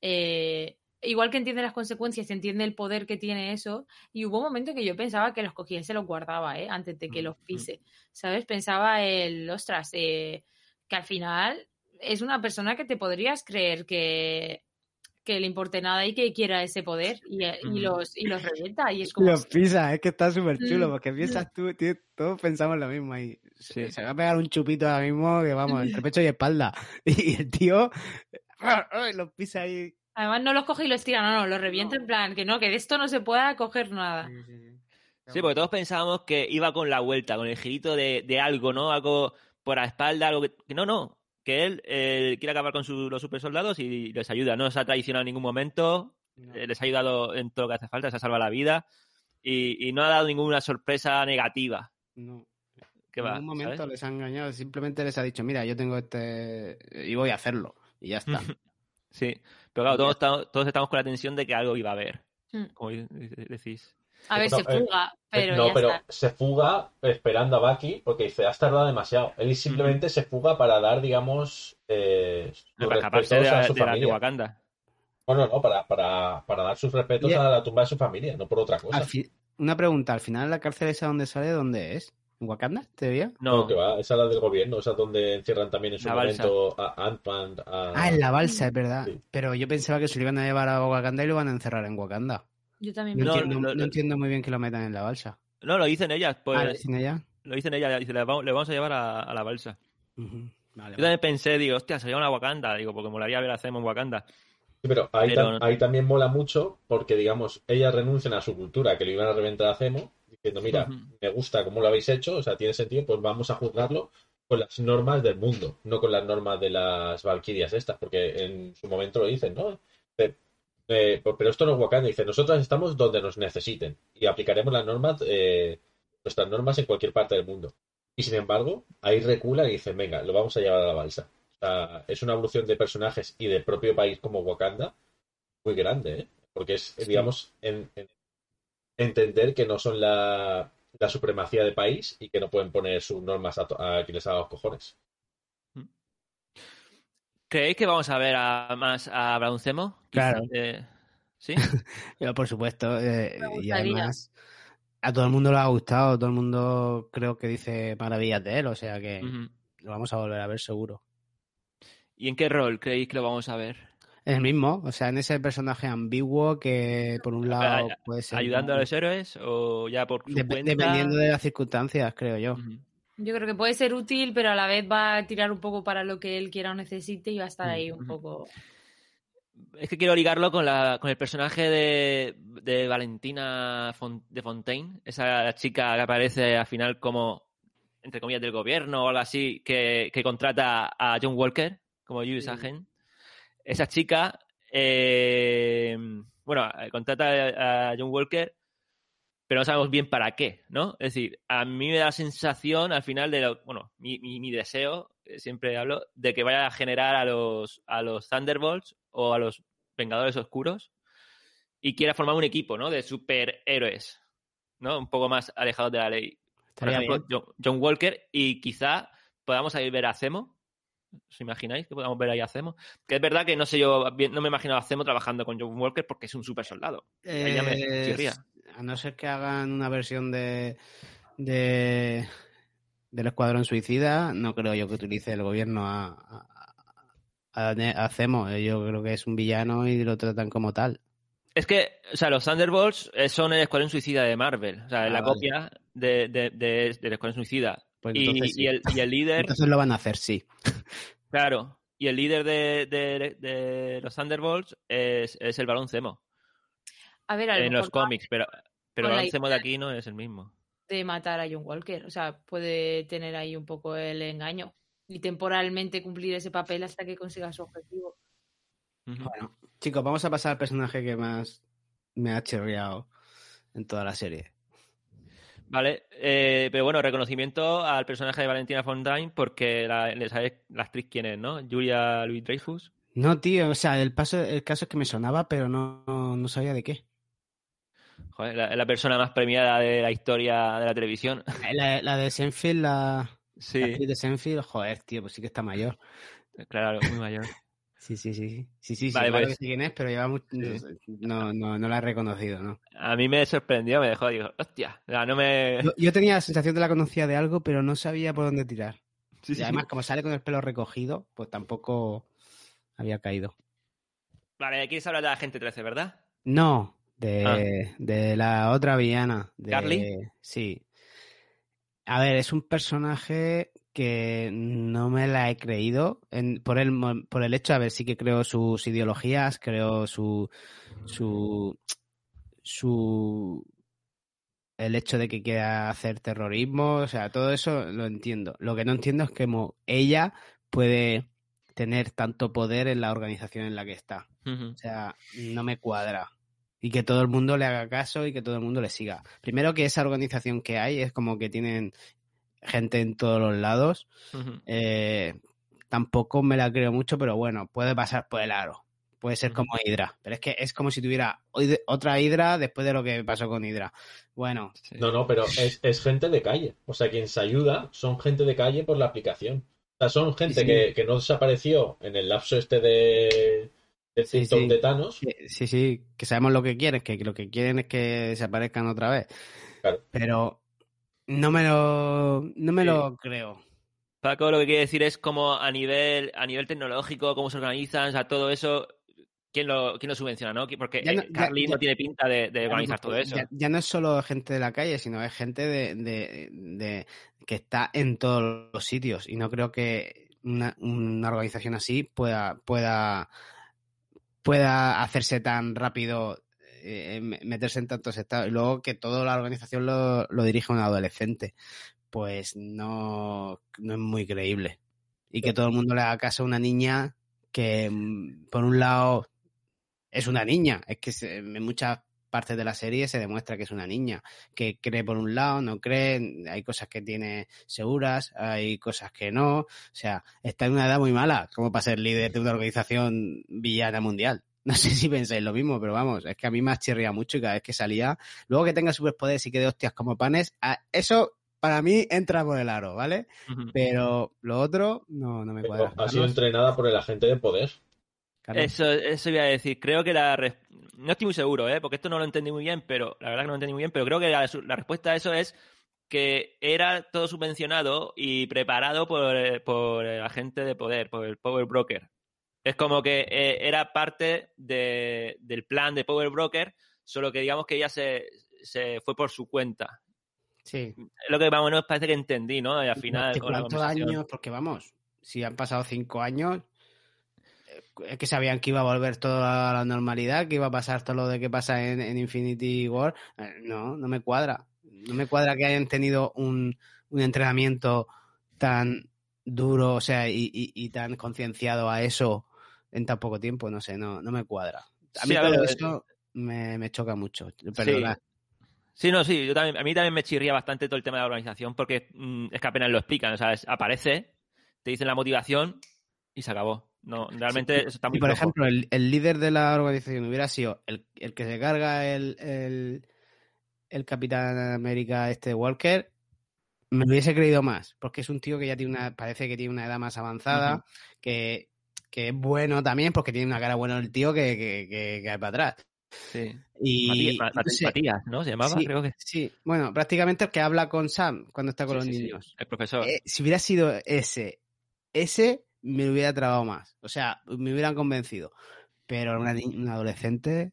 eh, igual que entiende las consecuencias, entiende el poder que tiene eso. Y hubo un momento que yo pensaba que los cogía y se los guardaba, ¿eh? Antes de que Mm, los mm. pise. ¿Sabes? Pensaba el, ostras, eh, que al final es una persona que te podrías creer que, que le importe nada y que quiera ese poder y, y Mm. los, y los revienta. Y es como, Los pisa, es que está súper chulo, Mm, porque piensas tú, tío, todos pensamos lo mismo ahí. Sí. Se va a pegar un chupito ahora mismo que vamos, entre pecho y espalda. Y el tío los pisa ahí. Además, no los coge y los tira, no, no, los revienta en plan que no, que de esto no se pueda coger nada. Sí, porque todos pensábamos que iba con la vuelta, con el girito de, de algo, ¿no? Algo por la espalda, algo que... que no, no. Que él eh, quiere acabar con su- los super soldados y les ayuda. No se ha traicionado en ningún momento. eh, les ha ayudado en todo lo que hace falta, se ha salvado la vida. Y, y no ha dado ninguna sorpresa negativa. No. Que en va, ningún momento ¿sabes? les ha engañado, simplemente les ha dicho, mira, yo tengo este y voy a hacerlo. Y ya está. Sí. Pero claro, todos, estamos- todos estamos con la tensión de que algo iba a haber. Mm. Como de- decís. A ver, No, se eh, fuga, pero no, ya pero está. se fuga esperando a Bucky porque dice, has tardado demasiado. Él simplemente se fuga para dar, digamos, eh, sus Para escaparse de, respetos a la- su de la de familia. Wakanda. Bueno, no, para, para, para dar sus respetos Y- a la tumba de su familia, no por otra cosa. Fi- Una pregunta, al final la cárcel esa donde sale, ¿dónde es? ¿En Wakanda? ¿Te veía? No, No, que va, esa es la del gobierno, esa es donde encierran también en su La balsa. momento a Ant-Man. a- Ah, en la balsa, es verdad. Sí. Pero yo pensaba que se lo iban a llevar a Wakanda y lo van a encerrar en Wakanda. Yo también No, No, entiendo, lo- no lo- entiendo muy bien que lo metan en la balsa. no, lo dicen ellas, pues. ah, ¿lo dicen ella? Lo dicen ellas, dice, le vamos, le vamos a llevar a, a la balsa. Vale, Yo vale. también pensé, digo, hostia, sería una Wakanda, digo, porque molaría ver a Zemo en Wakanda. Sí, pero ahí, Pero tam- no- ahí también mola mucho porque, digamos, ellas renuncian a su cultura, que lo iban a reventar a Zemo, diciendo, mira, me gusta cómo lo habéis hecho, o sea, tiene sentido, pues vamos a juzgarlo con las normas del mundo, no con las normas de las Valquirias estas, porque en su momento lo dicen, ¿no? Eh, eh, pues, pero esto no es Wakanda, dice, nosotras estamos donde nos necesiten y aplicaremos las normas, eh, nuestras normas en cualquier parte del mundo. Y sin embargo, ahí reculan y dicen, venga, lo vamos a llevar a la balsa. O sea, es una evolución de personajes y del propio país como Wakanda muy grande, ¿eh? Porque es, Sí. digamos, en- en- entender que no son la, la supremacía de país y que no pueden poner sus normas a, a quien les haga los cojones. ¿Creéis que vamos a ver a, más a Brown Zemo? Claro. Eh, ¿Sí? Yo, por supuesto. eh, y además, a todo el mundo le ha gustado. Todo el mundo creo que dice maravillas de él. O sea que lo vamos a volver a ver seguro. ¿Y en qué rol creéis que lo vamos a ver? Es el mismo. O sea, en ese personaje ambiguo que por un lado Ay- puede ser. ¿Ayudando a los héroes o ya por su Dep- cuenta? Dependiendo de las circunstancias, creo yo. Yo creo que puede ser útil, pero a la vez va a tirar un poco para lo que él quiera o necesite y va a estar ahí un poco. Es que quiero ligarlo con, la, con el personaje de, de Valentina de Fontaine, esa chica que aparece al final como, entre comillas, del gobierno o algo así, que, que contrata a John Walker como US Sí. agent. Esa chica, eh, bueno, eh, contrata a John Walker, pero no sabemos bien para qué, ¿no? Es decir, a mí me da la sensación al final de lo, bueno, mi, mi, mi deseo, eh, siempre hablo, de que vaya a generar a los, a los Thunderbolts o a los Vengadores Oscuros y quiera formar un equipo, ¿no? De superhéroes, ¿no? Un poco más alejados de la ley. Por ejemplo, John, John Walker y quizá podamos ahí ver a Zemo. ¿Os imagináis que podamos ver ahí a Zemo? Que es verdad que no sé yo, no me imagino a Zemo trabajando con John Walker porque es un super soldado. Me a no ser que hagan una versión de, de del Escuadrón Suicida, no creo yo que utilice el gobierno a, a, Zemo. Yo creo que es un villano y lo tratan como tal. Es que, o sea, los Thunderbolts eh, son el Escuadrón Suicida de Marvel. O sea, Ah, la vale. copia de, de- de- del Escuadrón Suicida. Pues y, entonces sí. y el, y el líder, Entonces lo van a hacer, sí. claro, y el líder de, de- de los Thunderbolts es, es el Balón Zemo A ver, a lo en los cómics, pero, pero el Balón Zemo de aquí no es el mismo. de matar a John Walker. O sea, puede tener ahí un poco el engaño y temporalmente cumplir ese papel hasta que consiga su objetivo. Bueno, chicos, vamos a pasar al personaje que más me ha chirriado en toda la serie. Vale, eh, pero bueno, reconocimiento al personaje de Valentina Fontaine porque la, le sabéis la actriz quién es, ¿no? Julia Louis Dreyfus. No, tío, o sea, el, paso, el caso es que me sonaba, pero no, no, no sabía de qué. Joder, la, la persona más premiada de la historia de la televisión. La, la de Senfield, la, Sí, la actriz de Senfield, joder, tío, pues sí que está mayor. claro, muy mayor. Sí, sí, sí. Sí, sí, sí, claro pues. que quién es, pero lleva mucho... Sí. No, no, no la he reconocido, ¿no? A mí me sorprendió, me dejó, digo, hostia, no me... Yo, yo tenía la sensación de la conocía de algo, pero no sabía por dónde tirar. Sí, Y además, como sale con el pelo recogido, pues tampoco había caído. Vale, quieres hablar de la gente 13, ¿verdad? No, de, Ah. de la otra villana. De, ¿Carly? Sí. A ver, es un personaje que no me la he creído en- por, el, por el hecho, a ver, sí que creo sus ideologías, creo su, su, su, el hecho de que quiera hacer terrorismo, o sea, todo eso lo entiendo. Lo que no entiendo es cómo ella puede tener tanto poder en la organización en la que está. O sea, no me cuadra. Y que todo el mundo le haga caso y que todo el mundo le siga. Primero que esa organización que hay es como que tienen gente en todos los lados. Eh, tampoco me la creo mucho, pero bueno, puede pasar por el aro. puede ser como Hydra, pero es que es como si tuviera otra Hydra después de lo que pasó con Hydra. Bueno. No, no, pero es, gente de calle. O sea, quien se ayuda son gente de calle por la aplicación. O sea, son gente Que, no desapareció en el lapso este de, de sí, de Thanos. Sí, sí, que sabemos lo que quieren, que lo que quieren es que desaparezcan otra vez. Pero no me lo, no me lo creo. Paco lo que quiere decir es como a nivel, a nivel tecnológico, cómo se organizan, o sea, todo eso, ¿quién lo, quién lo subvenciona, no? Porque no, Carly no tiene pinta de, organizar todo eso. Ya, no es solo gente de la calle, sino es gente de, que está en todos los sitios. Y no creo que una, una organización así pueda, pueda, pueda hacerse tan rápido eh, meterse en tantos estados y luego que toda la organización lo, lo dirige un adolescente, pues no, no es muy creíble. Y que todo el mundo le haga caso a una niña que, mm, por un lado, es una niña. Es que en muchas partes de la serie se demuestra que es una niña, que cree por un lado, no cree, hay cosas que tiene seguras, hay cosas que no. O sea, está en una edad muy mala como para ser líder de una organización villana mundial. No sé si pensáis lo mismo, pero vamos, es que a mí me chirría mucho y cada vez que salía, luego que tenga superpoderes y que de hostias como panes, eso para mí entra por el aro, ¿vale? Pero lo otro no, no me cuadra. Ha sido entrenada por el agente de poder. Eso, eso iba a decir. Creo que la. No estoy muy seguro, ¿eh? Porque esto no lo entendí muy bien, pero la verdad que no lo entendí muy bien, pero creo que la, respuesta a eso es que era todo subvencionado y preparado por, por el agente de poder, por el Power Broker. Es como que eh, era parte del plan de Power Broker, solo que digamos que ella se, fue por su cuenta. Sí. Es lo que más o menos parece que entendí, ¿no? Y al final. ¿Cuántos años? Porque vamos, si han pasado cinco años, eh, es que sabían que iba a volver todo a la normalidad, que iba a pasar todo lo de que pasa en, Infinity War. Eh, no, no me cuadra. No me cuadra que hayan tenido un, un entrenamiento tan duro, o sea, y, y tan concienciado a eso en tan poco tiempo, no sé, no, no me cuadra. A mí todo eso me, me, choca mucho, perdona. Sí. no, sí, yo también, a mí también me chirría bastante todo el tema de la organización porque mm, es que apenas lo explican, o sea, aparece, te dicen la motivación y se acabó. No, realmente eso está muy Y por ejemplo, el, el, líder de la organización hubiera sido el, el que se carga el, el, el, Capitán América, este Walker, me hubiese creído más, porque es un tío que ya tiene una, parece que tiene una edad más avanzada, que que es bueno también porque tiene una cara buena el tío que, que, que, cae para atrás. Sí. Y Matías, ¿no? Se llamaba, sí, creo que. Sí, bueno, prácticamente el que habla con Sam cuando está con los niños. El profesor. Eh, si hubiera sido ese, ese me hubiera trabado más. O sea, me hubieran convencido. Pero una, una adolescente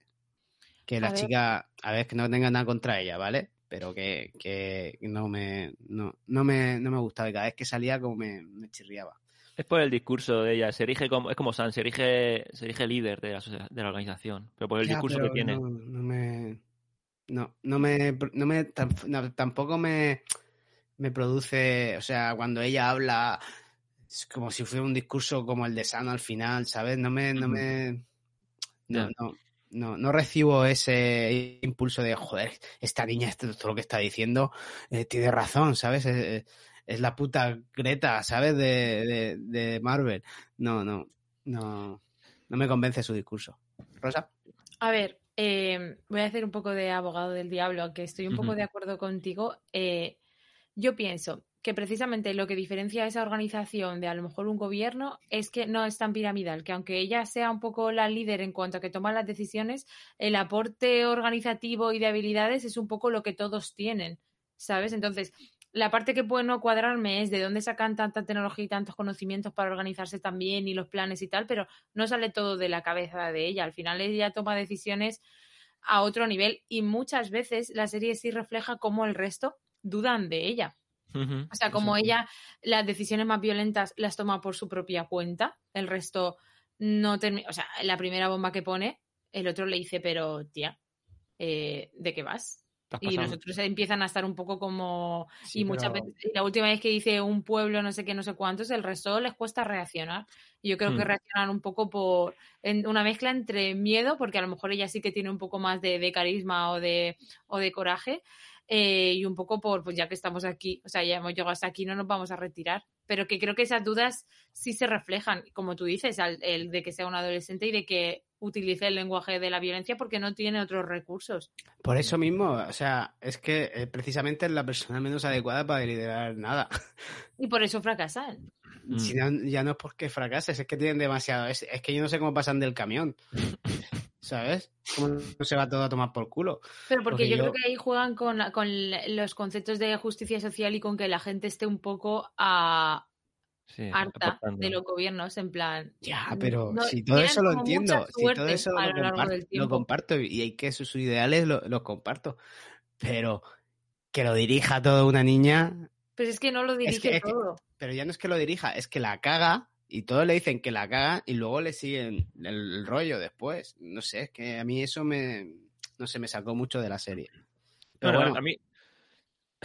que la chica, a ver, que no tenga nada contra ella, ¿vale? Pero que, que no me no, no me no me gustaba y cada vez que salía como me, me chirriaba. Es por el discurso de ella, se erige como, es como San, se erige, se erige líder de la, de la organización, pero por el discurso que tiene. No, me. No, no me. No me tampoco me, me produce. O sea, cuando ella habla. Es como si fuera un discurso como el de Sano al final, ¿sabes? No me. No me. No, no, no, no, recibo ese impulso de, joder, esta niña, esto, todo lo que está diciendo, eh, tiene razón, ¿sabes? Es la puta Greta, ¿sabes? De, de, Marvel. No, no, no, no me convence su discurso. Rosa. A ver, eh, voy a hacer un poco de abogado del diablo, aunque estoy un poco de acuerdo contigo. Eh, yo pienso que precisamente lo que diferencia a esa organización de a lo mejor un gobierno es que no es tan piramidal, que aunque ella sea un poco la líder en cuanto a que toma las decisiones, el aporte organizativo y de habilidades es un poco lo que todos tienen, ¿sabes? Entonces, la parte que puede no cuadrarme es de dónde sacan tanta tecnología y tantos conocimientos para organizarse también y los planes y tal, pero no sale todo de la cabeza de ella. Al final ella toma decisiones a otro nivel y muchas veces la serie sí refleja cómo el resto dudan de ella. O sea, como ella las decisiones más violentas las toma por su propia cuenta, el resto no termina. O sea, la primera bomba que pone, el otro le dice, pero tía, eh, ¿de qué vas? Y nosotros empiezan a estar un poco como. y muchas veces, la última vez que dice un pueblo, no sé qué, no sé cuántos, el resto les cuesta reaccionar. Y yo creo que hmm. reaccionan un poco por en una mezcla entre miedo, porque a lo mejor ella sí que tiene un poco más de, carisma o de, o de coraje, eh, y un poco por, pues ya que estamos aquí, o sea, ya hemos llegado hasta aquí, no nos vamos a retirar. Pero que creo que esas dudas sí se reflejan, como tú dices, el de que sea un adolescente y de que utilice el lenguaje de la violencia porque no tiene otros recursos. Por eso mismo, o sea, es que eh, precisamente es la persona menos adecuada para liderar nada. Y por eso fracasan. Mm. Si no, ya no es porque fracases, es que tienen demasiado. Es, es que yo no sé cómo pasan del camión. ¿Sabes? ¿Cómo no se va todo a tomar por culo? Pero porque, Porque yo, yo- creo que ahí juegan con, con los conceptos de justicia social y con que la gente esté un poco a, Sí, harta aportando. de los gobiernos, en plan. Ya, pero no- si todo eso lo entiendo, si todo eso a lo, lo largo compar- del lo comparto y hay que sus ideales lo- los comparto. Pero que lo dirija toda una niña, Pero es que no lo dirige que- es que- todo. pero ya no es que lo dirija, es que la caga y todos le dicen que la caga y luego le siguen el, el rollo después. No sé, es que a mí eso me, no sé, me sacó mucho de la serie. Pero Bueno, bueno, a mí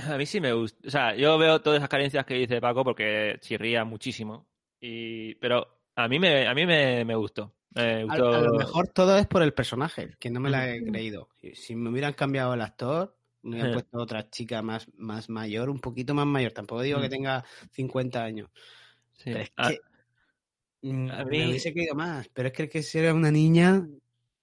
a mí sí me gusta. O sea, yo veo todas esas carencias que dice Paco porque chirría muchísimo. Y, pero a mí me, a mí me, me gustó. Me a, gustó. a lo mejor todo es por el personaje, que no me la he Mm. creído. Si me hubieran cambiado el actor, me hubieran puesto otra chica más, más mayor, un poquito más mayor. Tampoco digo que Mm. tenga 50 años. Sí. Pero es A- que mm, a me mí- hubiese querido más. Pero es que, que si era una niña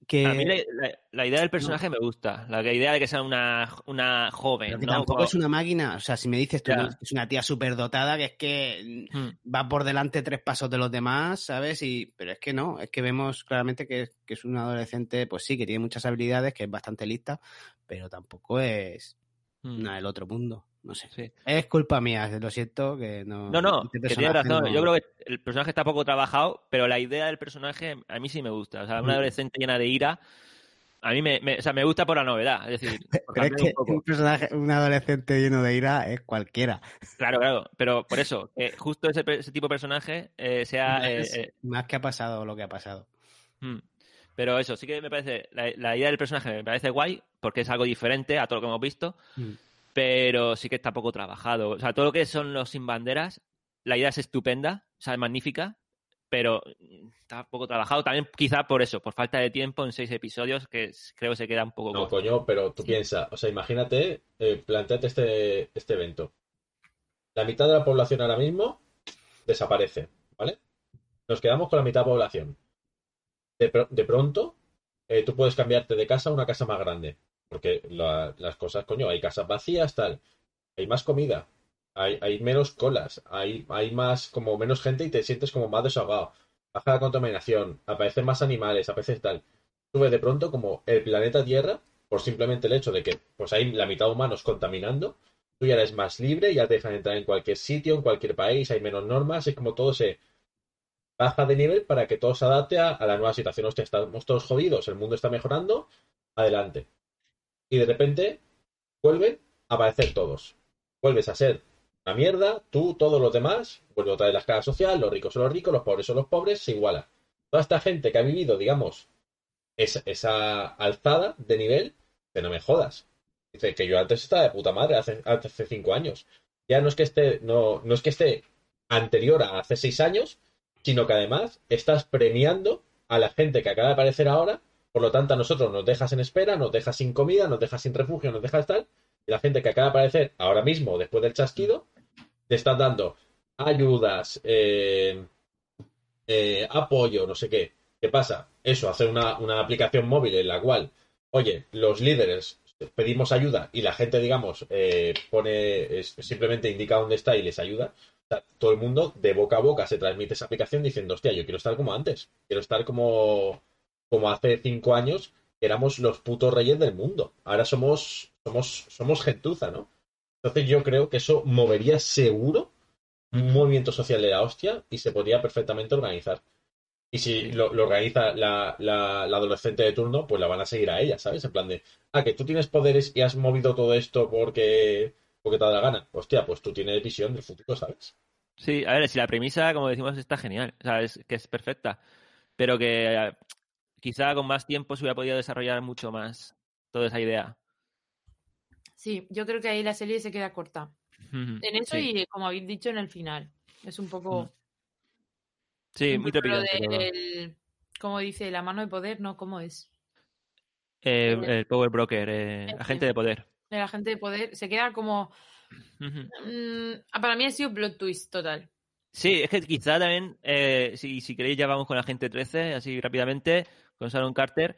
que... A mí la, la- la idea del personaje me gusta. La idea de que sea una, una joven. pero que ¿no? tampoco Como- es una máquina. O sea, si me dices tú que es una tía superdotada, que es que Hmm. va por delante tres pasos de los demás, ¿sabes? Y, pero es que no, es que vemos claramente que, que es una adolescente, pues sí, que tiene muchas habilidades, que es bastante lista, pero tampoco es Hmm. una del otro mundo. No sé. Sí. Es culpa mía, lo siento, que no. No, no, este que tiene razón. no- Yo creo que el personaje está poco trabajado, pero la idea del personaje a mí sí me gusta. O sea, una Mm. adolescente llena de ira, a mí me, me- o sea, me gusta por la novedad. Es decir, Pero es que un poco. un personaje, un adolescente lleno de ira es cualquiera. Claro, claro, pero por eso, que justo ese, tipo de personaje eh, sea... eh, más, eh, más que ha pasado lo que ha pasado. mm. Pero eso, sí que me parece, la, la idea del personaje me parece guay, porque es algo diferente a todo lo que hemos visto, Mm. Pero sí que está poco trabajado. O sea, todo lo que son los sin banderas, la idea es estupenda, o sea, es magnífica, pero mm, está poco trabajado. También quizá por eso, por falta de tiempo en seis episodios, que creo que se queda un poco No, corto. coño, pero tú Sí. piensas, o sea, imagínate, eh, planteate este, este evento. La mitad de la población ahora mismo desaparece, ¿vale? Nos quedamos con la mitad de la población. De pronto, eh, tú puedes cambiarte de casa a una casa más grande. Porque la- las cosas, coño, hay casas vacías, tal. Hay más comida. Hay, menos colas. Hay, hay más, como menos gente y te sientes como más desahogado. Baja la contaminación. Aparecen más animales, aparece tal. Ves de pronto como el planeta Tierra, por simplemente el hecho de que pues hay la mitad de humanos contaminando, tú ya eres más libre, ya te dejan entrar en cualquier sitio, en cualquier país, hay menos normas, es como todo se baja de nivel para que todo se adapte a, a la nueva situación. Hostia, estamos todos jodidos, el mundo está mejorando, adelante. Y de repente vuelven a aparecer todos. Vuelves a ser una mierda, tú, todos los demás, vuelve otra vez la escala social, los ricos son los ricos, los pobres son los pobres, se iguala. Toda esta gente que ha vivido, digamos, esa, esa alzada de nivel, que no me jodas. Dice que yo antes estaba de puta madre, hace, hace cinco años. Ya no es que esté, no, no es que esté anterior a hace seis años, sino que además estás premiando a la gente que acaba de aparecer ahora, por lo tanto a nosotros nos dejas en espera, nos dejas sin comida, nos dejas sin refugio, nos dejas tal, y la gente que acaba de aparecer ahora mismo, después del chasquido, te estás dando ayudas, eh, eh, apoyo, no sé qué. ¿Qué pasa? Eso, hacer una, una aplicación móvil en la cual, oye, los líderes pedimos ayuda y la gente, digamos, eh, pone, simplemente indica dónde está y les ayuda. Todo el mundo de boca a boca se transmite esa aplicación diciendo, hostia, yo quiero estar como antes, quiero estar como, como hace cinco años, que éramos los putos reyes del mundo. Ahora somos, somos, somos gentuza, ¿no? Entonces yo creo que eso movería seguro un movimiento social de la hostia y se podría perfectamente organizar. Y si lo, lo organiza la, la- la adolescente de turno, pues la van a seguir a ella, ¿sabes? En plan de, ah, que tú tienes poderes y has movido todo esto porque, porque te da la gana. Hostia, pues tú tienes visión del futuro, ¿sabes? Sí, a ver, si la premisa, como decimos, está genial, o sea, es que es perfecta, pero que quizá con más tiempo se hubiera podido desarrollar mucho más toda esa idea. Sí, yo creo que ahí la serie se queda corta. En eso Sí. y, como habéis dicho, en el final. Es un poco... Sí, muy trepidante. ¿Cómo dice? ¿La mano de poder? No, ¿cómo es? Eh, el Power Broker, eh, En agente de poder. El agente de poder. Se queda como... Mm, para mí ha sido plot twist total. Sí, es que quizá también, eh, si, si queréis ya vamos con Agente 13, así rápidamente, con Sharon Carter,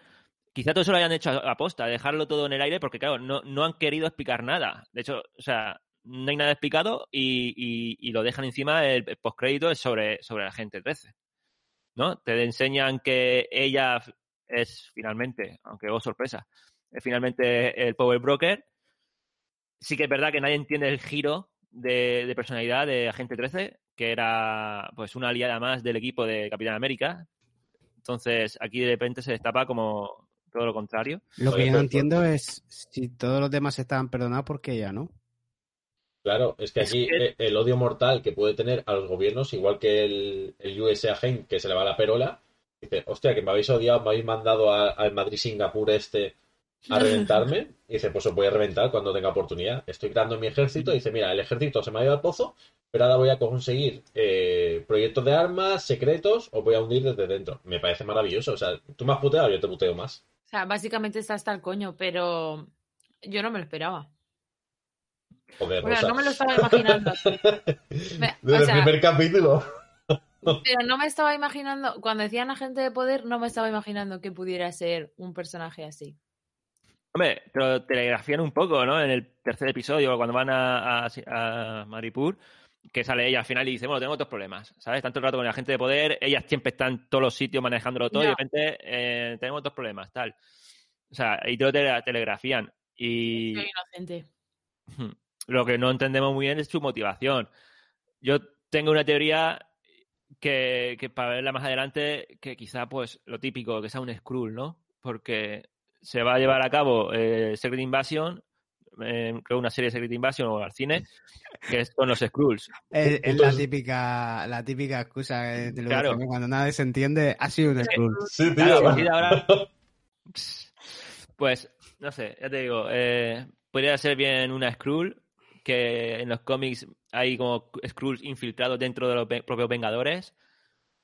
quizá todo eso lo hayan hecho a posta, dejarlo todo en el aire, porque claro, no, no han querido explicar nada. De hecho, o sea, no hay nada explicado y, y, lo dejan encima el, postcrédito sobre, sobre la gente 13. ¿No? Te enseñan que ella es finalmente, aunque oh sorpresa, es finalmente el Power Broker. Sí que es verdad que nadie entiende el giro de, de personalidad de Agente 13, que era pues una aliada más del equipo de Capitán América. Entonces aquí de repente se destapa como todo lo contrario. Lo que yo no entiendo es si todos los demás estaban perdonados, ¿por qué ella no? Claro, es que aquí el odio mortal que puede tener a los gobiernos, igual que el, el US Agent que se le va la perola, dice, hostia, que me habéis odiado, me habéis mandado al Madrid-Singapur este a reventarme. Y dice, pues os voy a reventar cuando tenga oportunidad. Estoy creando mi ejército. Y dice, mira, el ejército se me ha ido al pozo, pero ahora voy a conseguir eh, proyectos de armas, secretos, os voy a hundir desde dentro. Me parece maravilloso. O sea, tú me has puteado, yo te puteo más. O sea, básicamente está hasta el coño, pero yo no me lo esperaba. Joder, bueno, no me lo estaba imaginando. Desde el primer capítulo. Pero no me estaba imaginando, cuando decían agente de poder, no me estaba imaginando que pudiera ser un personaje así. Hombre, te lo telegrafían un poco, ¿no? En el tercer episodio, cuando van a, a, Maripur, que sale ella al final y dice, bueno, tengo otros problemas, ¿sabes? Tanto el rato con el agente de poder, ellas siempre están en todos los sitios manejándolo todo y de repente eh, tenemos otros problemas, tal. O sea, y te lo telegrafían. Y... Soy inocente. Lo que no entendemos muy bien es su motivación. Yo tengo una teoría que, para verla más adelante, que quizá pues lo típico, que sea un Skrull, ¿no? Porque se va a llevar a cabo eh, Secret Invasion, eh, creo una serie de Secret Invasion o al cine, que es con los Skrulls. Es, la típica la típica excusa de claro. cuando nadie se entiende, ha sido un Skrull. Sí, tío. pues, no sé, ya te digo, eh, podría ser bien una Skrull, que en los cómics hay como Skrulls infiltrados dentro de los propios Vengadores.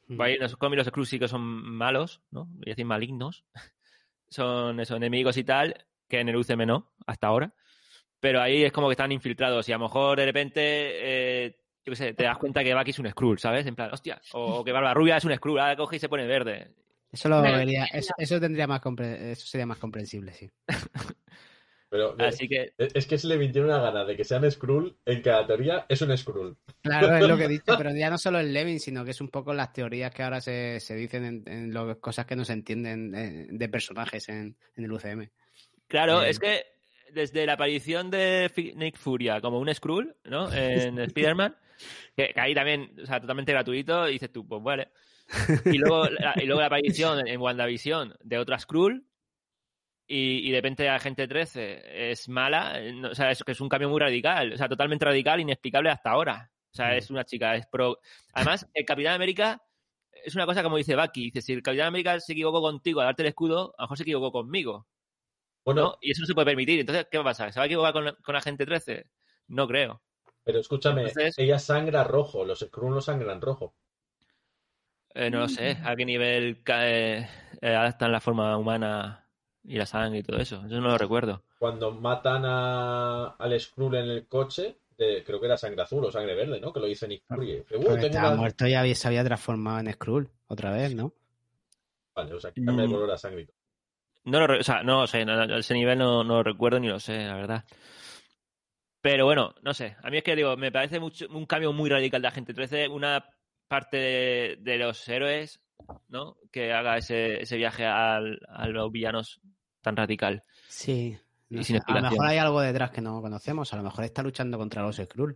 Mm. En los cómics los Skrulls sí que son malos, ¿no? Voy a decir malignos. Son esos enemigos y tal, que en el UCM no, hasta ahora. Pero ahí es como que están infiltrados y a lo mejor de repente, eh, yo qué sé, te das cuenta que Bucky es un Skrull, ¿sabes? En plan, hostia, o que Barba Rubia es un Skrull, ahora coge y se pone verde. Eso lo vería, eso, tendría más eso sería más comprensible, sí. Pero Así que... es que se le viene una gana de que sean Skrull, en cada teoría es un Skrull. Claro, es lo que he dicho, pero ya no solo el Levin, sino que es un poco las teorías que ahora se, se dicen en, en cosas que no se entienden eh, de, personajes en, el UCM. Claro, eh, es que desde la aparición de Nick Furia como un Skrull, ¿no? En Spider-Man, que, ahí también, o sea, totalmente gratuito, y dices tú, pues vale. Y luego, y luego la aparición en WandaVision de otra Skrull, y, de repente Agente 13 es mala, eh, o sea, es que es un cambio muy radical, o sea, totalmente radical, inexplicable hasta ahora. O sea, es una chica, es pro. Además, el Capitán América es una cosa como dice Bucky, dice, si el Capitán América se equivocó contigo a darte el escudo, a lo mejor se equivocó conmigo. Bueno, Y eso no se puede permitir. Entonces, ¿qué va a pasar? ¿Se va a equivocar con, con Agente 13? No creo. Pero escúchame, ella sangra rojo, los Skrulls no sangran rojo. Eh, no lo sé, a qué nivel cae, eh, adaptan la forma humana y la sangre y todo eso. Eso no lo recuerdo. Cuando matan a, al Skrull en el coche, de, creo que era sangre azul o sangre verde, ¿no? Que lo dice Nick Fury. Uh, estaba muerto y había, se había transformado en Skrull otra vez, ¿no? Vale, o sea, que cambia de mm. color a sangre. No lo, o sea, no sé, ese nivel no, no, lo recuerdo ni lo sé, la verdad. Pero bueno, no sé. A mí es que digo, me parece mucho, un cambio muy radical de Agente 13. Una parte de, de los héroes ¿no? Que haga ese, ese viaje al, a los villanos tan radical. Sí. a lo mejor hay algo detrás que no conocemos. A lo mejor está luchando contra los Skrull.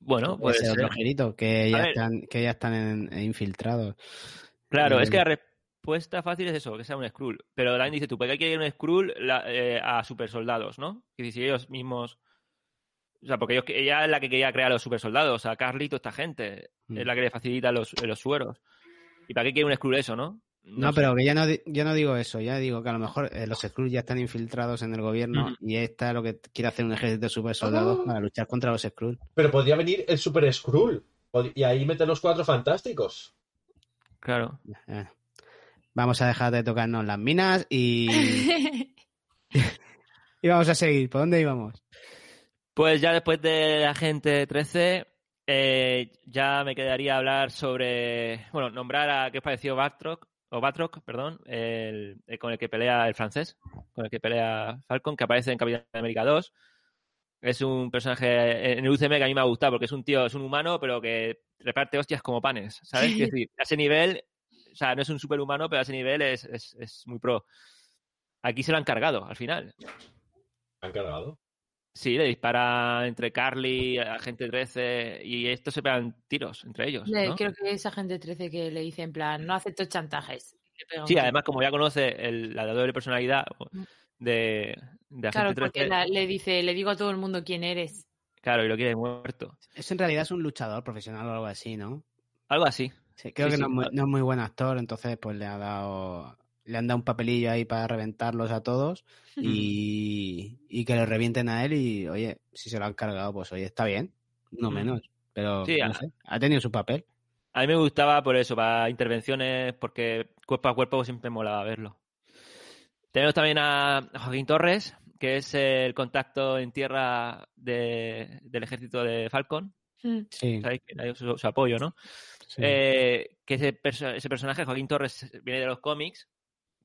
Bueno, otro gerito, que ya están, que ya están infiltrados. Claro, es que la respuesta fácil es eso, que sea un Skrull. Pero también dice tú, ¿por qué hay que ir un Skrull eh, a super soldados, no? Que si ellos mismos o sea, porque ella es la que quería crear los super soldados, a Carlito, esta gente, es mm. la que le facilita los, los sueros. ¿Y para qué quiere un Skrull eso, no? No, pero que ya no, yo no digo eso, ya digo que a lo mejor eh, los Skrulls ya están infiltrados en el gobierno y esta es lo que quiere hacer un ejército de super soldados ah. para luchar contra los Skrulls. Pero podría venir el super Skrull y ahí meter los cuatro fantásticos. Claro. Vamos a dejar de tocarnos las minas y. y vamos a seguir. ¿Por dónde íbamos? Pues ya después de Agente 13, eh, ya me quedaría hablar sobre, bueno, nombrar a qué os pareció Bartrock, o Batroc, perdón, el, el con el que pelea el francés, con el que pelea Falcon, que aparece en Capitán América 2. Es un personaje en el UCM que a mí me ha gustado porque es un tío, es un humano, pero que reparte hostias como panes, ¿sabes? Sí. Es decir, a ese nivel, o sea, no es un superhumano, pero a ese nivel es, es, es muy pro. Aquí se lo han cargado, al final. Han cargado. Sí, le dispara entre Carly, Agente 13 y estos se pegan tiros entre ellos. Creo que es agente 13 que le dice en plan, no acepto chantajes. Sí, además, como ya conoce el- la doble personalidad de, de Agente Claro, 13, porque la- le dice, le digo a todo el mundo quién eres. claro, y lo quiere muerto. Eso en realidad es un luchador profesional o algo así, ¿no? Algo así. Sí, creo Sí, que sí, no, es muy, claro. no es muy buen actor, entonces pues le ha dado le han dado un papelillo ahí para reventarlos a todos y, y que le revienten a él y oye, si se lo han cargado, pues oye, está bien, no menos, pero Sí, no sé, ha tenido su papel. A mí me gustaba por eso, para intervenciones, porque cuerpo a cuerpo siempre molaba verlo. Tenemos también a Joaquín Torres, que es el contacto en tierra de- del ejército de Falcon. Sí, Sabéis que hay su, su apoyo, ¿no? sí. Eh, que ese, perso- ese personaje, Joaquín Torres, viene de los cómics,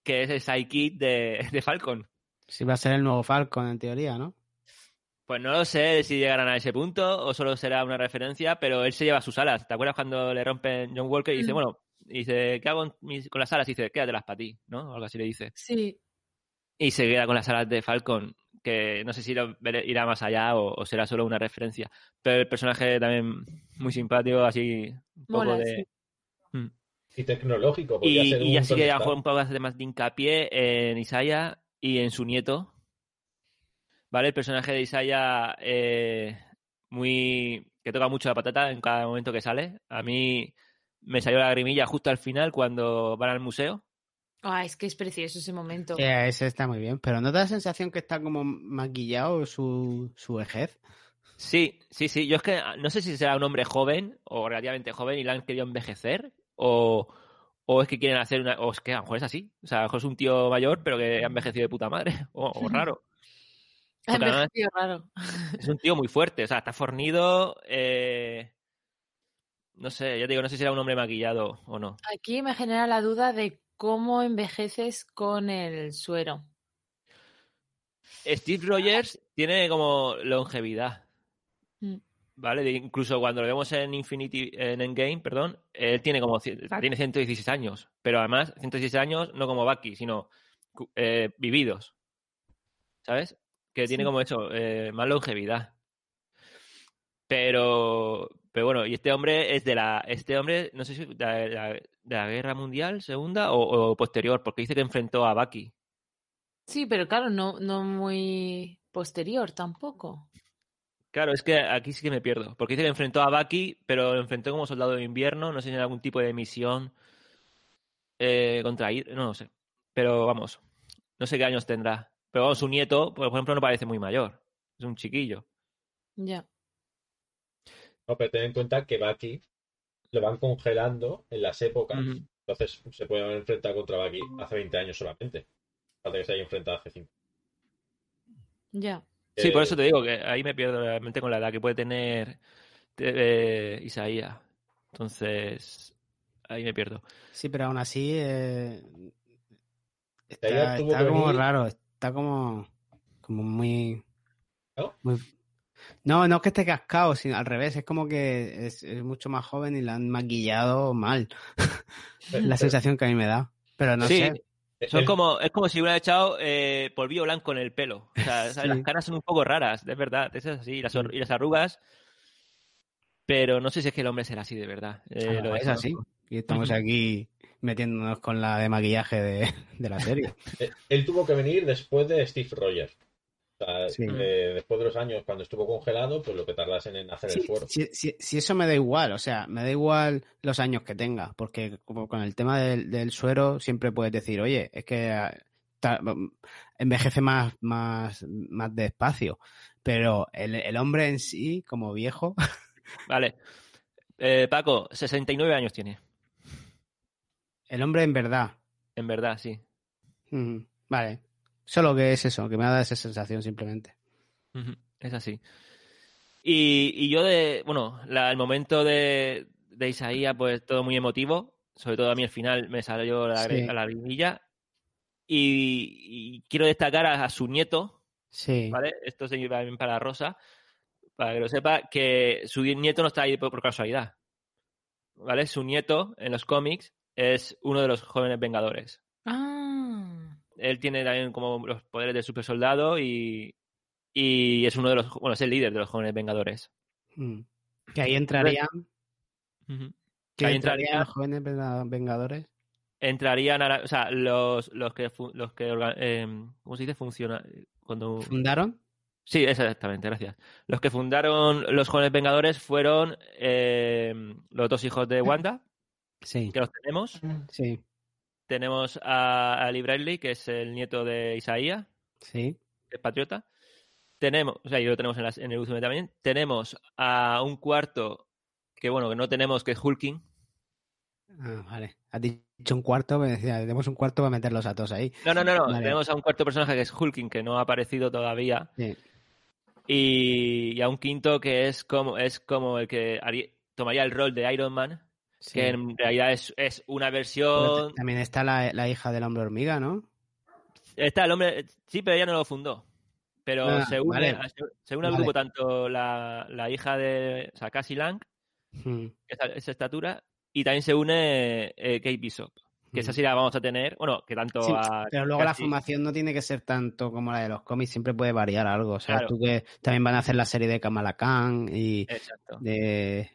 que es el sidekick de, de Falcon. sí va a ser el nuevo Falcon en teoría, ¿no? Pues no lo sé si llegarán a ese punto o solo será una referencia, pero él se lleva sus alas. ¿Te acuerdas cuando le rompen John Walker y dice, Mm. bueno, y dice, ¿qué hago con las alas? Y dice, quédatelas para ti, ¿no? O algo así le dice. Sí, Y se queda con las alas de Falcon, que no sé si lo irá más allá o, o será solo una referencia. Pero el personaje también muy simpático, así un poco Mola, de... sí. Y tecnológico. podría Y, ser y un ya sí Tony que a lo Stark. mejor un poco hace más de hincapié en Isaiah y en su nieto. ¿Vale? El personaje de Isaiah eh, muy que toca mucho la patata en cada momento que sale. A mí me salió la lagrimilla justo al final cuando van al museo. Ah, es que es precioso ese momento. Sí, ese está muy bien, pero ¿no te da la sensación que está como maquillado su, su vejez? Sí, sí, sí. Yo es que no sé si será un hombre joven o relativamente joven y le han querido envejecer o, o es que quieren hacer una... O es que a lo mejor es así. O sea, a lo mejor es un tío mayor pero que ha envejecido de puta madre. O, o raro. Ha envejecido raro. Es un tío muy fuerte, o sea, está fornido. eh, No sé, ya te digo, no sé si era un hombre maquillado o no. Aquí me genera la duda de cómo envejeces con el suero. Steve Rogers tiene como longevidad, Mm. ¿Vale? De- incluso cuando lo vemos en Infinity, en Endgame, perdón, él tiene como o sea, tiene 116 años, pero además 116 años no como Bucky, sino eh, vividos, ¿sabes? Que tiene Sí. como eso, eh, más longevidad. Pero, pero bueno, y este hombre es de la, este hombre, no sé si de la, de la- de la guerra mundial, segunda o, o posterior, porque dice que enfrentó a Bucky. Sí, pero claro, no, no muy posterior tampoco. Claro, es que aquí sí que me pierdo. Porque dice que enfrentó a Bucky, pero lo enfrentó como soldado de invierno. No sé si en algún tipo de misión eh, contra Hydra, No lo sé. Pero vamos, no sé qué años tendrá. Pero vamos, su nieto, por ejemplo, no parece muy mayor. Es un chiquillo. Ya. No, pero ten en cuenta que Bucky lo van congelando en las épocas. Entonces se puede haber enfrentado contra Bucky hace 20 años solamente. Falta que se haya enfrentado hace 5. Ya. Sí, Eh, por eso te digo que ahí me pierdo realmente con la edad que puede tener eh, Isaías. Entonces, ahí me pierdo. Sí, pero aún así eh, está, como venir- raro, está como, como muy, ¿No? muy... No, no es que esté cascado, sino al revés, es como que es, es mucho más joven y la han maquillado mal. Pero- la sensación que a mí me da. Pero no sí, sé. Son el- como, es como si hubiera echado eh, polvillo blanco en el pelo. O sea, ¿sabes? Sí. las caras son un poco raras, es verdad. Eso es así. Y las, or- y las arrugas. Pero no sé si es que el hombre será así de verdad. Eh, Ah, lo es así. Y estamos aquí metiéndonos con la de maquillaje de, de la serie. Eh, Él tuvo que venir después de Steve Rogers. O sea, Sí. eh, después de los años, cuando estuvo congelado, pues lo que tardasen en hacer Sí, el suero. sí, eso me da igual, o sea, me da igual los años que tenga, porque como con el tema del, del suero siempre puedes decir, oye, es que ah, ta- envejece más, más, más despacio, pero el, el hombre en sí, como viejo, Vale. Eh, Paco, 69 años tiene. el hombre en verdad, En verdad, sí. mm, vale, solo que es eso, que me da esa sensación simplemente. Es así. Y, y yo de, bueno, la- el momento de, de Isaías, pues todo muy emotivo. Sobre todo a mí al final me salió la, Sí. a la lagrimilla. Y, y quiero destacar a, a su nieto, Sí. ¿vale? Esto se lleva bien para Rosa, para que lo sepa, que su nieto no está ahí por, por casualidad. ¿Vale? Su nieto en los cómics es uno de los jóvenes vengadores. Ah. Él tiene también como los poderes de super soldado y, y es uno de los, bueno, es el líder de los jóvenes vengadores. Mm. Que ahí entrarían. Ujú. Que Ahí entrarían entraría- los jóvenes venga- vengadores. Entrarían, a la- o sea, los, los que, los que eh, ¿cómo se dice? Funciona, cuando... ¿Fundaron? Sí, exactamente, gracias. Los que fundaron los jóvenes vengadores fueron eh, los dos hijos de Wanda, Sí. que los tenemos. Sí. Tenemos a, a Lee Bradley, que es el nieto de Isaías, Sí. que es patriota. Tenemos, o sea, y lo tenemos en, las- en el UCM también. Tenemos a un cuarto que, bueno, que no tenemos, que es Hulking. Ah, vale. Has dicho un cuarto, me decía, tenemos un cuarto para meterlos a todos ahí. No, no, no, no. Vale. Tenemos a un cuarto personaje que es Hulking, que no ha aparecido todavía. Sí. Y, y a un quinto que es como, es como el que haría- tomaría el rol de Iron Man, sí. que en realidad es, es una versión. también está la, la hija del hombre hormiga, ¿no? Está el hombre, sí, pero ella no lo fundó. Pero Ah, se une, vale. se, se une al Vale. grupo tanto la, la hija de o sea, Cassie Lang, Mm. esa, esa estatura, y también se une eh, Kate Bishop, que esa Mm. sí la vamos a tener, bueno, que tanto Sí, a Pero luego la formación no tiene que ser tanto como la de los cómics, siempre puede variar algo. O sea, Claro. tú que también van a hacer la serie de Kamala Khan y Exacto. de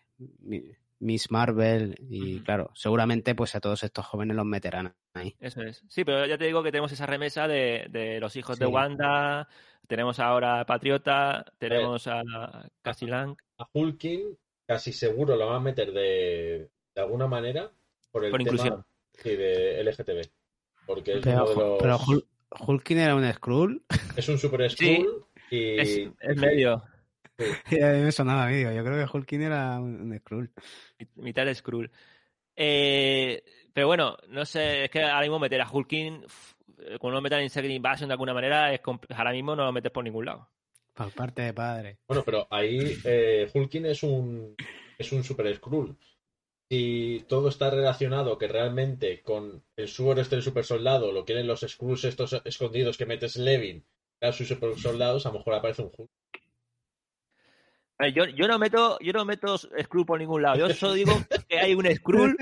Miss Marvel y claro, seguramente pues a todos estos jóvenes los meterán ahí. Eso es. Sí, pero ya te digo que tenemos esa remesa de, de los hijos de. Wanda, tenemos ahora a Patriota, tenemos a Cassie Lang. A Hulking casi seguro lo van a meter de, de alguna manera por el Por tema inclusión. sí, de LGTB. Porque es Pero, uno de los... pero Hul- Hulking era un Skrull Es un super Sí. Skrull y... Es, es medio, y a mí me sonaba a mí, digo, yo creo que Hulking era un, un Skrull. mitad Skrull. Eh, pero bueno, no sé, es que ahora mismo meter a Hulking, uf, eh, como no lo metan en Secret Invasion de alguna manera, es ahora mismo no lo metes por ningún lado. Por parte de padre. Bueno, pero ahí eh, Hulking es un, es un super Skrull. Si todo está relacionado que realmente con el suero este del super soldado lo quieren los Skrulls estos escondidos que metes Levin a sus super soldados, a lo mejor aparece un Hulk. Yo, yo no meto, yo no meto Skrull por ningún lado. Yo solo digo que hay un Skrull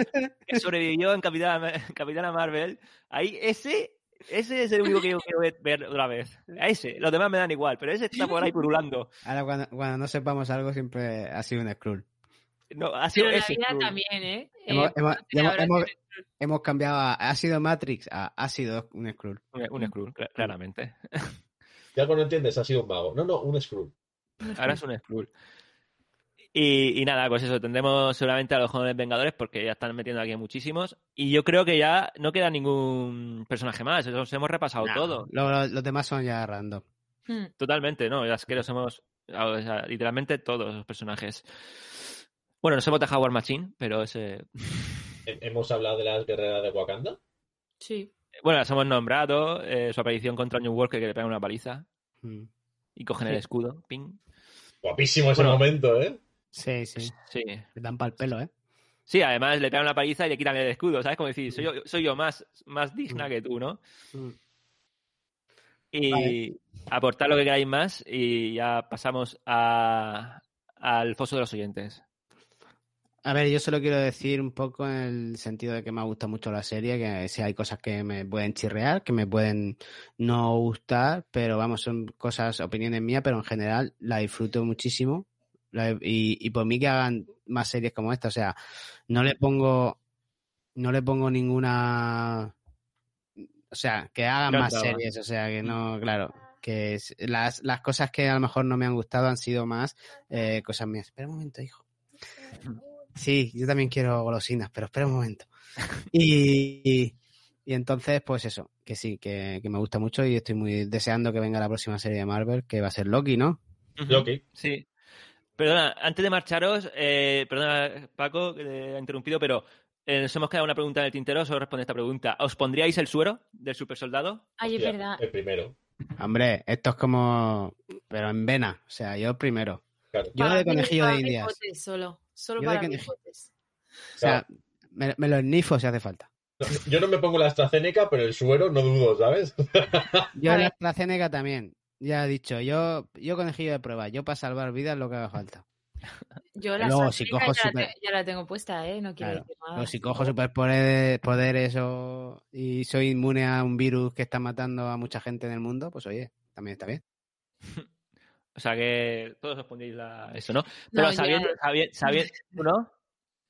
que sobrevivió en Capitana, Capitana Marvel. Ahí ese, ese es el único que yo quiero ver, otra vez. A ese, los demás me dan igual, pero ese está por ahí purulando. Ahora cuando, cuando no sepamos algo siempre ha sido un Skrull. No, ha sido Pero la ese vida Skrull. también, ¿eh? Hemos- Eh, hemos- hemos- hemos- cambiado a ha sido Matrix a ha sido un Skrull. Un, un Skrull, claramente. Algo no entiendes, ha sido un mago. No, no, un Skrull. Ahora es un Skrull. Y, y nada, pues eso, tendremos seguramente a los jóvenes Vengadores porque ya están metiendo aquí muchísimos. Y yo creo que ya no queda ningún personaje más. Los hemos repasado No, todo. lo- lo- los demás son ya random. Hmm. Totalmente, ¿no? Es que los hemos. o sea, literalmente todos los personajes. Bueno, nos hemos dejado War Machine, pero ese. He- Hemos hablado de las guerreras de Wakanda. Sí. Bueno, las hemos nombrado. eh, su aparición contra New Walker que le pega una paliza Mm. Y cogen el escudo. Ping. Guapísimo ese Bueno. momento, ¿eh? Sí, sí. Sí. Le dan para el pelo, ¿eh? Sí, además le pegan una paliza y le quitan el escudo, ¿sabes? Como decir, soy yo, soy yo más, más digna que tú, ¿no? Mm. Y Vale. aportar lo que queráis más y ya pasamos a, al foso de los oyentes. A ver, yo solo quiero decir un poco en el sentido de que me ha gustado mucho la serie, que si hay cosas que me pueden chirrear, que me pueden no gustar, pero vamos, son cosas, opiniones mías, pero en general la disfruto muchísimo. La- y, y por mí que hagan más series como esta, o sea, no le pongo, no le pongo ninguna, o sea, que hagan más series, o sea, que no, claro, que es- las, las cosas que a lo mejor no me han gustado han sido más eh, cosas mías. Espera un momento, hijo. Sí, yo también quiero golosinas, pero espera un momento. Y, y, y entonces, pues eso, que sí, que, que me gusta mucho y estoy muy deseando que venga la próxima serie de Marvel, que va a ser Loki, ¿no? Loki. Sí. Perdona, antes de marcharos, eh, perdona Paco, que te he interrumpido, pero eh, nos hemos quedado una pregunta en el tintero, solo responde esta pregunta. ¿Os pondríais el suero del super soldado? Ay, es verdad. El primero. Hombre, esto es como, pero en vena, o sea, yo primero. Claro. Yo Para de conejillo de indias. solo. Solo Yo para conejo- botes. O sea, me, me lo nifo si hace falta. No, Yo no me pongo la AstraZeneca, pero el suero no dudo, ¿sabes? Yo la. AstraZeneca también. Ya he dicho, yo, yo conejillo de prueba, yo para salvar vidas lo que haga falta. Yo la Luego, si cojo ya, la super- te- ya la tengo puesta, ¿eh? No quiero Claro. decir nada. Pero si cojo superpoderes poderes o, y soy inmune a un virus que está matando a mucha gente en el mundo, pues oye, también está bien. O sea que todos os pondréis la... eso, ¿no? Pero No, sabiendo, sabiendo, sabiendo, ¿tú no?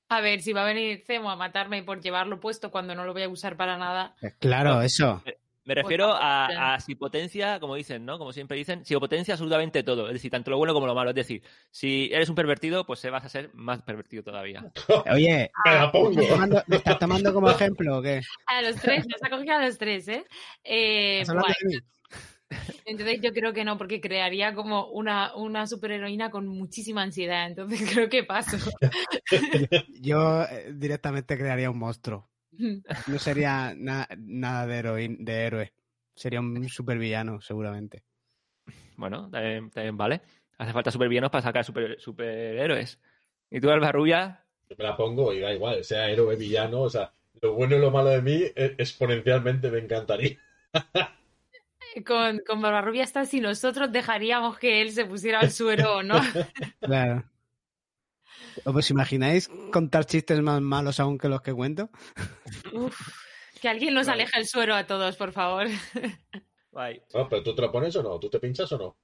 A ver, si va a venir Cemo a matarme por llevarlo puesto cuando no lo voy a usar para nada. Pues claro, eso. Me refiero tampoco, a, si potencia, como dicen, ¿no? Como siempre dicen, si potencia absolutamente todo. Es decir, tanto lo bueno como lo malo. Es decir, si eres un pervertido, pues se vas a ser más pervertido todavía. Oye, Me la ¿me pongo. estás tomando, me estás tomando como ejemplo o qué? A los tres, nos ha cogido a los tres, ¿eh? eh Entonces yo creo que no, porque crearía como una, una superheroína con muchísima ansiedad. Entonces creo que paso. Yo eh, directamente crearía un monstruo. No sería na- nada de, heroín, de héroe. Sería un supervillano, seguramente. Bueno, también, también vale. Hace falta supervillanos para sacar super, superhéroes. ¿Y tú, Alba Rubia? Yo me la pongo y da igual, sea héroe, villano, o sea, lo bueno y lo malo de mí eh, exponencialmente me encantaría. Con, con Barbarrubia está si nosotros dejaríamos que él se pusiera al suero o no. Claro. ¿Os imagináis contar chistes más malos aún que los que cuento? Uf, que alguien nos aleje el suero a todos, por favor. Guay. No, pero tú te lo pones o no, tú te pinchas o no.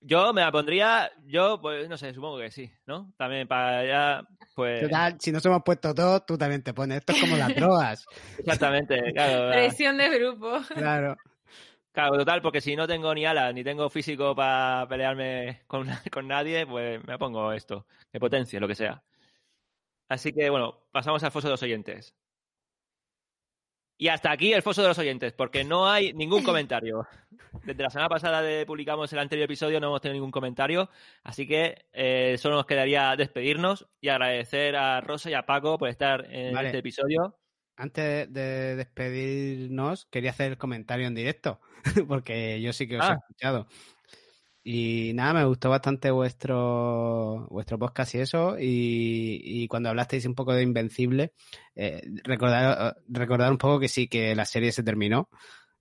Yo me la pondría, yo, pues no sé, supongo que sí, ¿no? También para ya, pues. Total, si nos hemos puesto todos, tú también te pones. Esto es como las drogas. Exactamente, claro. la- Presión de grupo. Claro. Claro, total, porque si no tengo ni alas ni tengo físico para pelearme con, con nadie, pues me pongo esto, de potencia, lo que sea. Así que bueno, pasamos al foso de los oyentes. Y hasta aquí el foso de los oyentes, porque no hay ningún comentario. Desde la semana pasada de publicamos el anterior episodio no hemos tenido ningún comentario, así que eh, solo nos quedaría despedirnos y agradecer a Rosa y a Paco por estar en Vale. este episodio. Antes de despedirnos, quería hacer el comentario en directo, porque yo sí que os he Ah. escuchado. Y nada, me gustó bastante vuestro, vuestro podcast y eso. Y, y cuando hablasteis un poco de Invencible, eh, recordar, recordar un poco que sí, que la serie se terminó.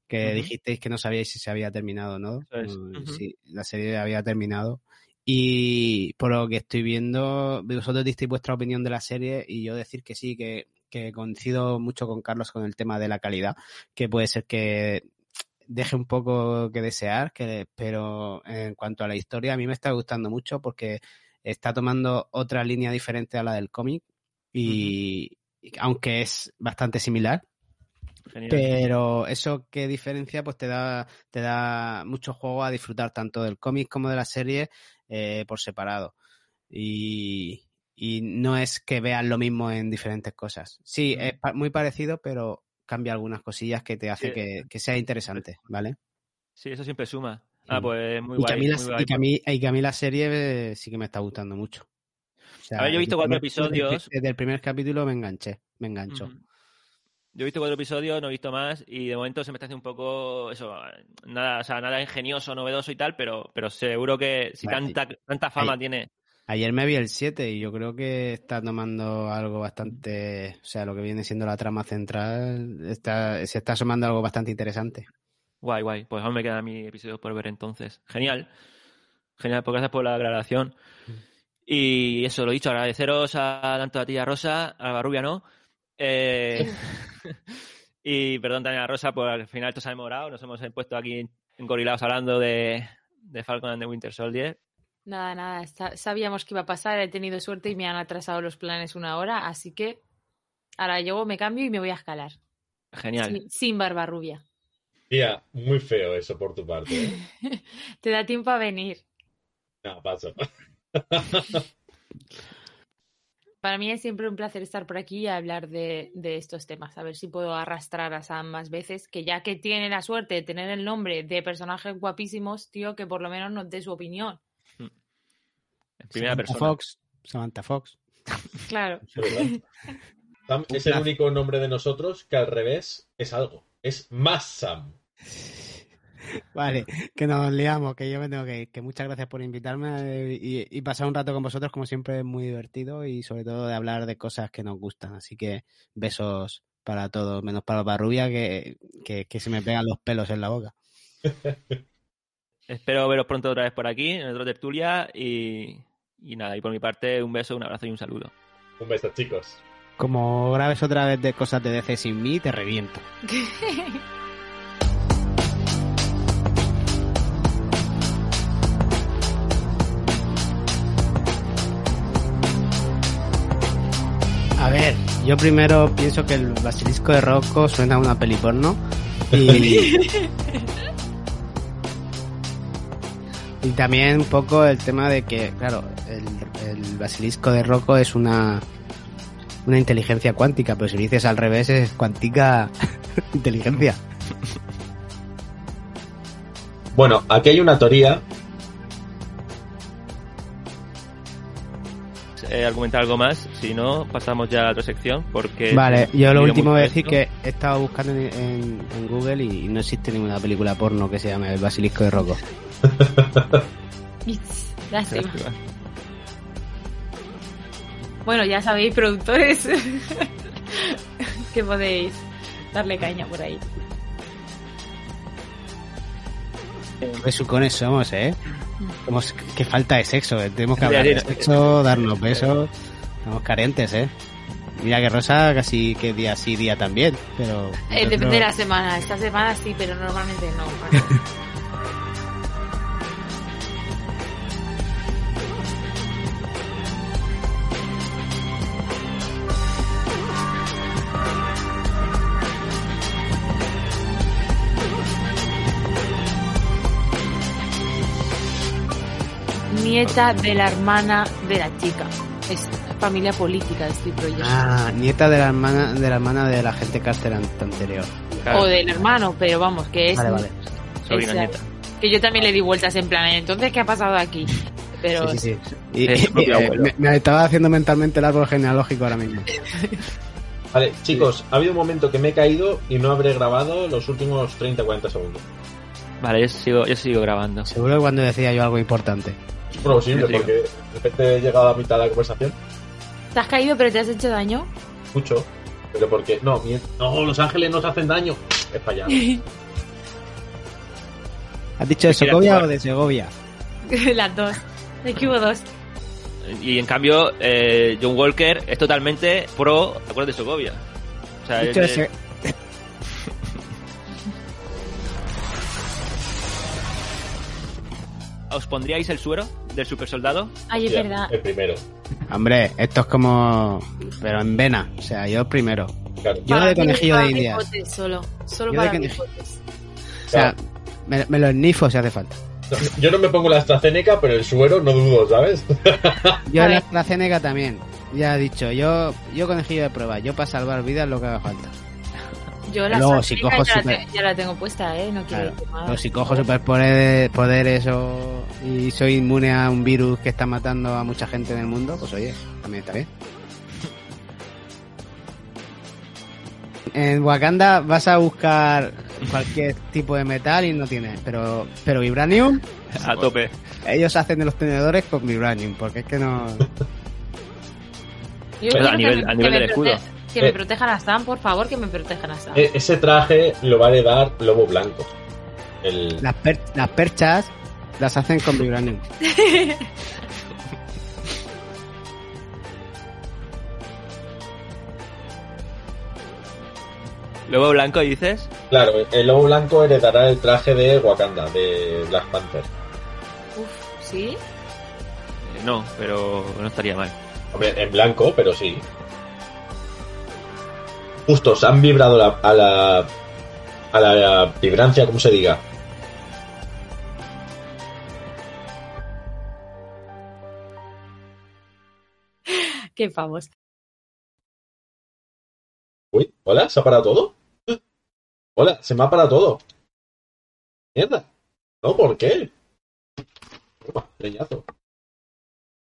Que dijisteis que no sabíais si se había terminado no. Es. Mm. Sí, la serie había terminado. Y por lo que estoy viendo, vosotros disteis vuestra opinión de la serie y yo decir que sí, que, que coincido mucho con Carlos con el tema de la calidad, que puede ser que deje un poco que desear, que, pero en cuanto a la historia a mí me está gustando mucho porque está tomando otra línea diferente a la del cómic y aunque es bastante similar, Genial. pero eso que diferencia, pues te da, te da mucho juego a disfrutar tanto del cómic como de la serie eh, por separado. Y, y no es que veas lo mismo en diferentes cosas. Sí, es muy parecido, pero cambia algunas cosillas que te hace Sí. que, que sea interesante, ¿vale? Sí, eso siempre suma. Ah, Mm. pues muy y, guay. la, muy guay. y, que a mí, y que a mí la serie eh, sí que me está gustando mucho. O sea, A ver, yo he visto cuatro episodios. Desde el primer capítulo me enganché, me enganchó. Ujú. Yo he visto cuatro episodios, no he visto más, y de momento se me está haciendo un poco eso, nada, o sea, nada ingenioso, novedoso y tal, pero, pero seguro que si Vale. tanta, tanta fama tiene. Ayer me vi el 7 y yo creo que está tomando algo bastante, o sea, lo que viene siendo la trama central, está, se está asomando algo bastante interesante. Guay, guay. Pues aún me queda mi episodio por ver entonces. Genial. Genial, pues gracias por la aclaración. Y eso, lo dicho, agradeceros a tanto a ti y a Rosa, a Alba Rubia no. Eh, y perdón también a Rosa, por al final esto se ha demorado. Nos hemos puesto aquí engorilados hablando de, de Falcon and the Winter Soldier. Nada, nada. sa- Sabíamos que iba a pasar, he tenido suerte y me han atrasado los planes una hora, así que ahora yo me cambio y me voy a escalar. Genial. Sin, sin barba rubia. Tía, muy feo eso por tu parte. ¿eh? Te da tiempo a venir. No, paso. Para mí es siempre un placer estar por aquí y hablar de, de estos temas. A ver si puedo arrastrar a Sam más veces, que ya que tiene la suerte de tener el nombre de personajes guapísimos, tío, que por lo menos nos dé su opinión. En primera Samantha persona. Fox, Samantha Fox. Claro. Sam es el único nombre de nosotros que al revés es algo. Es más Sam. Vale, que nos liamos, que yo me tengo que ir. Que muchas gracias por invitarme eh, y, y pasar un rato con vosotros, como siempre, es muy divertido y sobre todo de hablar de cosas que nos gustan. Así que besos para todos, menos para Barrubia, que, que, que se me pegan los pelos en la boca. Espero veros pronto otra vez por aquí, en otro tertulia. Y, y nada, y por mi parte, un beso, un abrazo y un saludo. Un beso, chicos. Como grabes otra vez de cosas de DC sin mí, te reviento. A ver, yo primero pienso que el basilisco de Rocco suena a una peli porno. Y, y también un poco el tema de que, claro, el, el basilisco de Rocco es una, una inteligencia cuántica, pero si lo dices al revés es cuántica inteligencia. Bueno, aquí hay una teoría. Eh, argumentar algo más, si no, pasamos ya a la otra sección. Porque Vale, yo lo último voy a decir que he estado buscando en, en- en Google y no existe ninguna película porno que se llame El Basilisco de Rocco. Lástima. Bueno, ya sabéis, productores, que podéis darle caña por ahí. Besucones somos, ¿eh? Somos, que falta de sexo, ¿eh? tenemos que hablar de sexo, darnos besos. Estamos carentes, ¿eh? Mira que Rosa casi que día sí, día también, pero... Eh, depende de la semana. Esta semana sí, pero normalmente no. Nieta de la hermana de la chica. Es familia política de Steve Rogers. Ah, nieta de la hermana de la hermana de la gente Carter an- anterior. Claro, O del hermano, pero vamos, que es. Vale, vale. esa- nieta. Que yo también le di vueltas en plan, entonces, ¿qué ha pasado aquí? Pero Sí, sí, sí. Y, Es eh, me, me estaba haciendo mentalmente el árbol genealógico ahora mismo. Vale, chicos, ha habido un momento que me he caído y no habré grabado los últimos 30-40 segundos. Vale, yo sigo, yo sigo grabando. Seguro que cuando decía yo algo importante. Es posible, Sí. porque de repente he llegado a la mitad de la conversación. te has caído, pero te has hecho daño. Mucho. Pero porque. No, no, los ángeles nos hacen daño. Es para allá. ¿Has dicho de que Segovia o de Segovia? Las dos. Aquí hubo dos. Y en cambio, eh, John Walker es totalmente pro acuerdo de Sokovia. O sea, Dicho de es- Se- ¿os pondríais el suero del super soldado? Ay, es verdad. El primero. Hombre, esto es como... Pero en vena. O sea, yo primero. Claro. Yo Para de conejillo de indias. Solo, solo Yo para. O sea, me, me lo ennifo si hace falta. Yo no me pongo la AstraZeneca, pero el suero no dudo, ¿sabes? Yo la. AstraZeneca también. Ya he dicho, yo, yo conejillo de prueba. Yo para salvar vidas lo que haga falta. Yo la Luego, si cojo ya, la super- ya la tengo puesta, ¿eh? No quiero Claro. Pero si cojo superpoderes poderes o, y soy inmune a un virus que está matando a mucha gente en el mundo, pues oye, también está bien. En Wakanda vas a buscar cualquier tipo de metal y no tienes, pero pero vibranium, A tope. ellos hacen de los tenedores con vibranium, porque es que no Yo Pero a nivel- a nivel del escudo. Que me Eh. protejan a Sam, por favor, que me protejan a Sam. E- ese traje lo va a heredar Lobo Blanco. El... las, per- las perchas las hacen con vibranium. Luego blanco dices. Claro, el Lobo Blanco heredará el traje de Wakanda, de Black Panther. Uf, ¿sí? Eh, No, pero no estaría mal. Hombre, en blanco, pero sí. Justo, se han vibrado la- a la a la vibrancia, como se diga. Qué pavos. Uy, hola, ¿se ha parado todo? Hola, se me ha parado todo. Mierda. No, ¿por qué? Toma, leñazo.